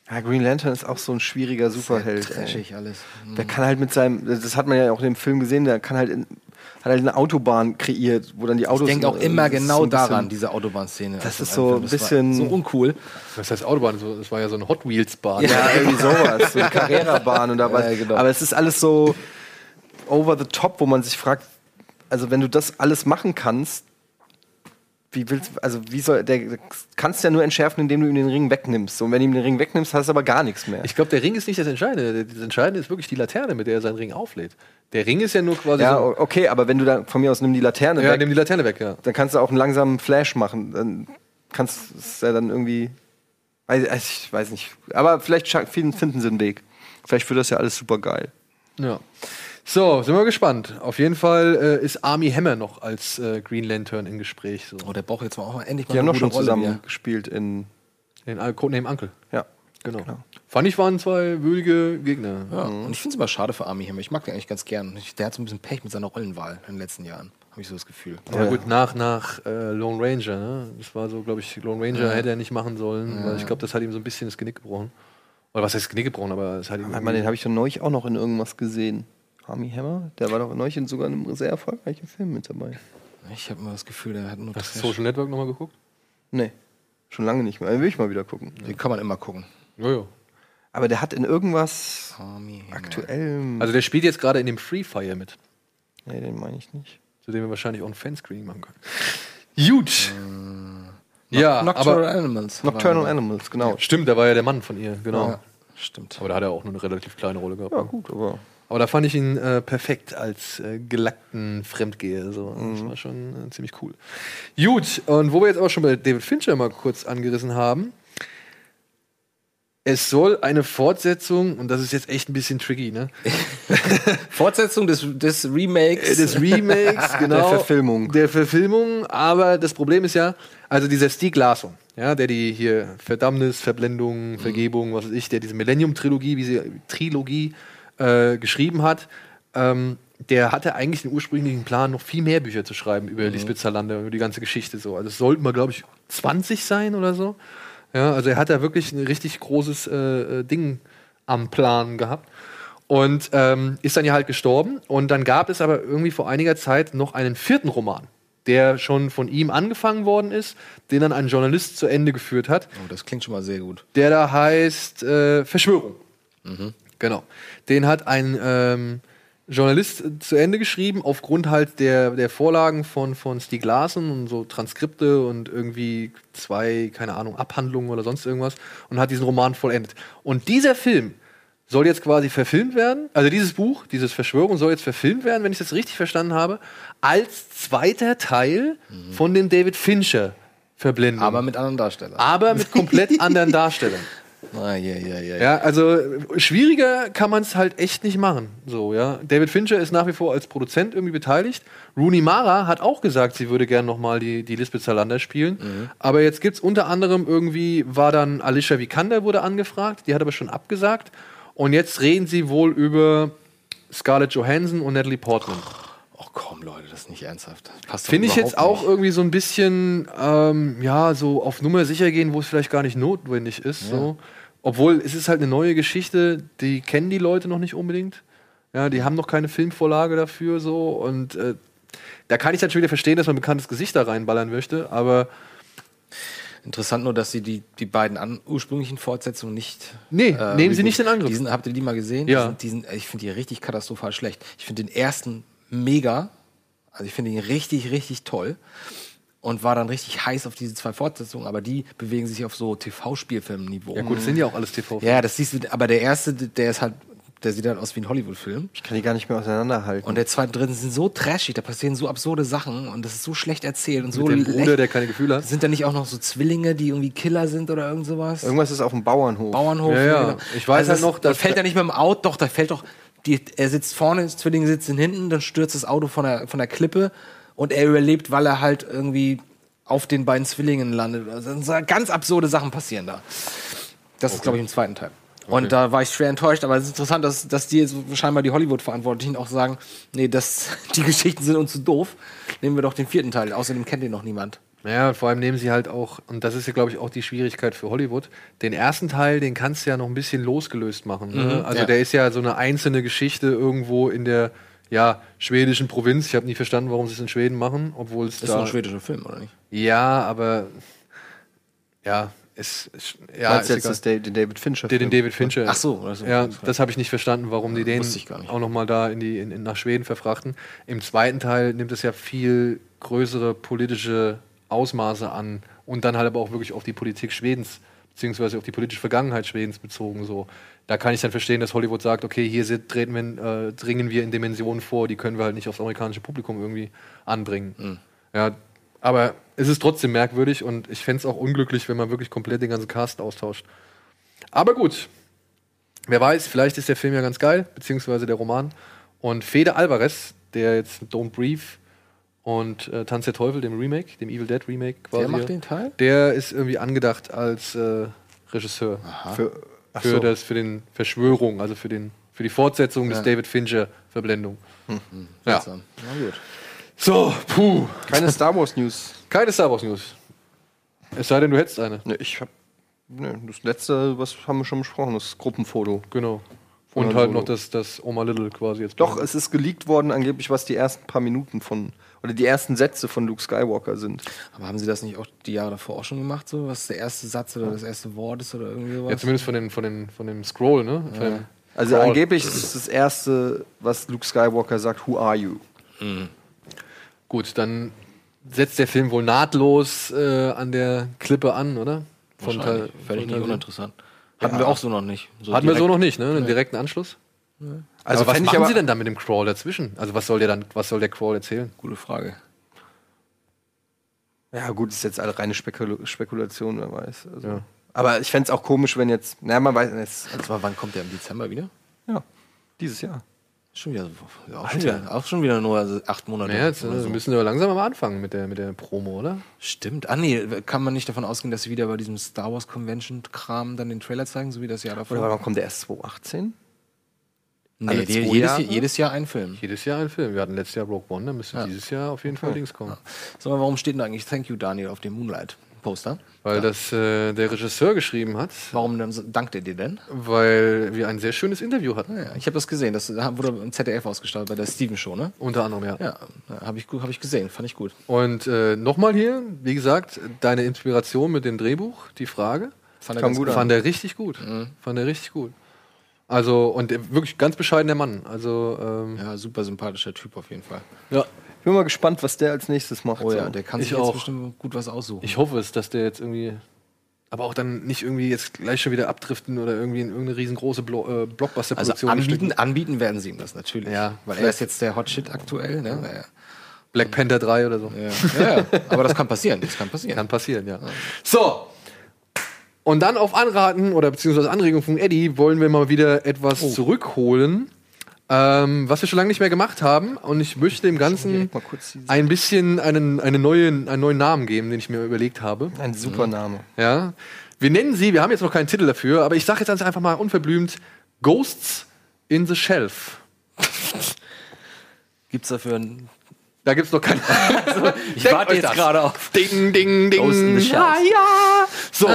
Ja, Green Lantern ist auch so ein schwieriger Superheld. ey. Trashig alles. Der kann halt mit seinem, das hat man ja auch im Film gesehen, der kann halt, in, hat halt eine Autobahn kreiert, wo dann die Autos. Ich denke auch immer genau daran, diese Autobahnszene. Das Also ist so ein bisschen- So uncool. Was heißt Autobahn? Das war ja so eine Hot Wheels Bahn. Ja, irgendwie sowas, so eine Carrera-Bahn und da was. Ja, genau. Aber es ist alles so over the top, wo man sich fragt, also wenn du das alles machen kannst, wie willst also wie soll der kannst ja nur entschärfen, indem du ihm den Ring wegnimmst. Und wenn du ihm den Ring wegnimmst, hast du aber gar nichts mehr. Ich glaube, der Ring ist nicht das Entscheidende. Das Entscheidende ist wirklich die Laterne, mit der er seinen Ring auflädt. Der Ring ist ja nur quasi ja, so. okay, aber wenn du da von mir aus nimm die Laterne Ja, weg, nimm die Laterne weg, ja. dann kannst du auch einen langsamen Flash machen. Dann kannst du ja dann irgendwie. Weiß, ich weiß nicht. Aber vielleicht finden sie einen Weg. Vielleicht wird das ja alles super geil. ja. So, sind wir gespannt. Auf jeden Fall äh, ist Army Hammer noch als äh, Green Lantern im Gespräch. So. Oh, der braucht jetzt mal auch mal endlich mal Die haben eine doch schon Rolle zusammen wieder. gespielt in. Al- Codename Uncle. Ja. Genau. Fand ich, waren zwei würdige Gegner. Ja, und ich finde es immer schade für Army Hammer. Ich mag den eigentlich ganz gern. Ich, der hat so ein bisschen Pech mit seiner Rollenwahl in den letzten Jahren. Habe ich so das Gefühl. Ja, gut, nach, nach äh, Lone Ranger. Ne? Das war so, glaube ich, Lone Ranger Ja. hätte er nicht machen sollen, Ja. weil ich glaube, das hat ihm so ein bisschen das Genick gebrochen. Oder was heißt das Genick gebrochen, aber es hat ihm. Den habe ich doch neulich auch noch in irgendwas gesehen. Army Hammer? Der war doch neulich in sogar einem sehr erfolgreichen Film mit dabei. Ich habe immer das Gefühl, der hat nur Hast du. Social Network nochmal geguckt? Nee. Schon lange nicht mehr. Den will ich mal wieder gucken. Den kann man immer gucken. Ja, ja. Aber der hat in irgendwas Army Hammer. aktuellem. Also der spielt jetzt gerade in dem Free Fire mit, nee, den meine ich nicht. zu dem wir wahrscheinlich auch ein Fanscreening machen können. Gut. ja, Nocturnal aber Animals. Nocturnal Animals, genau. stimmt, da war ja der Mann von ihr, genau. Ja, stimmt. Aber da hat er auch nur eine relativ kleine Rolle gehabt. Ja, gut, aber. Aber da fand ich ihn äh, perfekt als äh, gelackten Fremdgeher. So. Das war schon äh, ziemlich cool. Gut, und wo wir jetzt aber schon bei David Fincher mal kurz angerissen haben. Es soll eine Fortsetzung, und das ist jetzt echt ein bisschen tricky, ne? Fortsetzung des, des Remakes. Äh, des Remakes, genau. Der Verfilmung. Der Verfilmung, aber das Problem ist ja, also dieser Stieg Larsson, ja, der die hier Verdammnis, Verblendung, Vergebung, was weiß ich, der diese Millennium-Trilogie, wie sie Trilogie äh, geschrieben hat, ähm, der hatte eigentlich den ursprünglichen Plan, noch viel mehr Bücher zu schreiben über Lisbeth Salander, über die ganze Geschichte so. Also es sollten mal, glaube ich, 20 sein oder so. Ja, also er hat da wirklich ein richtig großes äh, äh, Ding am Plan gehabt. Und ähm, ist dann ja halt gestorben. Und dann gab es aber irgendwie vor einiger Zeit noch einen vierten Roman. der schon von ihm angefangen worden ist, den dann ein Journalist zu Ende geführt hat, Oh, das klingt schon mal sehr gut. der da heißt äh, Verschwörung. Mhm. Genau. Den hat ein ähm, Journalist äh, zu Ende geschrieben, aufgrund halt der, der Vorlagen von, von Stieg Larsen und so Transkripte und irgendwie zwei, keine Ahnung, Abhandlungen oder sonst irgendwas und hat diesen Roman vollendet. Und dieser Film soll jetzt quasi verfilmt werden, also dieses Buch, dieses Verschwörung soll jetzt verfilmt werden, wenn ich das richtig verstanden habe, als zweiter Teil von den David Fincher Verblendungen. Aber mit anderen Darstellern. Aber mit komplett anderen Darstellern. Ah, ja, ja, ja. Ja, also schwieriger kann man es halt echt nicht machen. So, ja. David Fincher ist nach wie vor als Produzent irgendwie beteiligt. Rooney Mara hat auch gesagt, sie würde gern nochmal die, die Lisbeth Salander spielen. Mhm. Aber jetzt gibt's unter anderem irgendwie, war dann Alicia Vikander wurde angefragt, die hat aber schon abgesagt. Und jetzt reden sie wohl über Scarlett Johansson und Natalie Portman. Oh komm, Leute, das ist nicht ernsthaft. Finde ich jetzt auch irgendwie so ein bisschen, ähm, ja, so auf Nummer sicher gehen, wo es vielleicht gar nicht notwendig ist. Ja. So. Obwohl, es ist halt eine neue Geschichte, die kennen die Leute noch nicht unbedingt. Ja, die haben noch keine Filmvorlage dafür so. Und äh, da kann ich natürlich wieder verstehen, dass man ein bekanntes Gesicht da reinballern möchte, aber Interessant nur, dass sie die, die beiden an, ursprünglichen Fortsetzungen nicht. Nee, äh, nehmen sie nicht in Angriff. Die sind, habt ihr die mal gesehen? Ja. Die sind, die sind, ich finde die richtig katastrophal schlecht. Ich finde den ersten mega. Also ich finde ihn richtig, richtig toll. Und war dann richtig heiß auf diese zwei Fortsetzungen, aber die bewegen sich auf so TV-Spielfilm-Niveau. ja gut, das sind ja auch alles TV. Ja, das siehst du, aber der erste, der ist halt, der sieht halt aus wie ein Hollywood-Film. Ich kann die gar nicht mehr auseinanderhalten. Und der zweite und dritte sind so trashig, da passieren so absurde Sachen und das ist so schlecht erzählt und so Mit dem Bruder, der keine Gefühle hat. Sind da nicht auch noch so Zwillinge, die irgendwie Killer sind oder irgend sowas? Irgendwas ist auf dem Bauernhof. Bauernhof. Ja, ja. Ich weiß halt das- noch, da fällt er nicht mit dem Auto, doch, da fällt doch, die, er sitzt vorne, Zwillinge sitzen hinten, dann stürzt das Auto von der, von der Klippe und er überlebt, weil er halt irgendwie auf den beiden Zwillingen landet. Also so ganz absurde Sachen passieren da. Das ist, glaube ich, im zweiten Teil. Und da war ich schwer enttäuscht, aber es ist interessant, dass, dass die jetzt scheinbar die Hollywood-Verantwortlichen auch sagen, nee, das, die Geschichten sind uns zu doof. Nehmen wir doch den vierten Teil. Außerdem kennt ihn noch niemand. Ja, vor allem nehmen sie halt auch, und das ist ja, glaube ich, auch die Schwierigkeit für Hollywood. Den ersten Teil, den kannst du ja noch ein bisschen losgelöst machen. Ne? Mhm, also ja. der ist ja so eine einzelne Geschichte irgendwo in der ja, schwedischen Provinz. Ich habe nie verstanden, warum sie es in Schweden machen, obwohl es Das ist da. doch ein schwedischer Film, oder nicht? Ja, aber ja, es, es ja, Meinst ist jetzt egal. das, Da- den David Fincher? Den, den? David Fincher. Ach so, oder so. Ja, das habe ich nicht verstanden, warum die den auch noch mal da in die in, in, nach Schweden verfrachten. Im zweiten Teil nimmt es ja viel größere politische Ausmaße an und dann halt aber auch wirklich auf die Politik Schwedens beziehungsweise auf die politische Vergangenheit Schwedens bezogen. So, da kann ich dann verstehen, dass Hollywood sagt, okay, hier sind, treten wir, äh, dringen wir in Dimensionen vor, die können wir halt nicht aufs amerikanische Publikum irgendwie anbringen. Mhm. Ja, aber es ist trotzdem merkwürdig und ich fände es auch unglücklich, wenn man wirklich komplett den ganzen Cast austauscht. Aber gut, wer weiß, vielleicht ist der Film ja ganz geil, beziehungsweise der Roman. Und Fede Alvarez, der jetzt Don't Breathe und äh, Tanz der Teufel, dem Remake, dem Evil Dead Remake quasi. Wer macht den Teil? Der ist irgendwie angedacht als äh, Regisseur. Für, ach Für, so. das, für den Verschwörung, also für, den, für die Fortsetzung des Ja. David Fincher-Verblendung. Ja. Seltsam. Na gut. So, puh. Keine Star Wars News. Keine Star Wars News. Es sei denn, du hättest eine. Ne, ich hab. Ne, das letzte, was haben wir schon besprochen, das Gruppenfoto. Genau. Und halt Solo. noch das, das Oma Little quasi jetzt. Doch, es ist geleakt worden, angeblich, was die ersten paar Minuten von. Oder die ersten Sätze von Luke Skywalker sind. Aber haben sie das nicht auch die Jahre davor auch schon gemacht, so? Was der erste Satz oder das erste Wort ist oder irgendwie sowas? Ja, zumindest von, den, von, den, von dem Scroll, ne? Von dem Also Crawl. angeblich ist es das erste, was Luke Skywalker sagt, Who are you? Gut, dann setzt der Film wohl nahtlos äh, an der Klippe an, oder? Von Wahrscheinlich. Teil- Völlig von nicht uninteressant. Hatten Ja. wir auch so noch nicht. So Hatten wir so noch nicht, ne? Einen Nee. direkten Anschluss. Also Also was machen Sie denn da mit dem Crawl dazwischen? Also was soll der dann, was soll der Crawl erzählen? Gute Frage. Ja, gut, ist jetzt alle reine Spekul Spekulation, wer weiß. Also. Ja. Aber ich fände es auch komisch, wenn jetzt. Na, man weiß. Es, Also, wann kommt der im Dezember wieder? ja, dieses Jahr. Schon wieder, ja, auch, schon wieder auch schon wieder nur also acht Monate. Naja, jetzt äh, so. müssen wir langsam mal anfangen mit der, mit der Promo, oder? Stimmt. Ah, nee, kann man nicht davon ausgehen, dass sie wieder bei diesem Star Wars Convention-Kram dann den Trailer zeigen, so wie das Jahr davor? Oder warum kommt der erst 2018? Nee, alle die, jedes, Jahre? jedes Jahr ein Film. Jedes Jahr ein Film. Wir hatten letztes Jahr Rogue One, dann müsste Ja. dieses Jahr auf jeden Fall Dings kommen. Sag mal, warum steht denn eigentlich Thank You Daniel auf dem Moonlight-Poster? weil das äh, der Regisseur geschrieben hat. Warum denn, dankt er dir denn? Weil wir ein sehr schönes Interview hatten. Ja, ich habe das gesehen. Das wurde im ZDF ausgestrahlt bei der Steven Show, ne? Unter anderem, ja. Ja, habe ich, gut- hab ich gesehen. Fand ich gut. Und äh, nochmal hier, wie gesagt, deine Inspiration mit dem Drehbuch, die Frage. Fand er gut. Fand er richtig gut. Fand er richtig gut. Also, und wirklich ganz bescheidener Mann. Also, ähm, Ja, super sympathischer Typ auf jeden Fall. ja. Ich bin mal gespannt, was der als nächstes macht. Oh ja, so. der kann Ich sich jetzt auch. bestimmt gut was aussuchen. Ich hoffe es, dass der jetzt irgendwie. Aber auch dann nicht irgendwie jetzt gleich schon wieder abdriften oder irgendwie in irgendeine riesengroße Blo äh, also Blockbuster-Produktion anbieten, stecken. anbieten werden sie ihm das natürlich. Ja, weil er ist jetzt der Hot Shit aktuell. Ne? Ja. Black Panther 3 oder so. Ja. ja, aber das kann passieren. Das kann passieren. Kann passieren, ja. So. Und dann auf Anraten oder beziehungsweise Anregung von Eddie wollen wir mal wieder etwas Oh. zurückholen, ähm, was wir schon lange nicht mehr gemacht haben. Und ich möchte dem Ganzen ein bisschen einen, einen, neuen, einen neuen Namen geben, den ich mir überlegt habe. Ein super Name. Ja. Wir nennen sie, wir haben jetzt noch keinen Titel dafür, aber ich sage jetzt einfach mal unverblümt: Ghosts in the Shelf. Gibt's dafür ein. Da gibt's noch keinen. Ich Denkt warte euch jetzt gerade auf. Ding, ding, ding. Ja, ja. So.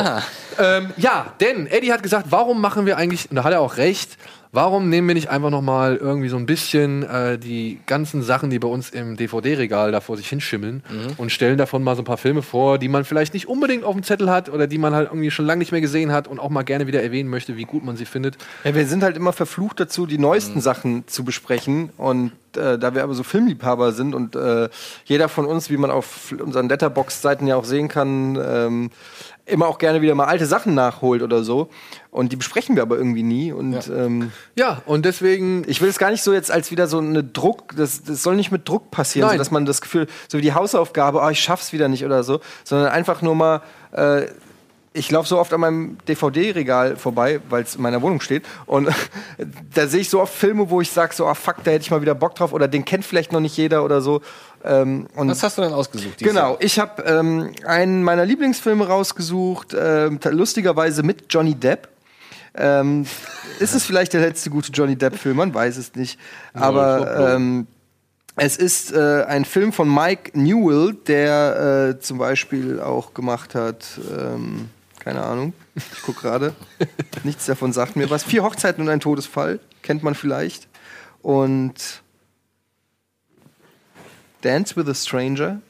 Ähm, ja, denn Eddie hat gesagt, warum machen wir eigentlich, und da hat er auch recht, warum nehmen wir nicht einfach noch mal irgendwie so ein bisschen äh, die ganzen Sachen, die bei uns im DVD-Regal da vor sich hinschimmeln und stellen davon mal so ein paar Filme vor, die man vielleicht nicht unbedingt auf dem Zettel hat oder die man halt irgendwie schon lange nicht mehr gesehen hat und auch mal gerne wieder erwähnen möchte, wie gut man sie findet. Ja, wir sind halt immer verflucht dazu, die neuesten Sachen zu besprechen. Und äh, da wir aber so Filmliebhaber sind und äh, jeder von uns, wie man auf unseren Letterbox-Seiten ja auch sehen kann, ähm, immer auch gerne wieder mal alte Sachen nachholt oder so. Und die besprechen wir aber irgendwie nie. Und ähm, Ja, und deswegen ich will es gar nicht so jetzt als wieder so eine Druck, das, das soll nicht mit Druck passieren, so dass man das Gefühl, so wie die Hausaufgabe, oh, ich schaff's wieder nicht oder so, sondern einfach nur mal, äh, ich laufe so oft an meinem DVD-Regal vorbei, weil es in meiner Wohnung steht. Und da sehe ich so oft Filme, wo ich sage, so, ah fuck, da hätte ich mal wieder Bock drauf oder den kennt vielleicht noch nicht jeder oder so. Ähm, und Was hast du denn ausgesucht? Genau, ich habe ähm, einen meiner Lieblingsfilme rausgesucht, ta- lustigerweise mit Johnny Depp. Ähm, ist es vielleicht der letzte gute Johnny Depp-Film? Man weiß es nicht. Aber ähm, es ist äh, ein Film von Mike Newell, der äh, zum Beispiel auch gemacht hat, ähm, keine Ahnung, ich guck gerade, nichts davon sagt mir was. Vier Hochzeiten und ein Todesfall, kennt man vielleicht. Und Dance with a Stranger,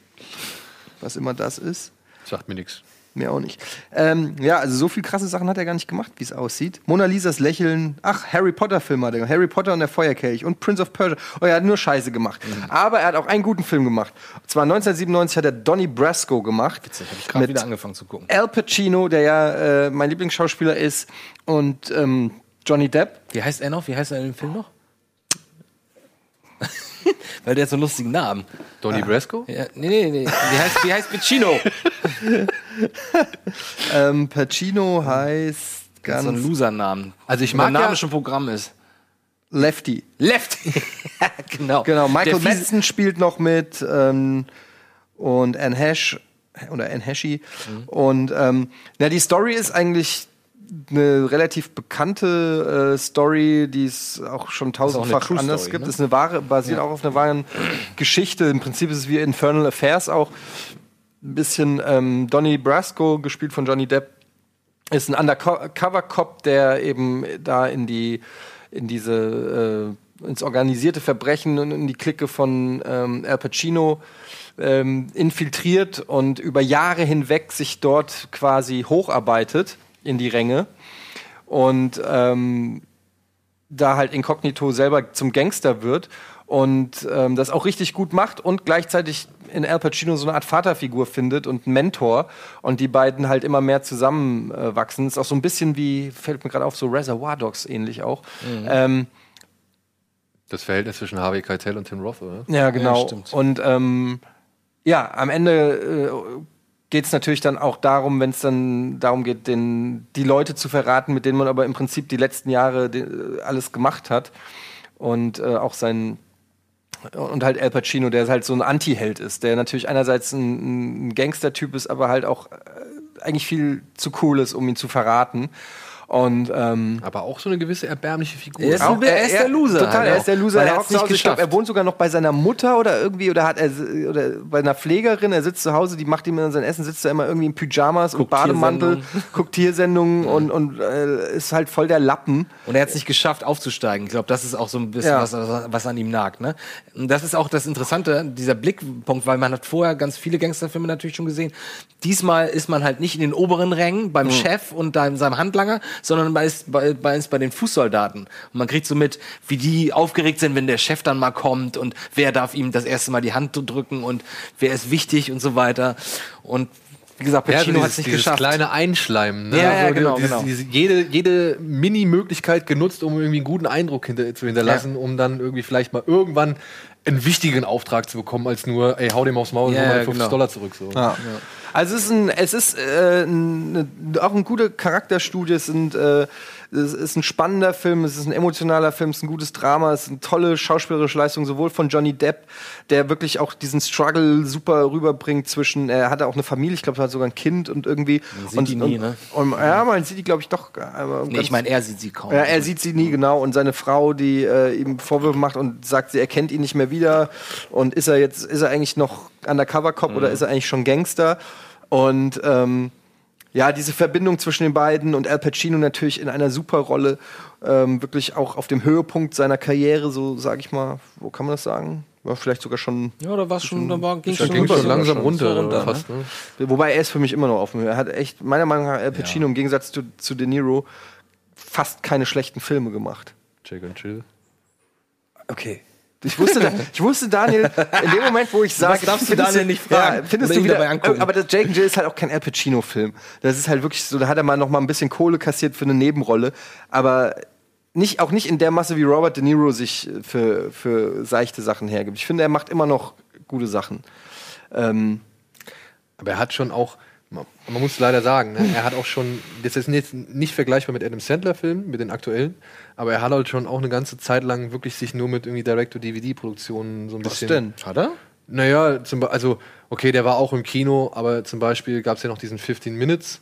was immer das ist. sagt mir nichts. Mir auch nicht. Ähm, ja, also so viel krasse Sachen hat er gar nicht gemacht, wie es aussieht. Mona Lisas Lächeln. Ach, Harry Potter Film hat er gemacht. Harry Potter und der Feuerkelch und Prince of Persia. Oh, er hat nur Scheiße gemacht. Aber er hat auch einen guten Film gemacht. Und zwar 1997 hat er Donnie Brasco gemacht. Witzig, habe ich gerade wieder angefangen zu gucken. Al Pacino, der ja äh, mein Lieblingsschauspieler ist, und ähm, Johnny Depp. Wie heißt er noch? Wie heißt er in dem Film noch? Weil der hat so einen lustigen Namen. Donnie Brasco? Ja, nee, nee, nee. Wie heißt, wie heißt Pacino? Ähm, Pacino heißt ganz so einen Loser-Namen. Also ich mag der Name ja- schon Programm ist. Lefty. Lefty. genau. Genau, Michael Madsen spielt noch mit ähm, und Anne Hash oder Anne Heshy. Mhm. Und ähm, na, die Story ist eigentlich eine relativ bekannte äh, Story, die es auch schon auch tausendfach True anders Story, gibt. ne? Ist eine wahre, basiert Ja. auch auf einer wahren Geschichte. Im Prinzip ist es wie Infernal Affairs auch ein bisschen ähm, Donnie Brasco, gespielt von Johnny Depp, ist ein Undercover-Cop, der eben da in die in diese äh, ins organisierte Verbrechen und in die Clique von ähm, Al Pacino ähm, infiltriert und über Jahre hinweg sich dort quasi hocharbeitet in die Ränge und ähm, da halt inkognito selber zum Gangster wird und ähm, das auch richtig gut macht und gleichzeitig in Al Pacino so eine Art Vaterfigur findet und einen Mentor und die beiden halt immer mehr zusammenwachsen. Äh, ist auch so ein bisschen wie, fällt mir gerade auf, so Reservoir Dogs ähnlich auch. Mhm. Ähm, Das Verhältnis zwischen Harvey Keitel und Tim Roth, oder? ja, genau. Ja, und ähm, ja, am Ende äh, geht es natürlich dann auch darum, wenn es dann darum geht, den, die Leute zu verraten, mit denen man aber im Prinzip die letzten Jahre de, alles gemacht hat. Und äh, auch sein und halt Al Pacino, der halt so ein Anti-Held ist, der natürlich einerseits ein, ein Gangster-Typ ist, aber halt auch äh, eigentlich viel zu cool ist, um ihn zu verraten. Und, ähm, Aber auch so eine gewisse erbärmliche Figur. Er ist auch, ein- er ist der Loser Total, halt er auch. ist der Loser. Weil Er, er hat nicht geschafft. er wohnt sogar noch bei seiner Mutter oder irgendwie oder hat er oder bei einer Pflegerin. Er sitzt zu Hause, die macht ihm dann sein Essen, sitzt da immer irgendwie in Pyjamas und Guckt Bademantel, Tiersendungen. guckt Tiersendungen und, und äh, ist halt voll der Lappen. Und er hat es nicht geschafft, aufzusteigen. Ich glaube, das ist auch so ein bisschen Ja. was, was an ihm nagt. Ne? Und das ist auch das Interessante, dieser Blickpunkt, weil man hat vorher ganz viele Gangsterfilme natürlich schon gesehen. Diesmal ist man halt nicht in den oberen Rängen beim Chef und da in seinem Handlanger, sondern man ist bei, bei, ist bei den Fußsoldaten. Und man kriegt so mit, wie die aufgeregt sind, wenn der Chef dann mal kommt und wer darf ihm das erste Mal die Hand drücken und wer ist wichtig und so weiter. Und wie gesagt, Ja, Pacino so hat es nicht geschafft. kleine Einschleimen. Ne? Ja, ja, So genau, dieses, genau. Jede, jede Mini-Möglichkeit genutzt, um irgendwie einen guten Eindruck hinter, zu hinterlassen, um dann irgendwie vielleicht mal irgendwann einen wichtigen Auftrag zu bekommen, als nur, ey, hau dem aufs Maul und Ja, hol mal ja, 50 genau. Dollar zurück. So. Ja. Also es ist, ein, es ist äh, ein, auch eine gute Charakterstudie, es, sind, äh, es ist ein spannender Film, es ist ein emotionaler Film, es ist ein gutes Drama, es ist eine tolle schauspielerische Leistung, sowohl von Johnny Depp, der wirklich auch diesen Struggle super rüberbringt zwischen, er hatte auch eine Familie, ich glaube, er hat sogar ein Kind und irgendwie. Man sieht und, die nie, und, ne? Und, ja, man sieht die, glaube ich, doch. Aber Nee, ich meine, er sieht sie kaum. ja, er sieht sie nie genau und seine Frau, die äh, ihm Vorwürfe macht und sagt, sie erkennt ihn nicht mehr wieder und ist er jetzt, ist er eigentlich noch Undercover Cop oder ist er eigentlich schon Gangster? Und ähm, ja, diese Verbindung zwischen den beiden und Al Pacino natürlich in einer super Rolle, ähm, wirklich auch auf dem Höhepunkt seiner Karriere, so sage ich mal, wo kann man das sagen? War vielleicht sogar schon. Ja, da war schon, da war, ging schon, ging schon langsam schon. runter, runter fast. ne? Ne? Wobei er ist für mich immer noch auf dem Höhe. Er hat echt, meiner Meinung nach, Al Pacino im Gegensatz zu, zu De Niro fast keine schlechten Filme gemacht. Jake and Chill. Okay. Ich wusste, ich wusste, Daniel, in dem Moment, wo ich sage, darfst du Daniel nicht fragen Ja, findest du wieder, aber das Jake and Jill ist halt auch kein Al Pacino-Film. Das ist halt wirklich so, da hat er mal noch mal ein bisschen Kohle kassiert für eine Nebenrolle, aber nicht, auch nicht in der Masse, wie Robert De Niro sich für, für seichte Sachen hergibt. Ich finde, er macht immer noch gute Sachen. Ähm, Aber er hat schon auch, man, man muss leider sagen, ne, er hat auch schon, das ist jetzt nicht vergleichbar mit Adam Sandler-Filmen, mit den aktuellen, aber er hat halt schon auch eine ganze Zeit lang wirklich sich nur mit irgendwie Direct-to-DVD-Produktionen so ein was bisschen. denn? Hat er? Naja, zum, also, okay, der war auch im Kino, aber zum Beispiel gab es ja noch diesen 15 Minutes,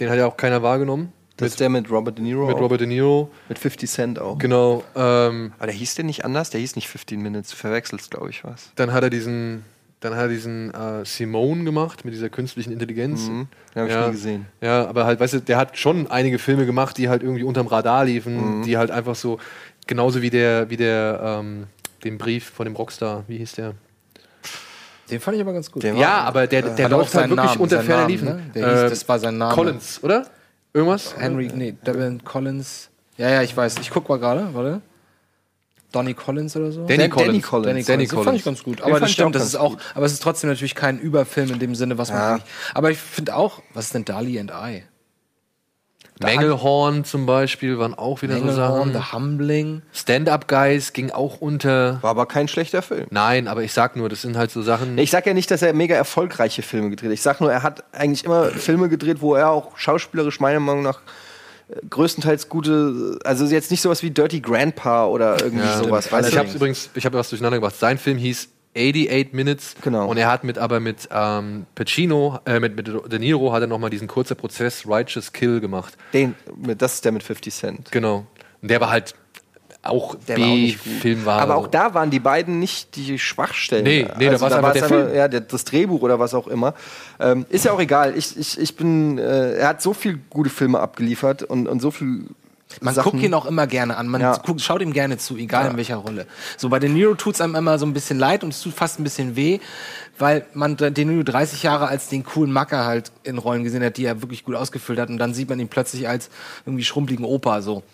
den hat ja auch keiner wahrgenommen. Das ist der mit Robert De Niro. Mit auch. Robert De Niro, mit 50 Cent auch. genau. Ähm, Aber der hieß der nicht anders? Der hieß nicht 15 Minutes. Du verwechselst, glaube ich, was. dann hat er diesen, dann hat er diesen äh, Simone gemacht mit dieser künstlichen Intelligenz. Mhm. Den hab ich ja, nie gesehen. Ja, aber halt, weißt du, der hat schon einige Filme gemacht, die halt irgendwie unterm Radar liefen, Mhm. die halt einfach so, genauso wie der, wie der, ähm, den Brief von dem Rockstar, wie hieß der? Den fand ich aber ganz gut. Den Ja, aber der, der auch läuft halt wirklich Namen, unter ferner liefen. ne? Der hieß, das war sein Name. Collins, oder? Irgendwas? Henry, nee, Devin Collins. Ja, ja, ich weiß. Ich guck mal gerade, warte. Donny Collins oder so? Danny Dan- Collins. Danny Collins. Danny Danny Collins. Fand ich Collins. ganz gut. Aber das stimmt, das ist auch, gut. aber es ist trotzdem natürlich kein Überfilm in dem Sinne, was man Ja. eigentlich. Aber ich finde auch, was ist denn Dali and I? Manglehorn zum Beispiel waren auch wieder so Engelhorn, Sachen. The Humbling. Stand-Up Guys ging auch unter. War aber kein schlechter Film. Nein, aber ich sag nur, das sind halt so Sachen. Ich sag ja nicht, dass er mega erfolgreiche Filme gedreht hat. Ich sag nur, er hat eigentlich immer Filme gedreht, wo er auch schauspielerisch meiner Meinung nach größtenteils gute, also jetzt nicht sowas wie Dirty Grandpa oder irgendwie Ja, sowas. Also Weißt ich du? habe übrigens, ich habe was durcheinander gebracht. Sein Film hieß 88 Minutes. Genau. Und er hat mit, aber mit ähm, Pacino, äh, mit, mit De Niro hat er nochmal diesen kurzen Prozess Righteous Kill gemacht. Den, das ist der mit 50 Cent. Genau. Und der war halt auch Der war auch nicht gut. B-Film war. Aber auch da waren die beiden nicht die Schwachstellen. Nee, nee, da war's einfach war's der Film. Ja, der, das Drehbuch oder was auch immer. Ähm, ist ja auch egal. Ich, ich, ich bin, äh, er hat so viel gute Filme abgeliefert und, und so viel. Man Sachen. guckt ihn auch immer gerne an. Man Ja. guckt, schaut ihm gerne zu, egal in welcher Rolle. So bei Den Niro tut's einem immer so ein bisschen leid und es tut fast ein bisschen weh, weil man Den Niro 30 Jahre als den coolen Macker halt in Rollen gesehen hat, die er wirklich gut ausgefüllt hat und dann sieht man ihn plötzlich als irgendwie schrumpeligen Opa so.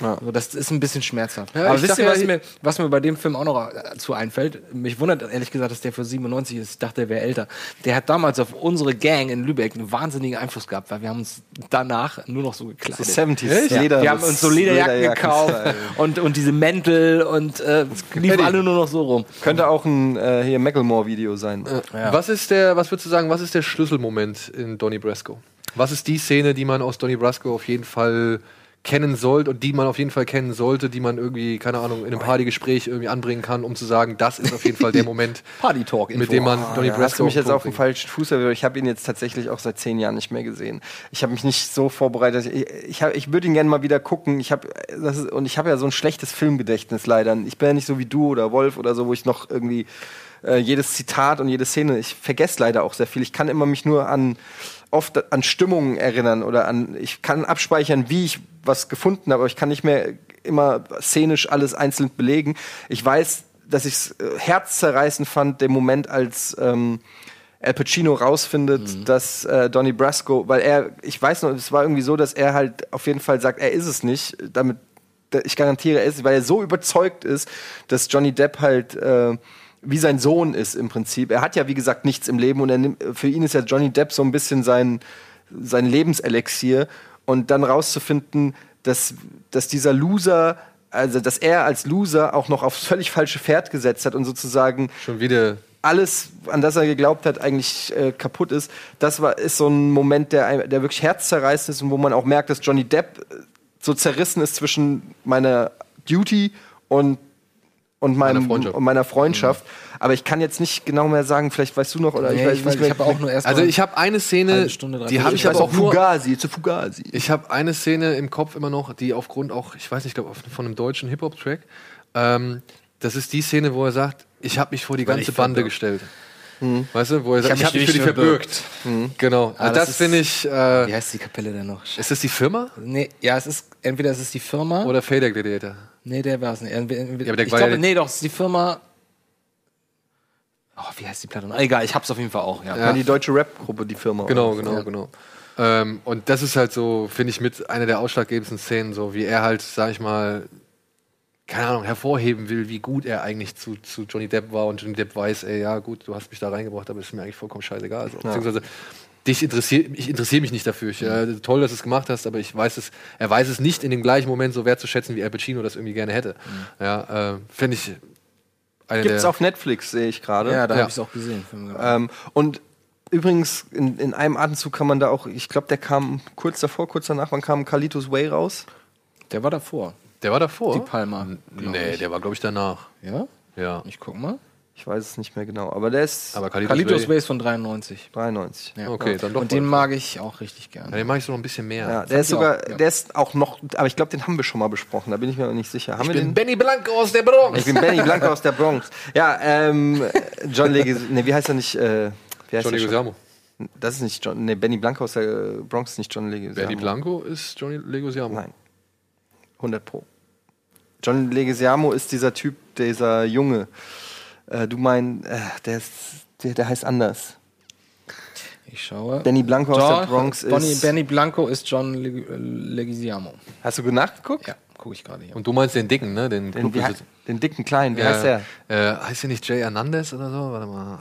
Ja. So, das ist ein bisschen schmerzhaft. Ja, Aber ich wisst ihr, ja, was ich- mir, was mir bei dem Film auch noch äh, zu einfällt? Mich wundert ehrlich gesagt, dass der für 97 ist. Ich dachte, er wäre älter. Der hat damals auf unsere Gang in Lübeck einen wahnsinnigen Einfluss gehabt, weil wir haben uns danach nur noch so gekleidet. So 70s Echt? Ja, Leder- wir haben uns so Lederjacken, Lederjacken gekauft Style. und, und diese Mäntel und äh, liefen alle nur noch so rum. Könnte auch ein äh, hier Macklemore-Video sein. Was ist der, was würdest du sagen, was ist der Schlüsselmoment in Donnie Brasco? Was ist die Szene, die man aus Donnie Brasco auf jeden Fall kennen sollte und die man auf jeden Fall kennen sollte, die man irgendwie, keine Ahnung, in einem Partygespräch irgendwie anbringen kann, um zu sagen, das ist auf jeden Fall der Moment, Party Talk, mit dem man Donny Ja, hast du Brasco mich jetzt auf den falschen Fuß erwischt. Ich habe ihn jetzt tatsächlich auch seit zehn Jahren nicht mehr gesehen. Ich habe mich nicht so vorbereitet. Ich, ich, hab- ich würde ihn gerne mal wieder gucken. Ich hab, das ist, und ich habe ja so ein schlechtes Filmgedächtnis leider. Ich bin ja nicht so wie du oder Wolf oder so, wo ich noch irgendwie äh, jedes Zitat und jede Szene, ich vergesse leider auch sehr viel. Ich kann immer mich nur an oft an Stimmungen erinnern oder an, ich kann abspeichern, wie ich was gefunden habe, aber ich kann nicht mehr immer szenisch alles einzeln belegen. Ich weiß, dass ich es äh, herzzerreißend fand, den Moment, als ähm, Al Pacino rausfindet, dass äh, Donny Brasco, weil er, ich weiß noch, es war irgendwie so, dass er halt auf jeden Fall sagt, er ist es nicht, damit ich garantiere, er ist, es, weil er so überzeugt ist, dass Johnny Depp halt äh, wie sein Sohn ist im Prinzip. Er hat ja, wie gesagt, nichts im Leben und er für ihn ist ja Johnny Depp so ein bisschen sein, sein Lebenselixier. Und dann rauszufinden, dass, dass dieser Loser, also dass er als Loser auch noch aufs völlig falsche Pferd gesetzt hat und sozusagen Schon wieder alles, an das er geglaubt hat, eigentlich äh, kaputt ist. Das war, ist so ein Moment, der, der wirklich herzzerreißend ist und wo man auch merkt, dass Johnny Depp äh, so zerrissen ist zwischen meiner Duty und und meinem, Freundschaft. und meiner Freundschaft. Aber ich kann jetzt nicht genau mehr sagen, vielleicht weißt du noch, oder Nee, ich weiß ich nicht weiß- mehr. ich habe auch nur erst Also mal ich habe eine Szene, Stunde, die habe ich ich aber auch nur Fugazi, zu Fugazi. Ich habe eine Szene im Kopf immer noch, die aufgrund auch, ich weiß nicht, ich glaube von einem deutschen Hip-Hop-Track, ähm, das ist die Szene, wo er sagt, ich habe mich vor die Weil ganze Bande verbirgt. gestellt. Weißt du, wo er sagt, hab ich habe mich mich für die verbirgt. verbirgt. Genau. Ah, Also das das finde ich, äh, Wie heißt die Kapelle denn noch? ist das die Firma Nee, ja, es ist entweder es ist die Firma oder Fader Gladiator? Nee, der war es nicht. Ja, aber der ich glaube, ja- nee, doch, es ist die Firma. Oh, wie heißt die Platte? Egal, ich hab's auf jeden Fall auch. Ja. Ja. Die deutsche Rap-Gruppe, die Firma. Genau, genau, Ja. genau. Ähm, und das ist halt so, finde ich, mit einer der ausschlaggebendsten Szenen, so wie er halt, sag ich mal, keine Ahnung, hervorheben will, wie gut er eigentlich zu, zu Johnny Depp war und Johnny Depp weiß, ey, ja gut, du hast mich da reingebracht, aber ist mir eigentlich vollkommen scheißegal. So. Beziehungsweise, dich interessiert, ich interessiere mich nicht dafür. Ich, äh, toll, dass du es gemacht hast, aber ich weiß es, er weiß es nicht in dem gleichen Moment so wertzuschätzen, wie Al Pacino das irgendwie gerne hätte. Ja, äh, finde ich Gibt's der, auf Netflix, sehe ich gerade. Ja, da Ja. habe ich es auch gesehen. Ähm, und übrigens, in, in einem Atemzug kann man da auch, ich glaube, der kam kurz davor, kurz danach, wann kam Kalitos Way raus? Der war davor. der war davor. Die Palma. nee, ich. der war, glaube ich, danach. Ja? Ja. Ich guck mal. Ich weiß es nicht mehr genau, aber der ist Aber Kalitos, Kalitos Way, Way ist von 93. 93. Ja. Okay, dann doch Und den mag ich auch richtig Ja, gerne. den mache ich so noch ein bisschen mehr. Ja, der ist sogar, auch, ja. der ist auch noch, aber ich glaube, den haben wir schon mal besprochen, da bin ich mir noch nicht sicher. Haben ich wir bin den? Benny Blanco aus der Bronx. Ich bin Benny Blanco aus der Bronx. Ja, ähm, John Leguizamo, ne, wie heißt er nicht? Äh, wie heißt schon? Leguizamo. Das ist nicht John, ne, Benny Blanco aus der äh, Bronx ist nicht John Leguizamo. Benny Blanco ist Johnny Leguizamo. Nein. 100 pro. John Leguizamo ist dieser Typ, dieser Junge. Äh, du mein, äh, der ist, der, der heißt anders. Ich schaue. Benny Blanco aus Doch, der Bronx Bonnie, ist. Benny Blanco ist John Leg- äh, Leguizamo. Hast du nachgeguckt? Ja, gucke ich gerade hier. Und du meinst den dicken, ne? Den, Den, den dicken Kleinen, wie heißt der? Äh, heißt der nicht Jay Hernandez oder so? Warte mal.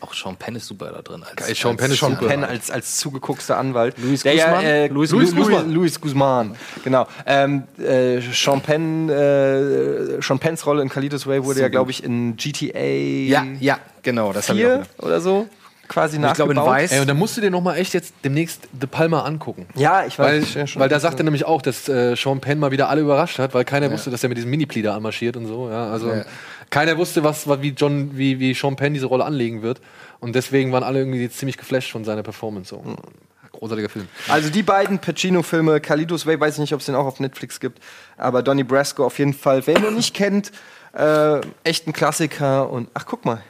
Auch Sean Penn ist super da drin. Als, Geil, Sean Penn ist Sean. Penn als, als zugeguckster Anwalt. Luis Der ja, Guzman? äh, Luis Luis, Luis, Guzman. Luis Guzman. Genau. Ähm, äh, Sean Penn, äh, Sean Penns Rolle in Kalitos Way wurde So ja, glaube ich, in GTA Ja, ja, genau. Das habe ich auch 4 gedacht. oder so quasi Ich glaube, in nachgebaut. Weiß. Ey, und dann musst du dir noch mal echt jetzt demnächst De Palma angucken. Ja, ich Weil, weiß. ja, schon. weil da sagt er nämlich auch, dass äh, Sean Penn mal wieder alle überrascht hat, weil keiner wusste, dass er mit diesem Mini-Pli da anmarschiert und so. Ja, also Ja. Keiner wusste, was, wie John, wie, wie Sean Penn diese Rolle anlegen wird. Und deswegen waren alle irgendwie ziemlich geflasht von seiner Performance. So. Großartiger Film. Also die beiden Pacino-Filme, Kalitos Way, weiß ich nicht, ob es den auch auf Netflix gibt, aber Donnie Brasco auf jeden Fall. Wer ihn noch nicht kennt, äh, echt ein Klassiker und ach guck mal,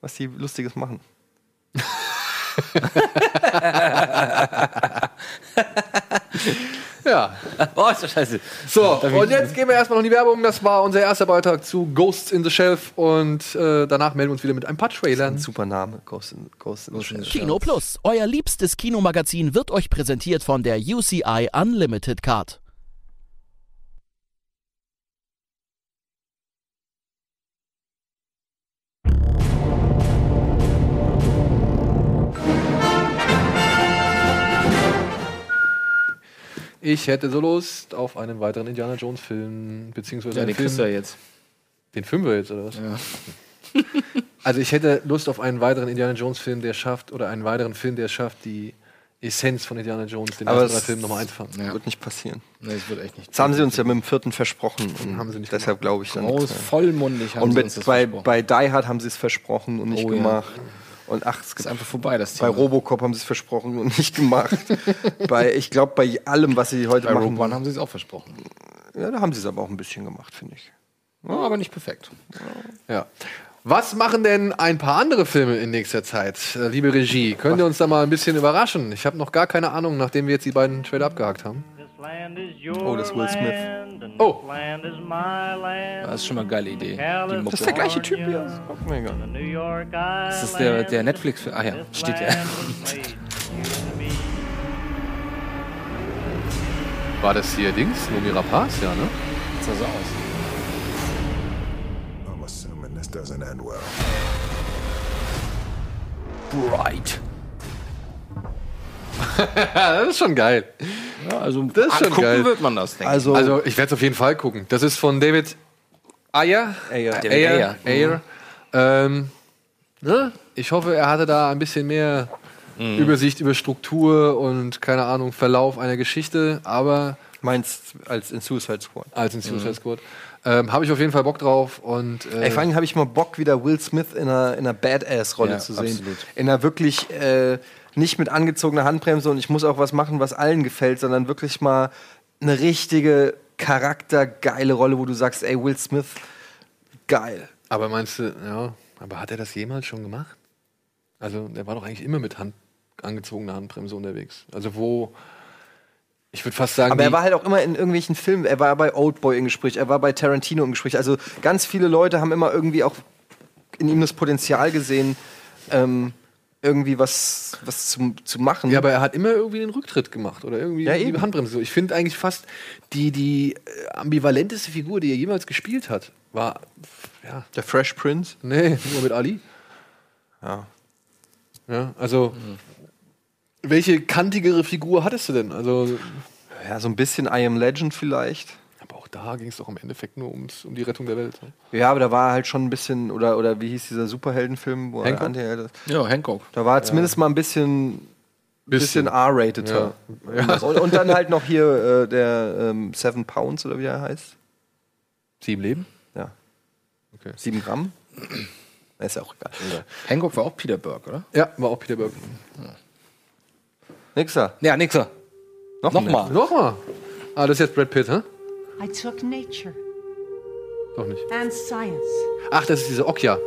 was die Lustiges machen. Ja. Oh, ist das scheiße. So, und jetzt gehen wir erstmal noch in die Werbung. Das war unser erster Beitrag zu Ghosts in the Shelf. Und äh, danach melden wir uns wieder mit ein paar Trailern. Super Name, Ghost in, Ghost in the Shell. Kino Plus, euer liebstes Kinomagazin, wird euch präsentiert von der UCI Unlimited Card. Ich hätte so Lust auf einen weiteren Indiana Jones Film, beziehungsweise Ja, den Film. ja jetzt. Den Film wir jetzt, oder was? Ja. Also ich hätte Lust auf einen weiteren Indiana Jones Film, der schafft, oder einen weiteren Film, der es schafft, die Essenz von Indiana Jones, den Aber ersten drei es Filmen nochmal einfangen. wird nicht passieren. Nee, das wird echt nicht. Das haben sie uns ja mit dem vierten versprochen. Und Haben sie nicht deshalb glaube ich dann. Groß, vollmundig haben und sie mit, uns das bei, versprochen. bei Die Hard haben sie es versprochen und nicht Oh ja. Und ach, es ist gibt einfach vorbei, das bei Thema. Robocop haben sie es versprochen und nicht gemacht. bei, ich glaube, bei allem, was sie heute Bei machen. Rogue One haben sie es auch versprochen. Ja, da haben sie es aber auch ein bisschen gemacht, finde ich. Ja, aber nicht perfekt. Ja. Was machen denn ein paar andere Filme in nächster Zeit, äh, liebe Regie? Könnt ihr uns da mal ein bisschen überraschen? Ich habe noch gar keine Ahnung, nachdem wir jetzt die beiden Trailer abgehakt haben. Oh, das ist Will Smith. Oh, Das ist schon mal eine geile Idee. Die Mucke. Das ist der gleiche Typ wie aus. Guck mal, egal. Das ist der, der netflix Ah ja, steht ja. war das hier Dings? Nomi Rapaz? Ja, ne? Sah so aus. I'm assuming this doesn't end well. Bright. Das ist schon geil. Ja, also Das ist schon angucken geil. wird man das, denke Also, Also, ich werde es auf jeden Fall gucken. Das ist von David Ayer. Ayer. David Ayer. Ayer. Ayer. Ähm, ne? Ich hoffe, er hatte da ein bisschen mehr Übersicht über Struktur und, keine Ahnung, Verlauf einer Geschichte. Aber meinst als in Suicide Squad. als in Suicide Squad. Ähm, Habe ich auf jeden Fall Bock drauf. Und, äh, Ey, vor allem habe ich mal Bock, wieder Will Smith in einer, in einer Badass-Rolle Ja, zu sehen. absolut. In einer wirklich äh, nicht mit angezogener Handbremse und ich muss auch was machen, was allen gefällt, sondern wirklich mal eine richtige charaktergeile Rolle, wo du sagst, ey, Will Smith, geil. aber meinst du, ja, aber hat er das jemals schon gemacht? Also, der war doch eigentlich immer mit Hand, angezogener Handbremse unterwegs. Also, wo. Ich würde fast sagen, Aber er war halt auch immer in irgendwelchen Filmen. Er war bei Oldboy im Gespräch, er war bei Tarantino im Gespräch. Also ganz viele Leute haben immer irgendwie auch in ihm das Potenzial gesehen, ähm, irgendwie was, was zu, zu machen. Ja, aber er hat immer irgendwie den Rücktritt gemacht oder irgendwie Ja, die eben. Handbremse. So, Ich finde eigentlich fast die, die äh, ambivalenteste Figur, die er jemals gespielt hat, war ja, Der Fresh Prince. nee, nur mit Ali. Ja. Ja, also welche kantigere Figur hattest du denn? Also, ja, so ein bisschen I Am Legend vielleicht. Da ging es doch im Endeffekt nur ums, um die Rettung der Welt. Ne? Ja, aber da war halt schon ein bisschen, oder, oder wie hieß dieser Superheldenfilm, wo er Hancock? Antiheld. Ja, Hancock. Da war er zumindest mal ein bisschen, bisschen, R-rateter. Und, und dann halt noch hier äh, der ähm, Seven Pounds oder wie er heißt. Sieben Leben? Ja. Okay. Sieben Gramm. ist ja auch egal. Hancock war auch Peter Burke, oder? Ja, war auch Peter Burke. Nixer. Ja, nixer. Noch Nochmal. Nochmal. Ah, das ist jetzt Brad Pitt, hä? I took nature Doch nicht. and science Ach, das ist diese Okja.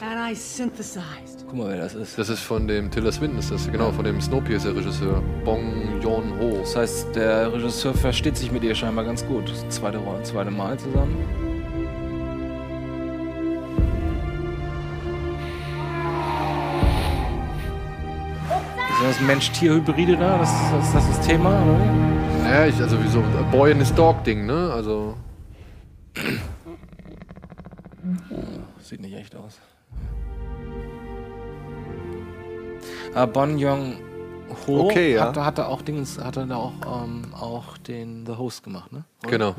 and I synthesized. Guck mal, wer das ist. Das ist von dem Tilda Swinton, ist das genau, von dem Snowpiercer-Regisseur Bong Joon-ho. Das heißt, der Regisseur versteht sich mit ihr scheinbar ganz gut. Das zweite, Roll- zweite Mal zusammen. Sind das Mensch-Tier-Hybride da? Das, das, das ist das Thema, oder wie? Ja, ich, also wie so ein Boy in his Dog-Ding, ne? Also. Sieht nicht echt aus. Ah, Bon Young Ho Okay, ja. hatte, hatte auch Dings, hatte da auch, ähm, auch den The Host gemacht, ne? Oder? Genau.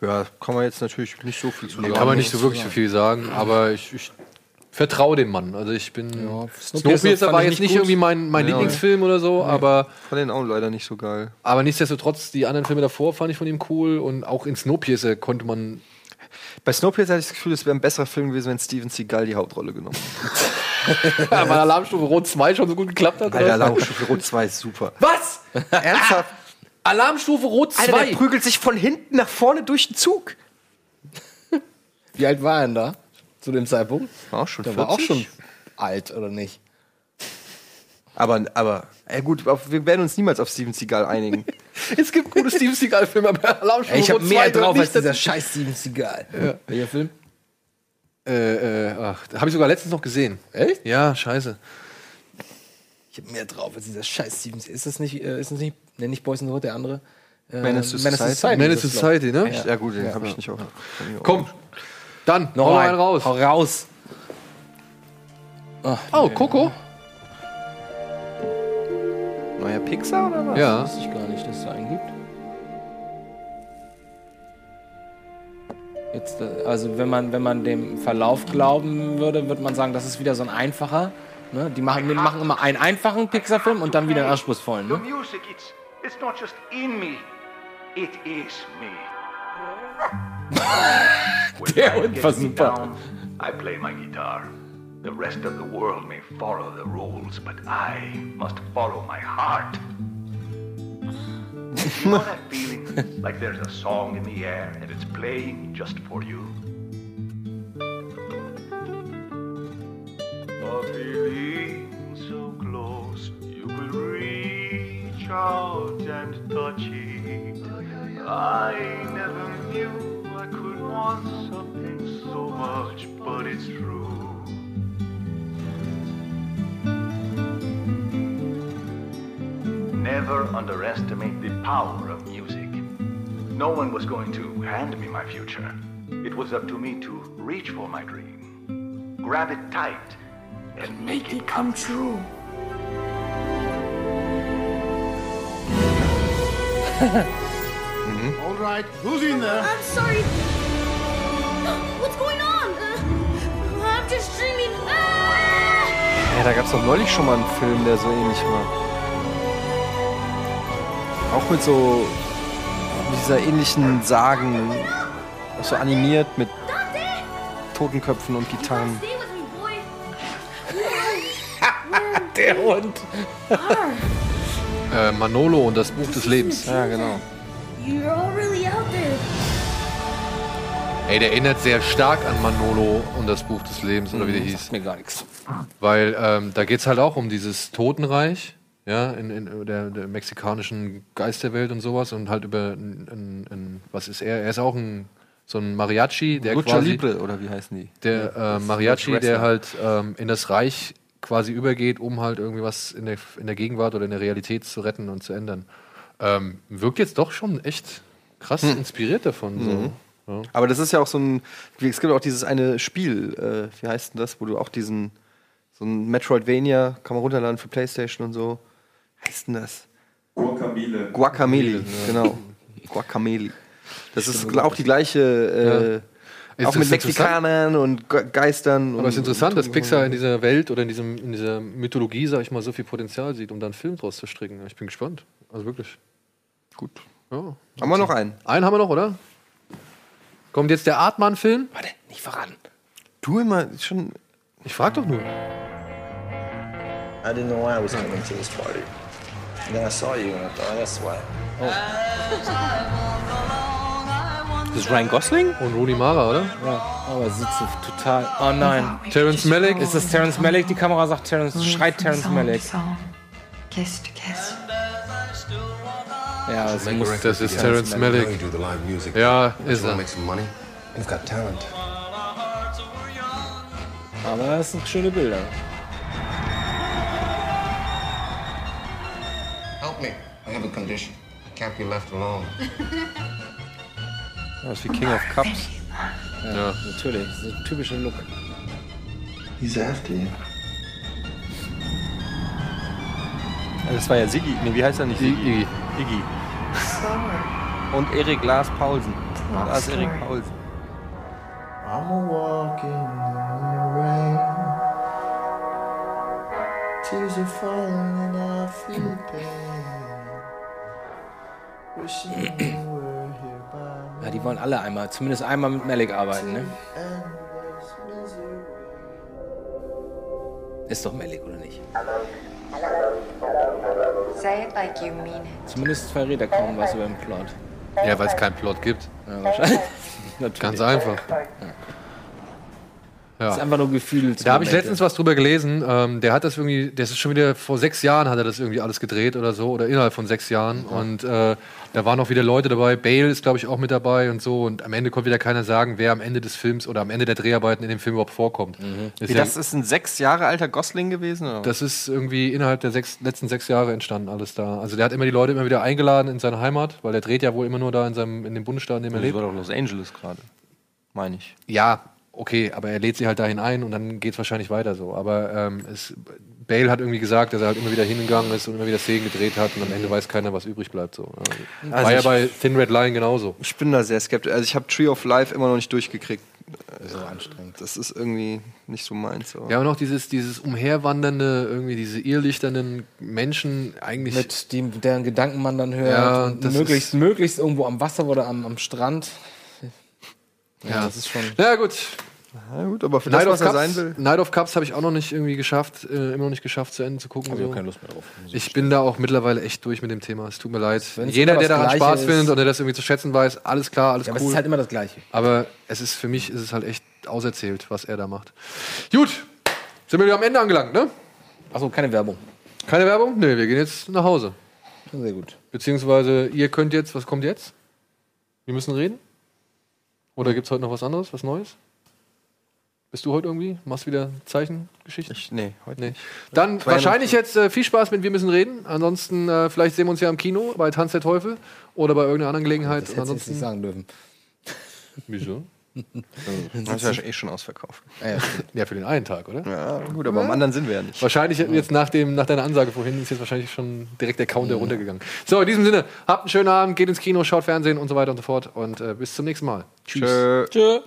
Ja, kann man jetzt natürlich nicht so viel zu sagen. kann man nicht so wirklich so viel sagen, aber ich, ich vertraue dem Mann. Also ich bin. Ja, Snowpiercer Snowpiercer war jetzt nicht gut. irgendwie mein, mein Ja. Lieblingsfilm oder so, aber, Fand den auch leider nicht so geil. aber nichtsdestotrotz, die anderen Filme davor fand ich von ihm cool und auch in Snowpiercer konnte man. Bei Snowpiercer hatte ich das Gefühl, es wäre ein besserer Film gewesen, wenn Steven Seagal die Hauptrolle genommen hätte. Weil Alarmstufe Rot 2 schon so gut geklappt hat. Alter? Alarmstufe Rot 2 ist super. Was? Ernsthaft? Alarmstufe Rot 2? Alter, der prügelt sich von hinten nach vorne durch den Zug. Wie alt war er denn da? Zu dem Zeitpunkt? Auch schon Der war auch 40. schon alt, oder nicht? Aber, aber, ey gut, auf, wir werden uns niemals auf Steven Seagal einigen. es gibt gute Steven Seagal-Filme, aber Alarmstufe Ey, ich habe mehr 2 gehört drauf als dieser scheiß Steven Seagal. Welcher Film? Äh, äh, ach, habe ich sogar letztens noch gesehen. Echt? Ja, scheiße. Ich habe mehr drauf als dieser scheiß Steven Seagal. Ist das nicht, äh, ist das nicht, nenn nicht Boys in the Hood, der andere? Äh, Menace to Society. Glaub ich. Society, ne? Ja. Ja gut, den Ja. habe ich nicht auch. Komm, dann, Noch hau einen raus. Hau raus. Ach, Oh, Coco? Neuer Pixar oder was? Ja. wusste ich gar nicht, dass es so einen gibt. Jetzt, äh, also wenn man, wenn man dem Verlauf glauben würde, würde man sagen, das ist wieder so ein einfacher Ne? Die machen, die machen immer einen einfachen Pixar-Film und dann wieder einen anspruchsvollen. The Ne? music, it's, it's not just in me, it is me. Der life Hund gets war me super. down, I play my guitar. The rest of the world may follow the rules, but I must follow my heart. you know that feeling? like there's a song in the air and it's playing just for you? A feeling so close, you will reach out and touch it. I never knew I could want something so much, but it's true. Never underestimate the power of music. No one was going to hand me my future. It was up to me to reach for my dream, grab it tight, and make it come true. All right, who's in there? I'm sorry. What's going on? Uh, I'm just dreaming. Ah! Ja, da gab es doch neulich schon mal einen Film, der so ähnlich war. Auch mit so mit dieser ähnlichen Sagen, so animiert mit Totenköpfen und Gitarren. Der Hund. Äh, Manolo und das Buch des Lebens. Ja, genau. You're all really out there. Ey, der erinnert sehr stark an Manolo und das Buch des Lebens, oder wie der hieß. mir gar nichts. Weil ähm, da geht es halt auch um dieses Totenreich, ja, in, in der, der mexikanischen Geisterwelt und sowas und halt über ein, ein, ein, was ist er? Er ist auch ein so ein Mariachi, der Lucha quasi Libre, oder wie heißen die? der äh, Mariachi, der halt ähm, in das Reich quasi übergeht, um halt irgendwie was in der, in der Gegenwart oder in der Realität zu retten und zu ändern. Ähm, wirkt jetzt doch schon echt krass Hm. inspiriert davon. Mhm. So. Ja. Aber das ist ja auch so ein. Es gibt auch dieses eine Spiel, äh, wie heißt denn das, wo du auch diesen. So ein Metroidvania kann man runterladen für Playstation und so. Wie heißt denn das? Guacamole. Guacamele, Ja. genau. Guacamele. Das ist auch die gleiche. Äh, Ist auch mit Mexikanern und Ge Geistern. Aber es ist interessant, und dass Pixar in dieser Welt oder in, diesem, in dieser Mythologie, sag ich mal, so viel Potenzial sieht, um da einen Film draus zu stricken. Ich bin gespannt. Also wirklich. Gut. Ja. Haben wir noch einen? Einen haben wir noch, oder? Kommt jetzt der Artmann-Film? Warte, nicht verraten. Du immer schon. Ich frag doch nur. I didn't know why I was coming to this party. And then I saw you and I thought, oh, that's why. Das ist Ryan Gosling? Und Rooney Mara, oder? Ja, aber sieht so total. Oh nein. Terrence Malick? Ist das Terrence Malick? Die Kamera sagt Terrence, schreit Terrence Malick. Kiss to kiss. Ja, das muss. Das ist Terrence Malick. Ja, ist er. You've got talent. Aber das sind schöne Bilder. Help me. I have a condition. I can't be left alone. Das ist wie King of Cups. Ja, natürlich. Das ist ein typischer Look. He's after you. Das war ja Siggi. Nee, wie heißt er nicht? Iggy. Iggy. Und Erik Lars Paulsen. Ist Erik Paulsen. I'm a walking in the rain. Tears are falling and I feel pain. Wishing Ja, die wollen alle einmal, zumindest einmal mit Malik arbeiten, ne? Ist doch Malik, oder nicht? Say it like you mean it. Zumindest verrät er kaum was über den Plot. Ja, weil es keinen Plot gibt. Ja, wahrscheinlich. Ganz einfach. Das ist Ja. einfach nur Gefühl. Da habe ich letztens was drüber gelesen. Ähm, der hat das irgendwie, das ist schon wieder vor sechs Jahren hat er das irgendwie alles gedreht oder so oder innerhalb von sechs Jahren. Und äh, da waren auch wieder Leute dabei. Bale ist glaube ich auch mit dabei und so. Und am Ende konnte wieder keiner sagen, wer am Ende des Films oder am Ende der Dreharbeiten in dem Film überhaupt vorkommt. Ist Wie, ja- das ist ein sechs Jahre alter Gosling gewesen? Oder? das ist irgendwie innerhalb der sechs, letzten sechs Jahre entstanden alles da. Also der hat immer die Leute immer wieder eingeladen in seine Heimat, weil der dreht ja wohl immer nur da in seinem in dem Bundesstaat, in dem er das lebt. war doch Los Angeles gerade. Meine ich. Ja, okay, aber er lädt sie halt dahin ein und dann geht es wahrscheinlich weiter so. Aber ähm, es, Bale hat irgendwie gesagt, dass er halt immer wieder hingegangen ist und immer wieder Szenen gedreht hat und am Ende weiß keiner, was übrig bleibt. So. Also War ja bei Thin Red Line genauso. Ich bin da sehr skeptisch. Also ich habe Tree of Life immer noch nicht durchgekriegt. so anstrengend. Das ist irgendwie nicht so meins. aber- Ja, und auch dieses, dieses umherwandernde, irgendwie diese irrlichternden Menschen eigentlich. Mit dem, deren Gedanken man dann hört. Ja, und das möglichst, möglichst irgendwo am Wasser oder am, am Strand. Ja, Ja. das ist schon. Na gut. Ja, gut, aber für Night das, of was er Cups, sein will. Night of Cups habe ich auch noch nicht irgendwie geschafft, äh, immer noch nicht geschafft zu Ende zu gucken. Hab ich so. auch keine Lust mehr drauf. Ich bin da auch mittlerweile echt durch mit dem Thema. Es tut mir leid. Wenn's Jeder, der daran Gleiche Spaß ist- findet und der das irgendwie zu schätzen weiß, alles klar, alles Ja, aber cool. es ist halt immer das Gleiche. Aber es ist für mich ist es halt echt auserzählt, was er da macht. Gut, sind wir wieder am Ende angelangt, ne? Achso, keine Werbung. Keine Werbung? Nee, wir gehen jetzt nach Hause. Sehr gut. Beziehungsweise ihr könnt jetzt, was kommt jetzt? Wir müssen reden? Oder gibt es heute noch was anderes, was Neues? Bist du heute irgendwie? Machst wieder Zeichengeschichten? Ich, nee, heute Nee. nicht. Dann Zwei wahrscheinlich jetzt äh, viel Spaß mit Wir müssen reden. Ansonsten äh, vielleicht sehen wir uns ja im Kino bei Tanz der Teufel oder bei irgendeiner anderen Gelegenheit. Das hätte ich nicht ansonsten. sagen dürfen. Wieso? Das ist ja eh schon ausverkauft. Ja, ja. Ja, für den einen Tag, oder? Ja, gut, aber am anderen sind wir ja nicht. Wahrscheinlich jetzt nach, dem, nach deiner Ansage vorhin ist jetzt wahrscheinlich schon direkt der Counter runtergegangen. So, in diesem Sinne, habt einen schönen Abend, geht ins Kino, schaut Fernsehen und so weiter und so fort und äh, bis zum nächsten Mal. Tschüss. Tschö. Tschö.